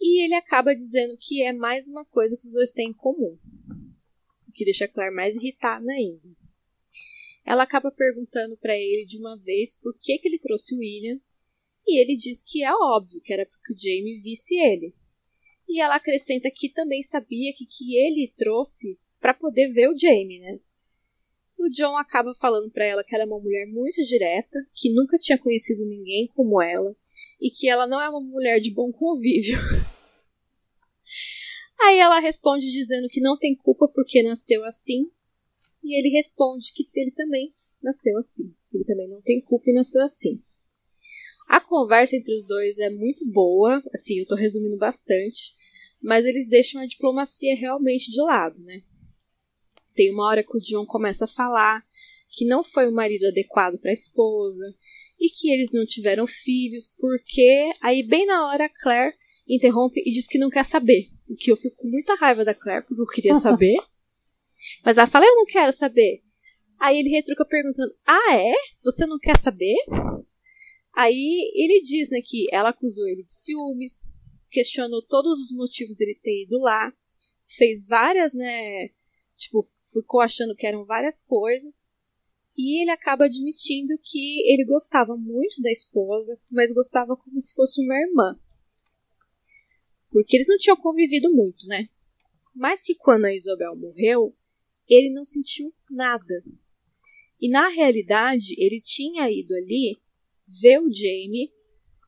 E ele acaba dizendo que é mais uma coisa que os dois têm em comum. O que deixa Claire mais irritada ainda. Ela acaba perguntando para ele de uma vez por que, que ele trouxe o William. E ele diz que é óbvio, que era porque o Jamie visse ele. E ela acrescenta que também sabia que, que ele trouxe para poder ver o Jamie, né? O John acaba falando para ela que ela é uma mulher muito direta, que nunca tinha conhecido ninguém como ela e que ela não é uma mulher de bom convívio. *laughs* Aí ela responde dizendo que não tem culpa porque nasceu assim, e ele responde que ele também nasceu assim. Ele também não tem culpa e nasceu assim. A conversa entre os dois é muito boa, assim, eu tô resumindo bastante, mas eles deixam a diplomacia realmente de lado, né? Tem uma hora que o John começa a falar que não foi o marido adequado para a esposa e que eles não tiveram filhos, porque aí bem na hora a Claire interrompe e diz que não quer saber. O que eu fico com muita raiva da Claire, porque eu queria saber. *laughs* Mas ela fala, eu não quero saber. Aí ele retruca perguntando, ah é? Você não quer saber? Aí ele diz, né, que ela acusou ele de ciúmes, questionou todos os motivos dele ter ido lá, fez várias, né, Tipo, ficou achando que eram várias coisas. E ele acaba admitindo que ele gostava muito da esposa, mas gostava como se fosse uma irmã. Porque eles não tinham convivido muito, né? Mas que quando a Isabel morreu, ele não sentiu nada. E na realidade, ele tinha ido ali ver o Jamie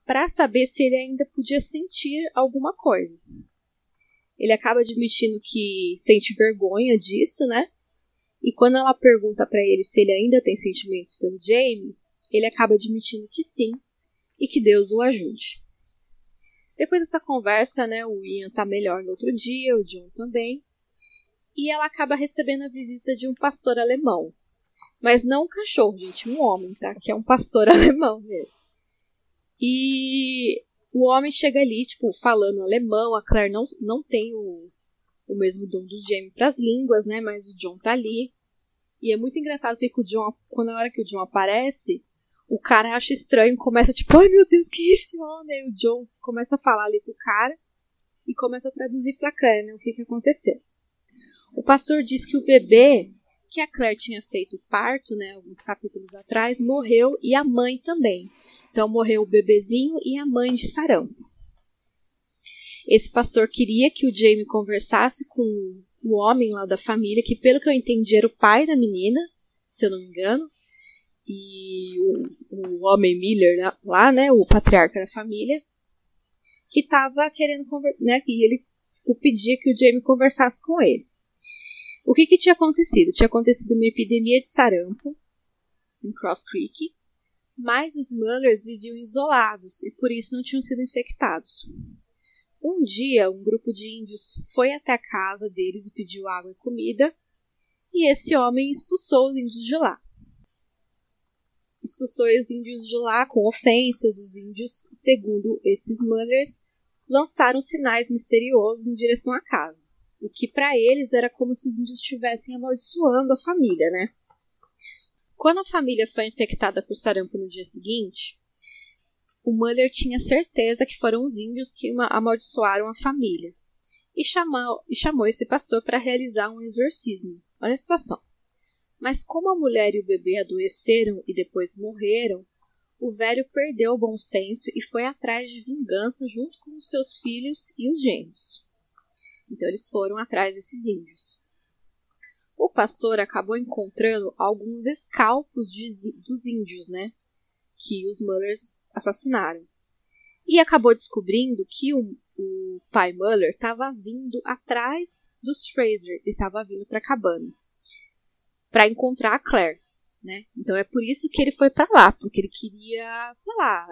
para saber se ele ainda podia sentir alguma coisa. Ele acaba admitindo que sente vergonha disso, né? E quando ela pergunta para ele se ele ainda tem sentimentos pelo Jamie, ele acaba admitindo que sim e que Deus o ajude. Depois dessa conversa, né, o Ian tá melhor no outro dia, o John também. E ela acaba recebendo a visita de um pastor alemão. Mas não um cachorro, gente, um homem, tá? Que é um pastor *laughs* alemão mesmo. E o homem chega ali, tipo, falando alemão. A Claire não, não tem o, o mesmo dom do Jamie para as línguas, né? Mas o John tá ali. E é muito engraçado porque o John, quando a hora que o John aparece, o cara acha estranho, começa tipo, ai meu Deus, que é esse homem? O John começa a falar ali pro cara e começa a traduzir pra Claire né, o que, que aconteceu. O pastor diz que o bebê que a Claire tinha feito parto, né, alguns capítulos atrás, morreu e a mãe também. Então morreu o bebezinho e a mãe de sarampo. Esse pastor queria que o Jamie conversasse com o homem lá da família, que pelo que eu entendi era o pai da menina, se eu não me engano, e o, o homem Miller lá, né, o patriarca da família, que estava querendo conversar, né, e ele o pedia que o Jamie conversasse com ele. O que, que tinha acontecido? Tinha acontecido uma epidemia de sarampo em Cross Creek, mas os Mullers viviam isolados e por isso não tinham sido infectados. Um dia, um grupo de índios foi até a casa deles e pediu água e comida, e esse homem expulsou os índios de lá. Expulsou os índios de lá com ofensas. Os índios, segundo esses Mullers, lançaram sinais misteriosos em direção à casa, o que para eles era como se os índios estivessem amaldiçoando a família, né? Quando a família foi infectada por sarampo no dia seguinte, o Muller tinha certeza que foram os índios que amaldiçoaram a família e chamou, e chamou esse pastor para realizar um exorcismo. Olha a situação. Mas como a mulher e o bebê adoeceram e depois morreram, o velho perdeu o bom senso e foi atrás de vingança junto com os seus filhos e os gêmeos. Então eles foram atrás desses índios o pastor acabou encontrando alguns escalpos de, dos índios, né? Que os Mullers assassinaram. E acabou descobrindo que o, o pai Muller estava vindo atrás dos Fraser, ele estava vindo para a cabana para encontrar a Claire, né? Então é por isso que ele foi para lá, porque ele queria, sei lá,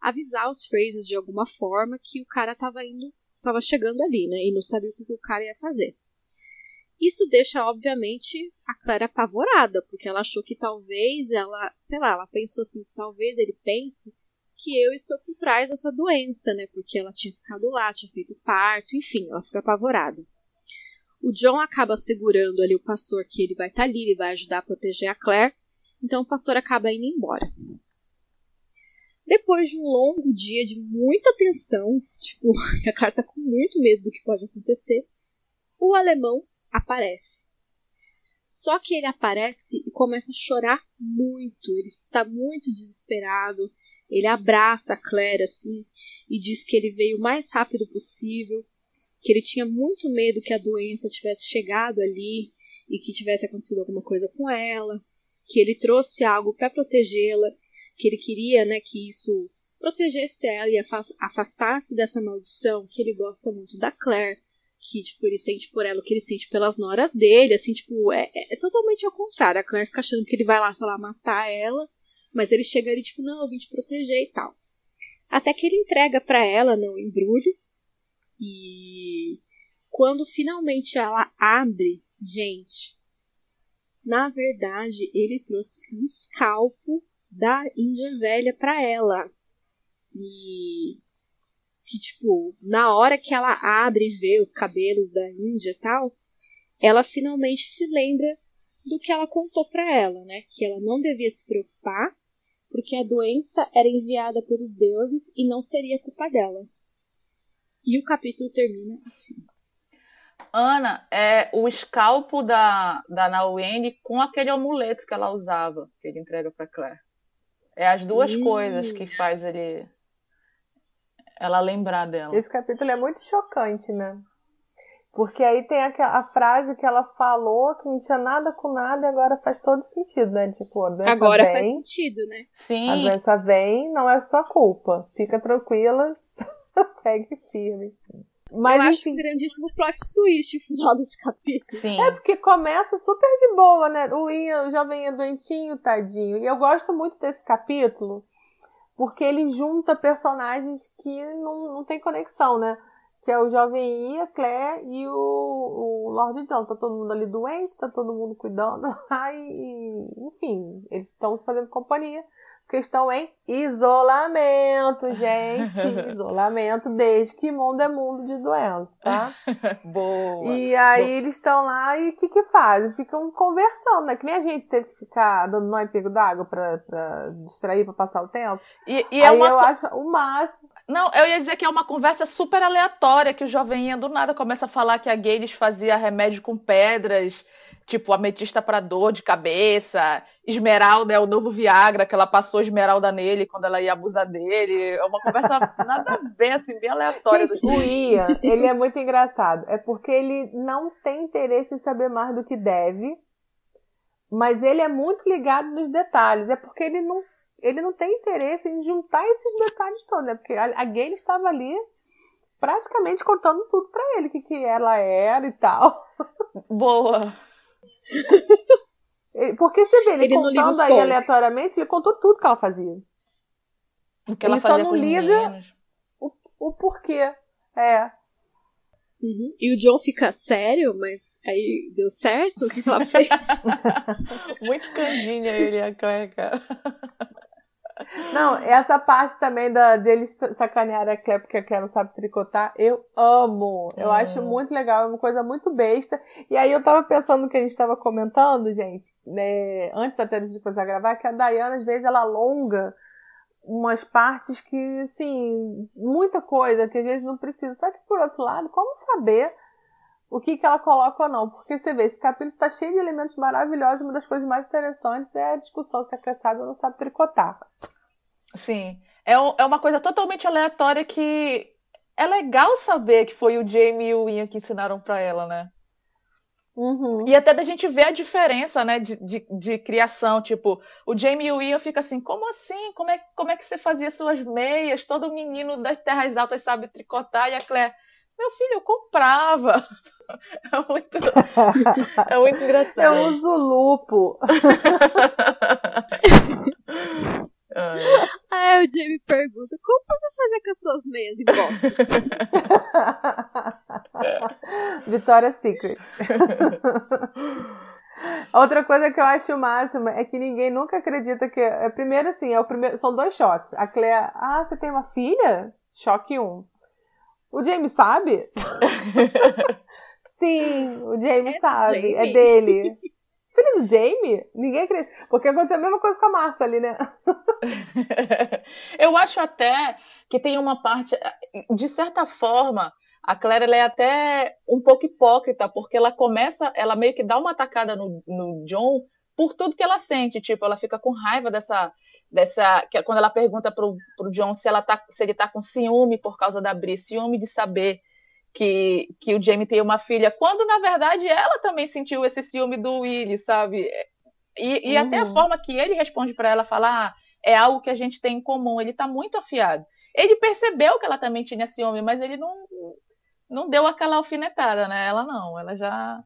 avisar os Frasers de alguma forma que o cara estava indo, estava chegando ali, né? E não sabia o que o cara ia fazer. Isso deixa, obviamente, a Claire apavorada, porque ela achou que talvez ela, sei lá, ela pensou assim, talvez ele pense que eu estou por trás dessa doença, né? Porque ela tinha ficado lá, tinha feito parto, enfim, ela fica apavorada. O John acaba segurando ali o pastor que ele vai estar tá ali, ele vai ajudar a proteger a Claire. Então o pastor acaba indo embora. Depois de um longo dia de muita tensão, tipo, *laughs* a Claire tá com muito medo do que pode acontecer, o alemão aparece. Só que ele aparece e começa a chorar muito. Ele está muito desesperado. Ele abraça a Claire assim e diz que ele veio o mais rápido possível, que ele tinha muito medo que a doença tivesse chegado ali e que tivesse acontecido alguma coisa com ela, que ele trouxe algo para protegê-la, que ele queria, né, que isso protegesse ela e afastasse dessa maldição, que ele gosta muito da Claire, que, tipo, ele sente por ela o que ele sente pelas noras dele, assim, tipo, é, é, é totalmente ao contrário. A Claire fica achando que ele vai lá, sei lá, matar ela, mas ele chega ali, tipo, não, eu vim te proteger e tal. Até que ele entrega para ela, não, embrulho. E quando finalmente ela abre, gente, na verdade, ele trouxe um escalpo da Índia Velha para ela. E que, tipo, na hora que ela abre e vê os cabelos da Índia tal, ela finalmente se lembra do que ela contou para ela, né? Que ela não devia se preocupar, porque a doença era enviada pelos deuses e não seria culpa dela. E o capítulo termina assim. Ana, é o escalpo da, da Naomi com aquele amuleto que ela usava, que ele entrega para Claire. É as duas coisas que faz ele ela lembrar dela. Esse capítulo é muito chocante, né? Porque aí tem a, a, frase que ela falou que não tinha nada com nada e agora faz todo sentido, né? Tipo, a doença agora vem, faz sentido, né? Sim. A doença vem, não é sua culpa. Fica tranquila, *laughs* segue firme. Mas, eu acho um grandíssimo plot twist o final desse capítulo. Sim. É porque começa super de boa, né? O Ian, o jovem é doentinho, tadinho. E eu gosto muito desse capítulo porque ele junta personagens que não, não tem conexão, né? Que é o jovem Ian, Claire e o, o Lord John. Tá todo mundo ali doente, tá todo mundo cuidando. *laughs* Aí, enfim, eles estão se fazendo companhia porque estão em isolamento, gente. *laughs* isolamento desde que mundo é mundo de doença, tá? *laughs* Boa. E aí Boa. eles estão lá e o que que fazem? Ficam conversando, né? Que nem a gente teve que ficar dando nó em pego d'água pra, pra distrair, pra passar o tempo. E, e é aí uma... eu acho o máximo. Não, eu ia dizer que é uma conversa super aleatória, que o jovem do nada começa a falar que a Gayles fazia remédio com pedras tipo ametista para dor de cabeça, esmeralda é o novo Viagra, que ela passou esmeralda nele quando ela ia abusar dele. É uma conversa *laughs* nada a ver, assim, bem aleatória. Gente, o Ian, ele é muito engraçado. É porque ele não tem interesse em saber mais do que deve, mas ele é muito ligado nos detalhes. É porque ele não, ele não tem interesse em juntar esses detalhes todos, né? Porque a, a Gayle estava ali praticamente contando tudo para ele, o que, que ela era e tal. Boa. *laughs* Porque você vê, ele, ele contando aí aleatoriamente, ele contou tudo que ela fazia. O que ela ele fazia só não liga o, o porquê. É. Uhum. E o John fica sério, mas aí deu certo? O que, ela fez? *laughs* Muito candinha ele, a cara. Não, essa parte também da, deles sacanear a Claire porque a Claire não sabe tricotar, eu amo. Eu é. acho muito legal, é uma coisa muito besta. E aí eu tava pensando no que a gente tava comentando, gente, né, antes até de começar a gravar, que a Dayana, às vezes, ela alonga umas partes que, assim, muita coisa que às vezes não precisa. Só que, por outro lado, como saber o que, que ela coloca ou não? Porque você vê, esse capítulo tá cheio de elementos maravilhosos. Uma das coisas mais interessantes é a discussão se a caçada não sabe tricotar. Sim. É, é uma coisa totalmente aleatória que é legal saber que foi o Jamie e o Ian que ensinaram para ela, né? Uhum. E até da gente ver a diferença, né, de, de, de, criação. Tipo, o Jamie e o Ian fica assim, como assim? Como é, como é que você fazia suas meias? Todo menino das terras altas sabe tricotar. E a Claire, meu filho, eu comprava. *laughs* É muito, é muito engraçado. Eu uso lupo. *laughs* Aí o Jamie pergunta: como você fazer com as suas meias de bosta? *laughs* Vitória Secret. Outra coisa que eu acho o máximo é que ninguém nunca acredita que. É, primeiro, assim, é o primeiro, são dois choques. A Clea, ah, você tem uma filha? Choque um. O James sabe? *laughs* Sim, o James é sabe. Jamie. É dele. Filho do Jamie? Ninguém acredita. Porque aconteceu a mesma coisa com a Márcia ali, né? *laughs* eu acho até que tem uma parte. De certa forma, a Claire é até um pouco hipócrita, porque ela começa, ela meio que dá uma atacada no, no John por tudo que ela sente. Tipo, ela fica com raiva dessa. Dessa que, Quando ela pergunta pro, pro John se, ela tá, se ele tá com ciúme por causa da Bri, ciúme de saber que, que o Jamie tem uma filha, quando na verdade ela também sentiu esse ciúme do Willie, sabe? E, e uhum. até a uhum. forma que ele responde para ela falar ah, é algo que a gente tem em comum, ele tá muito afiado. Ele percebeu que ela também tinha ciúme, mas ele não, não deu aquela alfinetada, né? Ela não, ela já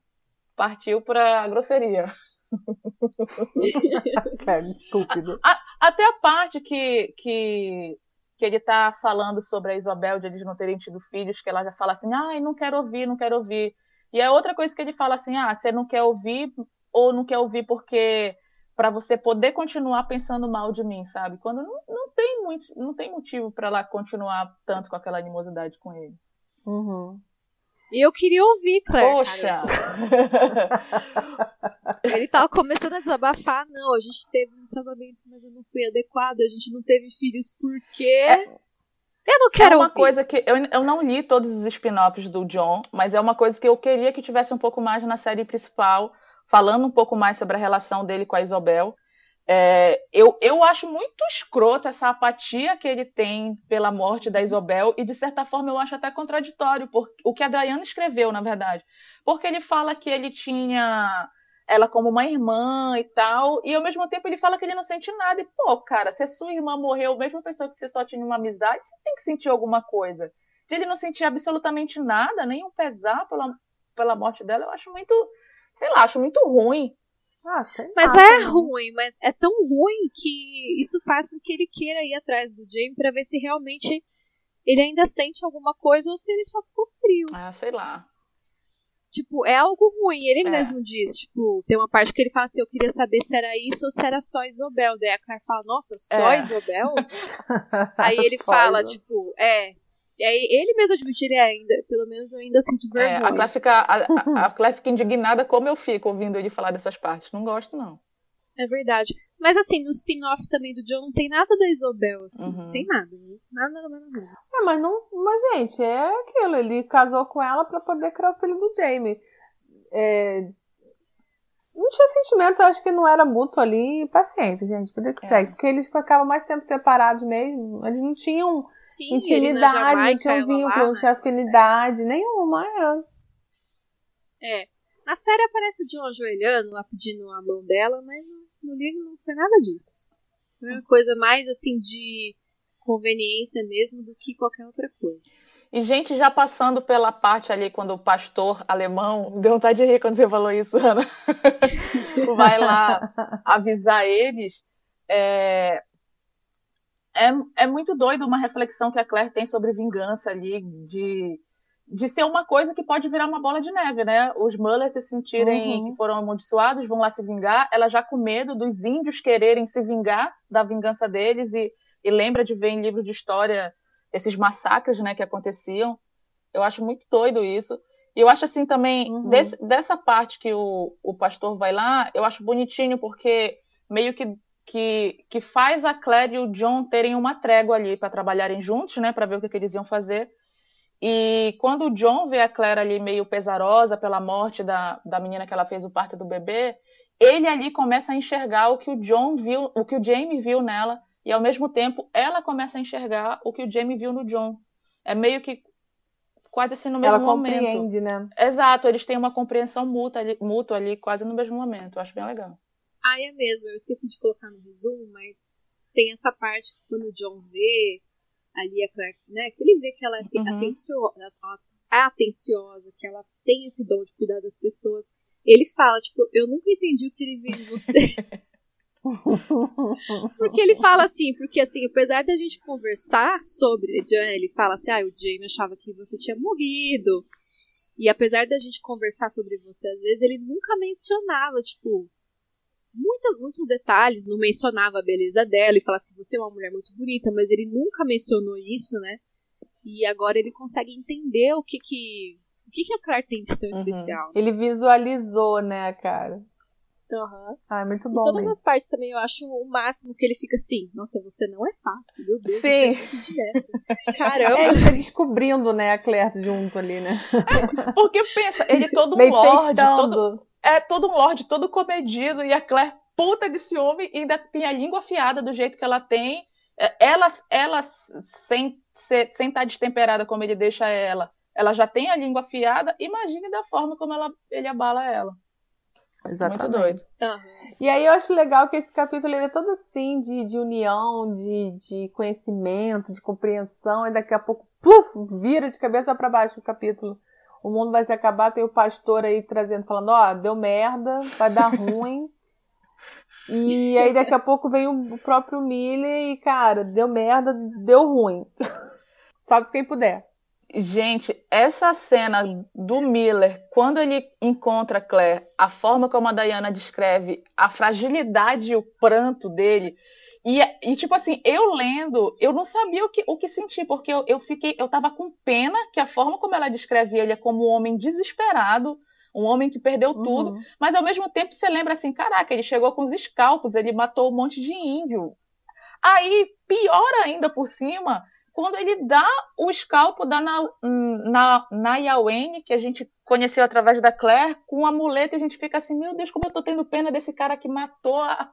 partiu para grosseria. *laughs* é, estúpido. A, a, até a parte que, que, que ele tá falando sobre a Isabel, de eles não terem tido filhos, que ela já fala assim, ai, não quero ouvir, não quero ouvir. E é outra coisa que ele fala assim, ah, você não quer ouvir ou não quer ouvir porque para você poder continuar pensando mal de mim, sabe? Quando não, não tem muito, não tem motivo para ela continuar tanto com aquela animosidade com ele. Uhum. E eu queria ouvir, Claire. Poxa! *laughs* Ele tava começando a desabafar. Não, a gente teve um casamento, mas eu não fui adequado. A gente não teve filhos porque. É, eu não quero. É uma ouvir. coisa que. Eu, eu não li todos os spin-offs do John, mas é uma coisa que eu queria que tivesse um pouco mais na série principal, falando um pouco mais sobre a relação dele com a Isabel. É, eu, eu acho muito escroto essa apatia que ele tem pela morte da Isobel, e de certa forma eu acho até contraditório por, o que a Diana escreveu, na verdade. Porque ele fala que ele tinha ela como uma irmã e tal, e ao mesmo tempo ele fala que ele não sente nada. E, pô, cara, se a sua irmã morreu, mesmo pessoa que você só tinha uma amizade, você tem que sentir alguma coisa. De ele não sentir absolutamente nada, nem um pesar pela, pela morte dela, eu acho muito, sei lá, acho muito ruim. Ah, mas é ruim, mas é tão ruim que isso faz com que ele queira ir atrás do Jamie para ver se realmente ele ainda sente alguma coisa ou se ele só ficou frio. Ah, sei lá. Tipo, é algo ruim. Ele é. mesmo diz, tipo, tem uma parte que ele fala assim, eu queria saber se era isso ou se era só Isobel. Daí a Claire fala, nossa, só é. Isobel? *laughs* Aí ele fala, tipo, é, e aí ele mesmo admitir ainda, pelo menos eu ainda sinto vergonha. É, a, Claire fica, a, a Claire fica indignada como eu fico ouvindo ele falar dessas partes. Não gosto, não. É verdade. Mas assim, no spin-off também do John não tem nada da Isabel, assim. Uhum. Não tem nada. Né? Nada, nada, nada, nada. É, mas não. Mas, gente, é aquilo. Ele casou com ela para poder criar o filho do Jamie. É, não tinha sentimento, eu acho que não era mútuo ali. Paciência, gente. Poder que é. segue. Porque eles ficavam mais tempo separados mesmo. Eles não tinham Sim, intimidade, Jamaica, não tinha vínculo, não tinha afinidade é. nenhuma. É. é. Na série aparece o John ajoelhando lá pedindo a mão dela, mas no livro não foi nada disso. Foi uma coisa mais assim de conveniência mesmo do que qualquer outra coisa. E, gente, já passando pela parte ali, quando o pastor alemão, deu vontade de rir quando você falou isso, Ana, *laughs* vai lá avisar eles, é, é, é muito doido uma reflexão que a Claire tem sobre vingança ali, de, de ser uma coisa que pode virar uma bola de neve, né? Os Mullers se sentirem uhum. que foram amaldiçoados, vão lá se vingar, ela já com medo dos índios quererem se vingar da vingança deles e, e lembra de ver em livro de história esses massacres né, que aconteciam. Eu acho muito doido isso. E eu acho assim também, uhum. desse, dessa parte que o, o pastor vai lá, eu acho bonitinho, porque meio que, que, que faz a Claire e o John terem uma trégua ali para trabalharem juntos, né? Para ver o que, que, eles iam fazer. E quando o John vê a Claire ali meio pesarosa pela morte da, da menina que ela fez o parto do bebê, ele ali começa a enxergar o que o John viu, o que o Jamie viu nela e ao mesmo tempo ela começa a enxergar o que o Jamie viu no John. É meio que quase assim no mesmo ela momento. Ela compreende, né? Exato, eles têm uma compreensão mútua ali, mútua ali quase no mesmo momento. Eu acho bem legal. Ah, é mesmo. Eu esqueci de colocar no resumo, mas tem essa parte que quando o John vê ali a Claire, né, que ele vê que ela é uhum. atenciosa, atenciosa, que ela tem esse dom de cuidar das pessoas. Ele fala, tipo, eu nunca entendi o que ele viu em você. *laughs* porque ele fala assim, porque assim, apesar da gente conversar sobre, ele fala assim, ah, o Jamie achava que você tinha morrido. E apesar da gente conversar sobre você, às vezes ele nunca mencionava, tipo, muitos, muitos detalhes, não mencionava a beleza dela e falava assim, você é uma mulher muito bonita, mas ele nunca mencionou isso, né? E agora ele consegue entender o que que, o que, que a Claire tem de tão uhum. especial. Ele visualizou, né, cara? Uhum. Ah, é muito bom. E todas mesmo. as partes também eu acho o máximo que ele fica assim, nossa, você não é fácil, meu Deus, Sim. você é Caramba. É, ele tá descobrindo, né, a Claire junto ali, né? *laughs* Porque pensa, ele é todo um lorde, todo, é todo um lorde, todo comedido, e a Claire, puta desse homem, ainda tem a língua afiada do jeito que ela tem. Ela, é, ela sem, sem estar tá destemperada como ele deixa ela, ela já tem a língua afiada, imagine da forma como ela, ele abala ela. Exatamente. Muito doido. Uhum. E aí eu acho legal que esse capítulo ele é todo assim de, de união, de, de conhecimento, de compreensão, e daqui a pouco, puf, vira de cabeça para baixo o capítulo. O mundo vai se acabar, tem o pastor aí trazendo, falando, ó, oh, deu merda, vai dar *laughs* ruim. e aí daqui a pouco vem o próprio Miller e, cara, deu merda, deu ruim. *laughs* Sabe quem puder. Gente, essa cena do Miller, quando ele encontra Claire, a forma como a Diana descreve a fragilidade e o pranto dele, e, e, tipo assim, eu lendo, eu não sabia o que, o que sentir, porque eu, eu fiquei, eu tava com pena que a forma como ela descreve ele é como um homem desesperado, um homem que perdeu uhum. tudo, mas ao mesmo tempo você lembra assim, caraca, ele chegou com os escalpos, ele matou um monte de índio. Aí, pior ainda por cima, quando ele dá o escalpo da na, na, na Yawen, que a gente conheceu através da Claire, com a muleta, e a gente fica assim, meu Deus, como eu tô tendo pena desse cara que matou a,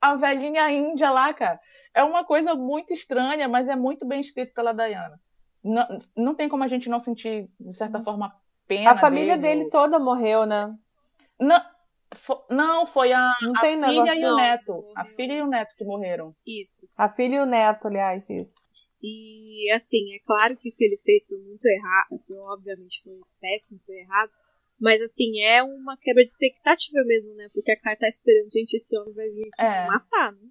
a velhinha índia lá, cara. É uma coisa muito estranha, mas é muito bem escrito pela Diana. Não, não tem como a gente não sentir, de certa uhum. forma, pena A família dele, dele toda morreu, né? Não, não, foi a, a filha e o neto. A filha e o neto que morreram. Isso. A filha e o neto, aliás, isso. E assim, é claro que o que ele fez foi muito errado, foi, obviamente foi péssimo, foi errado. Mas assim, é uma quebra de expectativa mesmo, né? Porque a cara tá esperando, gente, esse homem vai vir aqui é. matar, né?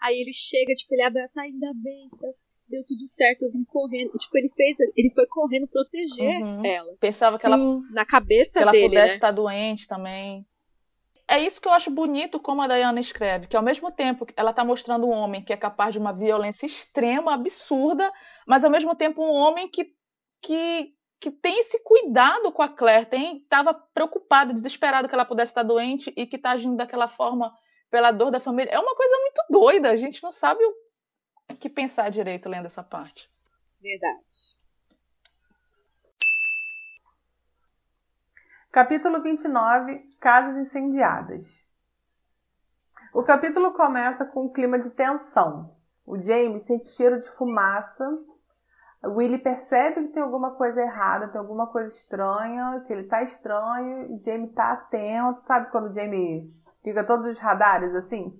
Aí ele chega, tipo, ele abraça, ainda bem, tá, deu tudo certo, eu vim correndo. E, tipo, ele fez, ele foi correndo proteger uhum. ela. Pensava que Sim, ela na cabeça que ela dele, pudesse né? estar doente também é isso que eu acho bonito como a Diana escreve, que ao mesmo tempo ela está mostrando um homem que é capaz de uma violência extrema, absurda, mas ao mesmo tempo um homem que, que, que tem esse cuidado com a Claire, estava preocupado, desesperado que ela pudesse estar doente e que está agindo daquela forma pela dor da família. É uma coisa muito doida, a gente não sabe o que pensar direito lendo essa parte. Verdade. Capítulo 29 Casas incendiadas. O capítulo começa com um clima de tensão. O Jamie sente cheiro de fumaça. O Willie percebe que tem alguma coisa errada, tem alguma coisa estranha, que ele tá estranho. O Jamie tá atento. Sabe quando o Jamie liga todos os radares assim?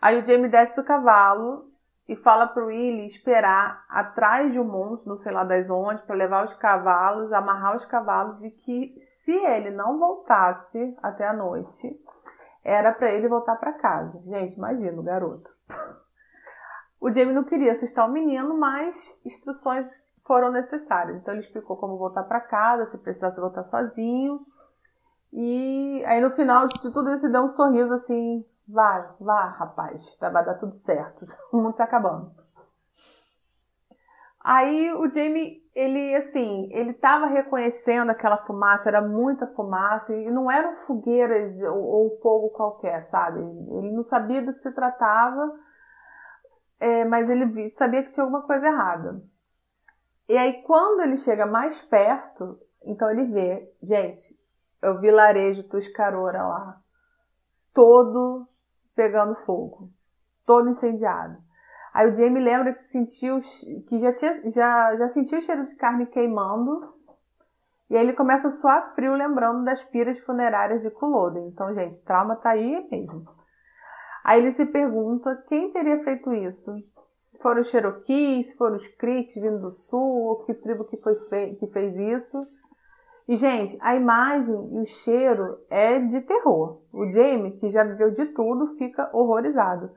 Aí o Jamie desce do cavalo e fala pro Willie esperar atrás de um monstro, não sei lá das onde, para levar os cavalos, amarrar os cavalos e que se ele não voltasse até a noite, era para ele voltar para casa. Gente, imagina o garoto. *laughs* O Jamie não queria assustar o menino, mas instruções foram necessárias. Então ele explicou como voltar para casa, se precisasse voltar sozinho. E aí no final de tudo isso deu um sorriso assim Vai, vá, rapaz. Vai dar tudo certo. *laughs* O mundo se acabando. Aí o Jamie, ele assim, ele tava reconhecendo aquela fumaça, era muita fumaça, e não eram fogueiras ou, ou fogo qualquer, sabe? Ele não sabia do que se tratava, é, mas ele sabia que tinha alguma coisa errada. E aí, quando ele chega mais perto, então ele vê, gente, é o vilarejo Tuscarora lá, todo pegando fogo, todo incendiado. Aí o Jamie lembra que sentiu que já tinha já, já sentiu o cheiro de carne queimando. E aí ele começa a suar frio lembrando das piras funerárias de Culloden. Então, gente, trauma tá aí mesmo. Aí ele se pergunta quem teria feito isso. Se foram os Cherokees, se foram os Creeks vindo do sul, ou que tribo que, foi que fez isso. E, gente, a imagem e o cheiro é de terror. O Jamie, que já viveu de tudo, fica horrorizado.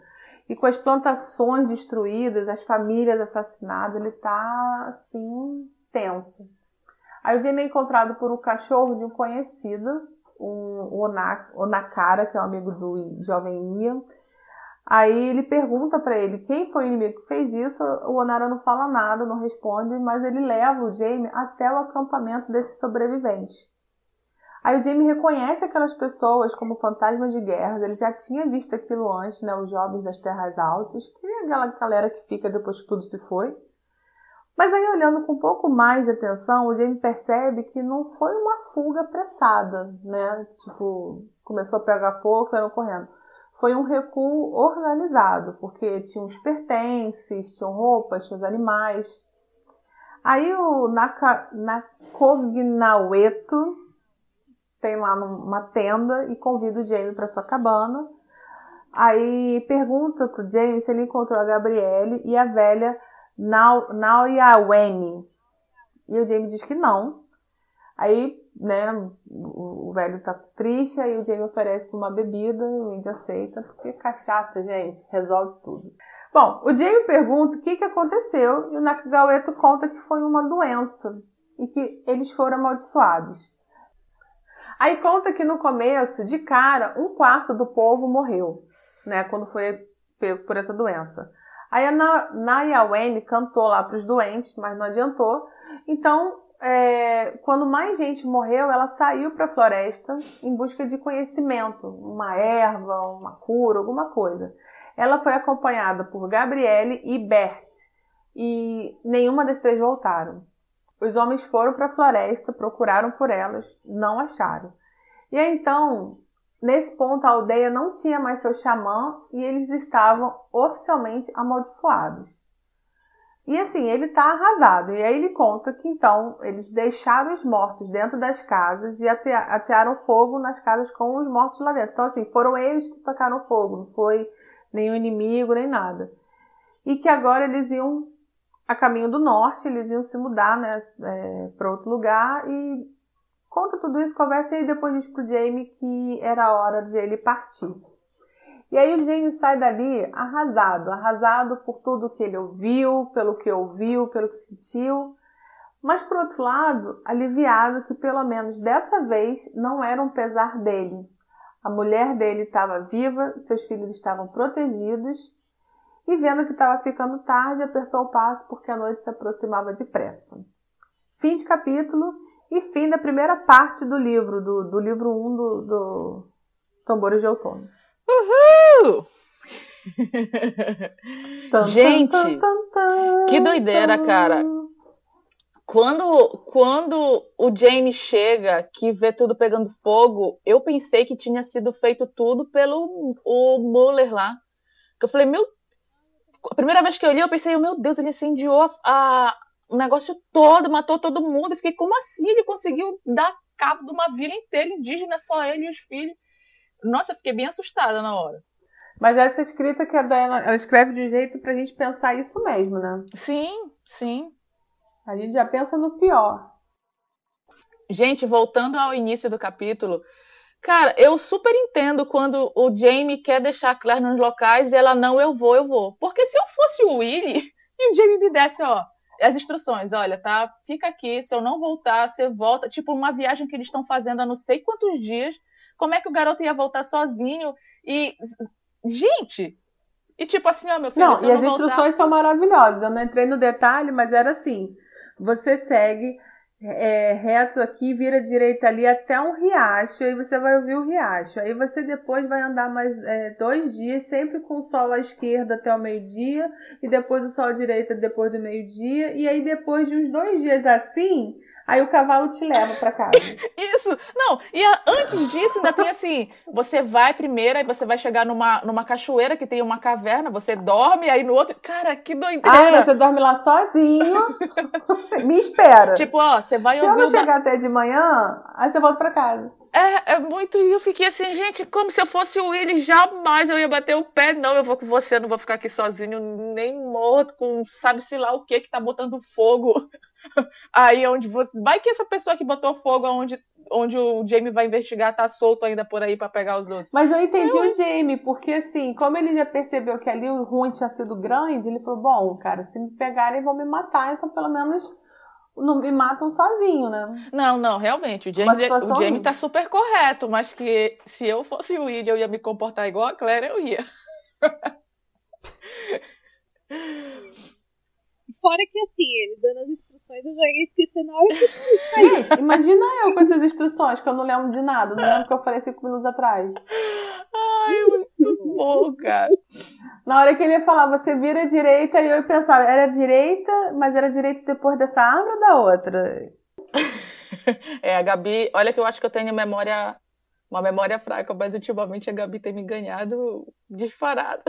E com as plantações destruídas, as famílias assassinadas, ele tá assim, tenso. Aí o Jamie é encontrado por um cachorro de um conhecido, um Onakara, que é um amigo do jovem Ian. Aí ele pergunta para ele quem foi o inimigo que fez isso. O Onara não fala nada, não responde, mas ele leva o Jamie até o acampamento desses sobreviventes. Aí o Jamie reconhece aquelas pessoas como fantasmas de guerra. Ele já tinha visto aquilo antes, né? Os jovens das terras altas, que é aquela galera que fica depois que tudo se foi. Mas aí, olhando com um pouco mais de atenção, o Jamie percebe que não foi uma fuga apressada, né? Tipo, começou a pegar fogo, saiu correndo. Foi um recuo organizado, porque tinha os pertences, tinham roupas, tinha os animais. Aí o Naka, Nakognaueto tem lá uma tenda e convida o Jamie para sua cabana. Aí pergunta pro Jamie se ele encontrou a Gabriele e a velha Nauyaweni. E o Jamie diz que não. Aí, né, o, o velho tá triste, aí o Jamie oferece uma bebida, o índio aceita, porque cachaça, gente, resolve tudo. Bom, o Jamie pergunta o que, que aconteceu e o Nakagaweto conta que foi uma doença e que eles foram amaldiçoados. Aí conta que no começo, de cara, um quarto do povo morreu, né, quando foi pego por essa doença. Aí a Nayawen cantou lá para os doentes, mas não adiantou. Então, é, quando mais gente morreu, ela saiu para a floresta em busca de conhecimento, uma erva, uma cura, alguma coisa. Ela foi acompanhada por Gabriele e Bert, e nenhuma das três voltaram. Os homens foram para a floresta, procuraram por elas, não acharam. E aí então Nesse ponto, a aldeia não tinha mais seu xamã e eles estavam oficialmente amaldiçoados. E assim, ele está arrasado. E aí ele conta que então eles deixaram os mortos dentro das casas e atearam fogo nas casas com os mortos lá dentro. Então, assim, foram eles que tocaram fogo, não foi nenhum inimigo nem nada. E que agora eles iam a caminho do norte, eles iam se mudar né, é, para outro lugar e Conta tudo isso, conversa e depois diz pro Jamie que era hora de ele partir. E aí o Jamie sai dali arrasado, arrasado por tudo que ele ouviu, pelo que ouviu, pelo que sentiu, mas por outro lado, aliviado que pelo menos dessa vez não era um pesar dele. A mulher dele estava viva, seus filhos estavam protegidos, e vendo que estava ficando tarde, apertou o passo porque a noite se aproximava depressa. Fim de capítulo e fim da primeira parte do livro, do, do livro 1 um do, do Tambores de Outono. Uhul! *laughs* Gente, que doideira, cara. Quando, quando o James chega, que vê tudo pegando fogo, eu pensei que tinha sido feito tudo pelo o Muller lá. Que eu falei, meu. A primeira vez que eu li, eu pensei, meu Deus, ele incendiou a, o negócio todo, matou todo mundo. Eu fiquei, como assim ele conseguiu dar cabo de uma vila inteira indígena, só ele e os filhos? Nossa, eu fiquei bem assustada na hora. Mas essa escrita que a Diana, ela escreve de um jeito pra gente pensar isso mesmo, né? Sim, sim. A gente já pensa no pior. Gente, voltando ao início do capítulo, cara, eu super entendo quando o Jamie quer deixar a Claire nos locais e ela não, eu vou, eu vou. Porque se eu fosse o Willy *laughs* e o Jamie me desse, ó, as instruções, olha, tá? Fica aqui, se eu não voltar, você volta. Tipo, uma viagem que eles estão fazendo há não sei quantos dias. Como é que o garoto ia voltar sozinho? E. Gente! E tipo assim, ó, meu filho. Não, e as não instruções voltar... são maravilhosas. Eu não entrei no detalhe, mas era assim: você segue é, reto aqui, vira direita ali até um riacho, aí você vai ouvir o riacho. Aí você depois vai andar mais é, dois dias, sempre com o sol à esquerda até o meio-dia, e depois o sol à direita depois do meio-dia, e aí depois de uns dois dias assim, Aí o cavalo te leva para casa. *laughs* Isso! Não, e a, antes disso ainda tem assim: você vai primeiro, aí você vai chegar numa, numa cachoeira que tem uma caverna, você dorme, aí no outro. Cara, que doideira! Ah, você dorme lá sozinho. *laughs* Me espera. Tipo, ó, você vai Se eu não chegar até de manhã, aí você volta para casa. É, é muito. E eu fiquei assim, gente, como se eu fosse o Willy, jamais eu ia bater o pé. Não, eu vou com você, eu não vou ficar aqui sozinho, nem morto, com sabe-se lá o que que tá botando fogo Aí onde você. Vai que essa pessoa que botou fogo onde, onde o Jamie vai investigar tá solto ainda por aí para pegar os outros. Mas eu entendi eu... o Jamie, porque assim, como ele já percebeu que ali o ruim tinha sido grande, ele falou: bom, cara, se me pegarem vão me matar, então pelo menos não me matam sozinho, né? Não, não, realmente. O Jamie, o Jamie tá super correto, mas que se eu fosse o William, eu ia me comportar igual a Claire, eu ia. *laughs* Fora que assim, ele dando as instruções, eu já ia esquecer na hora que eu Gente, imagina eu com essas instruções, que eu não lembro de nada, não lembro que eu falei cinco minutos atrás. Ai, muito bom, cara. Na hora que ele ia falar, você vira direita, e eu pensava, era direita, mas era direita depois dessa árvore ou da outra? *laughs* É, a Gabi, olha que eu acho que eu tenho memória, uma memória fraca, mas ultimamente a Gabi tem me ganhado disparada.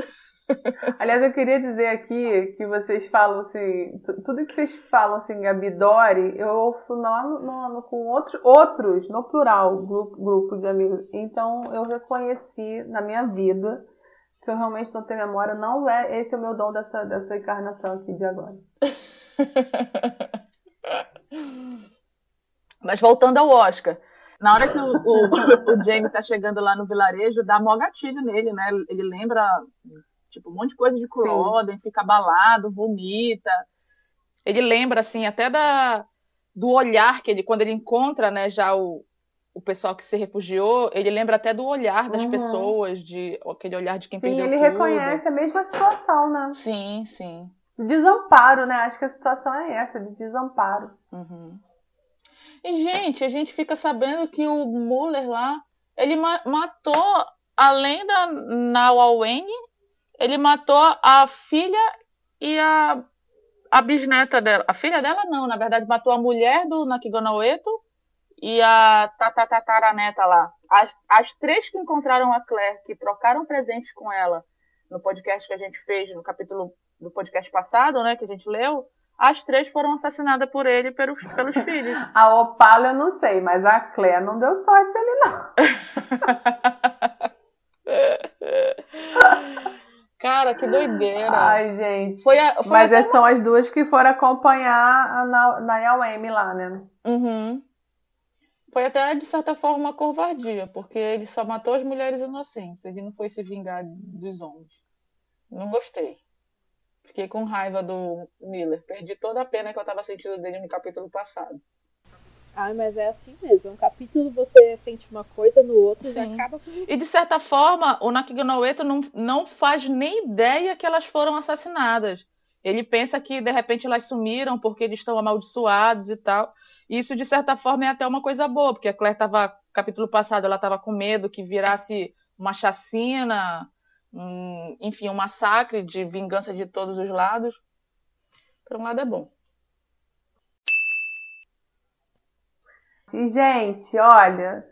Aliás, eu queria dizer aqui que vocês falam assim, tudo que vocês falam assim, Gabi Dori, eu ouço no, no, no, com outro, outros, no plural, grupo, grupo de amigos. Então eu reconheci na minha vida que eu realmente não tenho memória, não é esse é o meu dom dessa, dessa encarnação aqui de agora. *laughs* Mas voltando ao Oscar, na hora que o, o, o Jamie tá chegando lá no vilarejo, dá mó gatilho nele, né? Ele lembra tipo, um monte de coisa de Culloden, fica abalado, vomita. Ele lembra, assim, até da, do olhar que ele, quando ele encontra, né, já o, o pessoal que se refugiou, ele lembra até do olhar das uhum. pessoas, de aquele olhar de quem sim, perdeu ele tudo. reconhece a mesma situação, né? Sim, sim. Desamparo, né? Acho que a situação é essa, de desamparo. Uhum. E, gente, a gente fica sabendo que o Muller lá, ele ma matou, além da Nawa Wen, ele matou a filha e a, a bisneta dela. A filha dela não, na verdade, matou a mulher do Nakigonaweto e a tatataraneta lá. As, as três que encontraram a Claire, que trocaram presentes com ela no podcast que a gente fez, no capítulo do podcast passado, né, que a gente leu, as três foram assassinadas por ele pelos, pelos *laughs* filhos. A Opala eu não sei, mas a Claire não deu sorte ali, não. *laughs* Cara, que doideira. Ai, gente. Foi a, foi Mas uma... são as duas que foram acompanhar a Nayawemi lá, né? Uhum. Foi até, de certa forma, uma covardia, porque ele só matou as mulheres inocentes. Ele não foi se vingar dos homens. Não gostei. Fiquei com raiva do Miller. Perdi toda a pena que eu tava sentindo dele no capítulo passado. Ah, mas é assim mesmo. Um capítulo você sente uma coisa, no outro Sim. já acaba com. E de certa forma, o Nakiganoeto não, não faz nem ideia que elas foram assassinadas. Ele pensa que de repente elas sumiram porque eles estão amaldiçoados e tal. Isso, de certa forma, é até uma coisa boa, porque a Claire estava, capítulo passado, ela estava com medo que virasse uma chacina, um, enfim, um massacre de vingança de todos os lados. Por um lado é bom. E, gente, olha,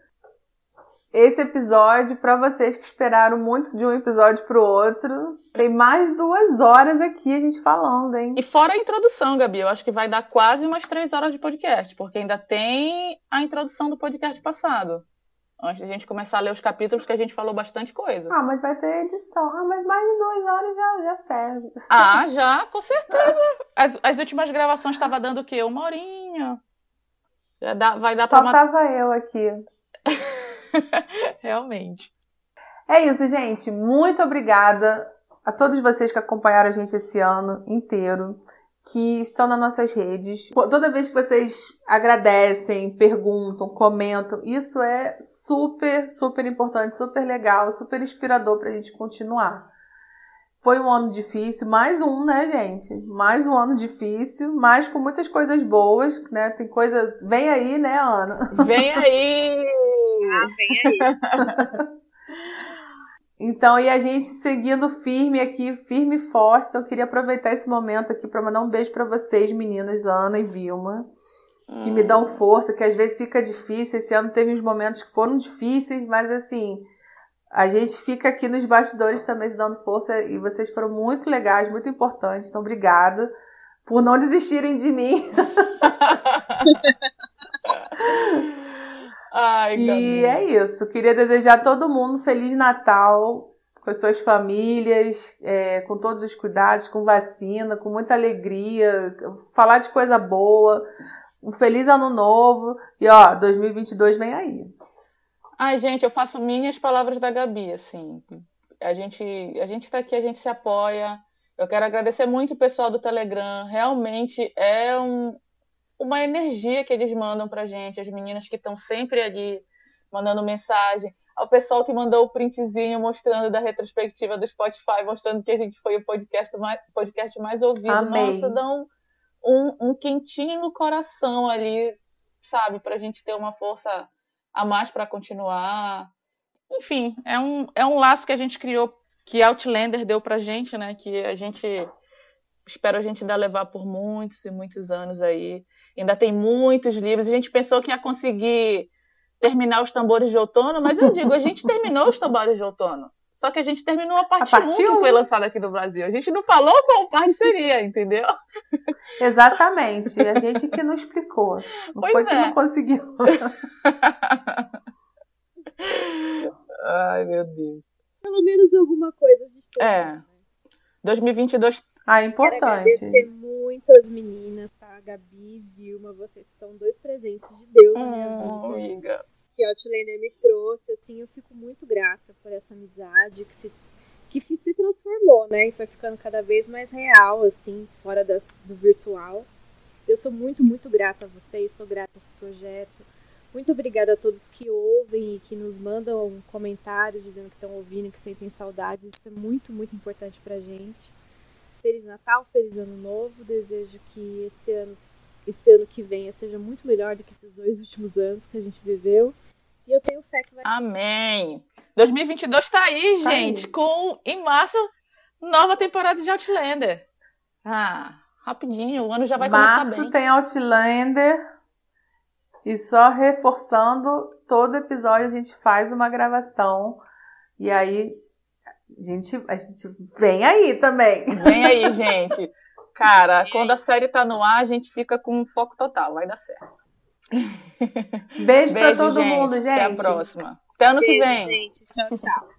esse episódio, para vocês que esperaram muito de um episódio pro outro, tem mais duas horas aqui a gente falando, hein? E fora a introdução, Gabi, eu acho que vai dar quase umas três horas de podcast, porque ainda tem a introdução do podcast passado. Antes de a gente começar a ler os capítulos, que a gente falou bastante coisa. Ah, mas vai ter edição. Ah, mas mais de duas horas já, já serve. Ah, já, com certeza. As, as últimas gravações estavam dando o quê? Uma horinha. Já dá, vai dar para Faltava uma... eu aqui. *laughs* Realmente. É isso, gente. Muito obrigada a todos vocês que acompanharam a gente esse ano inteiro, que estão nas nossas redes. Toda vez que vocês agradecem, perguntam, comentam, isso é super, super importante, super legal, super inspirador para a gente continuar. Foi um ano difícil, mais um, né, gente? Mais um ano difícil, mas com muitas coisas boas, né? Tem coisa. Vem aí, né, Ana? Vem aí! *laughs* ah, vem aí! *laughs* Então, e a gente seguindo firme aqui, firme e forte. Então, eu queria aproveitar esse momento aqui para mandar um beijo para vocês, meninas, Ana e Vilma, que hum. me dão força, que às vezes fica difícil. Esse ano teve uns momentos que foram difíceis, mas assim, a gente fica aqui nos bastidores também se dando força e vocês foram muito legais, muito importantes. Então, obrigada por não desistirem de mim. *laughs* Ai, e é isso. Queria desejar a todo mundo um Feliz Natal com as suas famílias, é, com todos os cuidados, com vacina, com muita alegria, falar de coisa boa. Um feliz ano novo. E ó, 2022 vem aí. Ai, gente, eu faço minhas palavras da Gabi, assim. A gente, a gente tá aqui, a gente se apoia. Eu quero agradecer muito o pessoal do Telegram. Realmente é um, uma energia que eles mandam pra gente, as meninas que estão sempre ali mandando mensagem, ao pessoal que mandou o printzinho mostrando da retrospectiva do Spotify, mostrando que a gente foi o podcast mais, podcast mais ouvido. Amei. Nossa, dá um, um, um quentinho no coração ali, sabe, pra gente ter uma força a mais para continuar. Enfim, é um, é um laço que a gente criou, que Outlander deu pra gente, né? Que a gente espero a gente ainda levar por muitos e muitos anos aí. Ainda tem muitos livros. A gente pensou que ia conseguir terminar os tambores de outono, mas eu digo, a gente terminou os tambores de outono. Só que a gente terminou a parte, A parte 1 que foi lançada aqui no Brasil. A gente não falou qual parte seria, *laughs* entendeu? Exatamente. A gente que não explicou. Não Pois foi que é. não conseguiu. *laughs* Ai, meu Deus. Pelo menos alguma coisa a gente É. né? 2022 Ah, Quero importante. agradecer muito as meninas, tá? Gabi e Vilma, vocês são dois presentes de Deus Hum, vida. amiga. Que a Outlander me trouxe, assim, eu fico muito grata por essa amizade que se, que se transformou, né? E foi ficando cada vez mais real, assim, fora das, do virtual. Eu sou muito, muito grata a vocês, sou grata a esse projeto. Muito obrigada a todos que ouvem e que nos mandam um comentário dizendo que estão ouvindo, que sentem saudades. Isso é muito, muito importante pra gente. Feliz Natal, feliz Ano Novo. Desejo que esse ano, esse ano que venha seja muito melhor do que esses dois últimos anos que a gente viveu. E eu tenho fé que vai. Amém. 2022 tá aí, Tá aí. gente, com em março nova temporada de Outlander. Ah, rapidinho, o ano já vai começar Março bem. tem Outlander. E só reforçando, todo episódio a gente faz uma gravação. E aí a gente, a gente vem aí também. Vem aí, *laughs* gente. Cara, quando a série tá no ar, a gente fica com foco total, vai dar certo. Beijo, pra Beijo, todo gente. mundo, gente. Até a próxima. Até ano que Beijo, vem. gente. Tchau, tchau.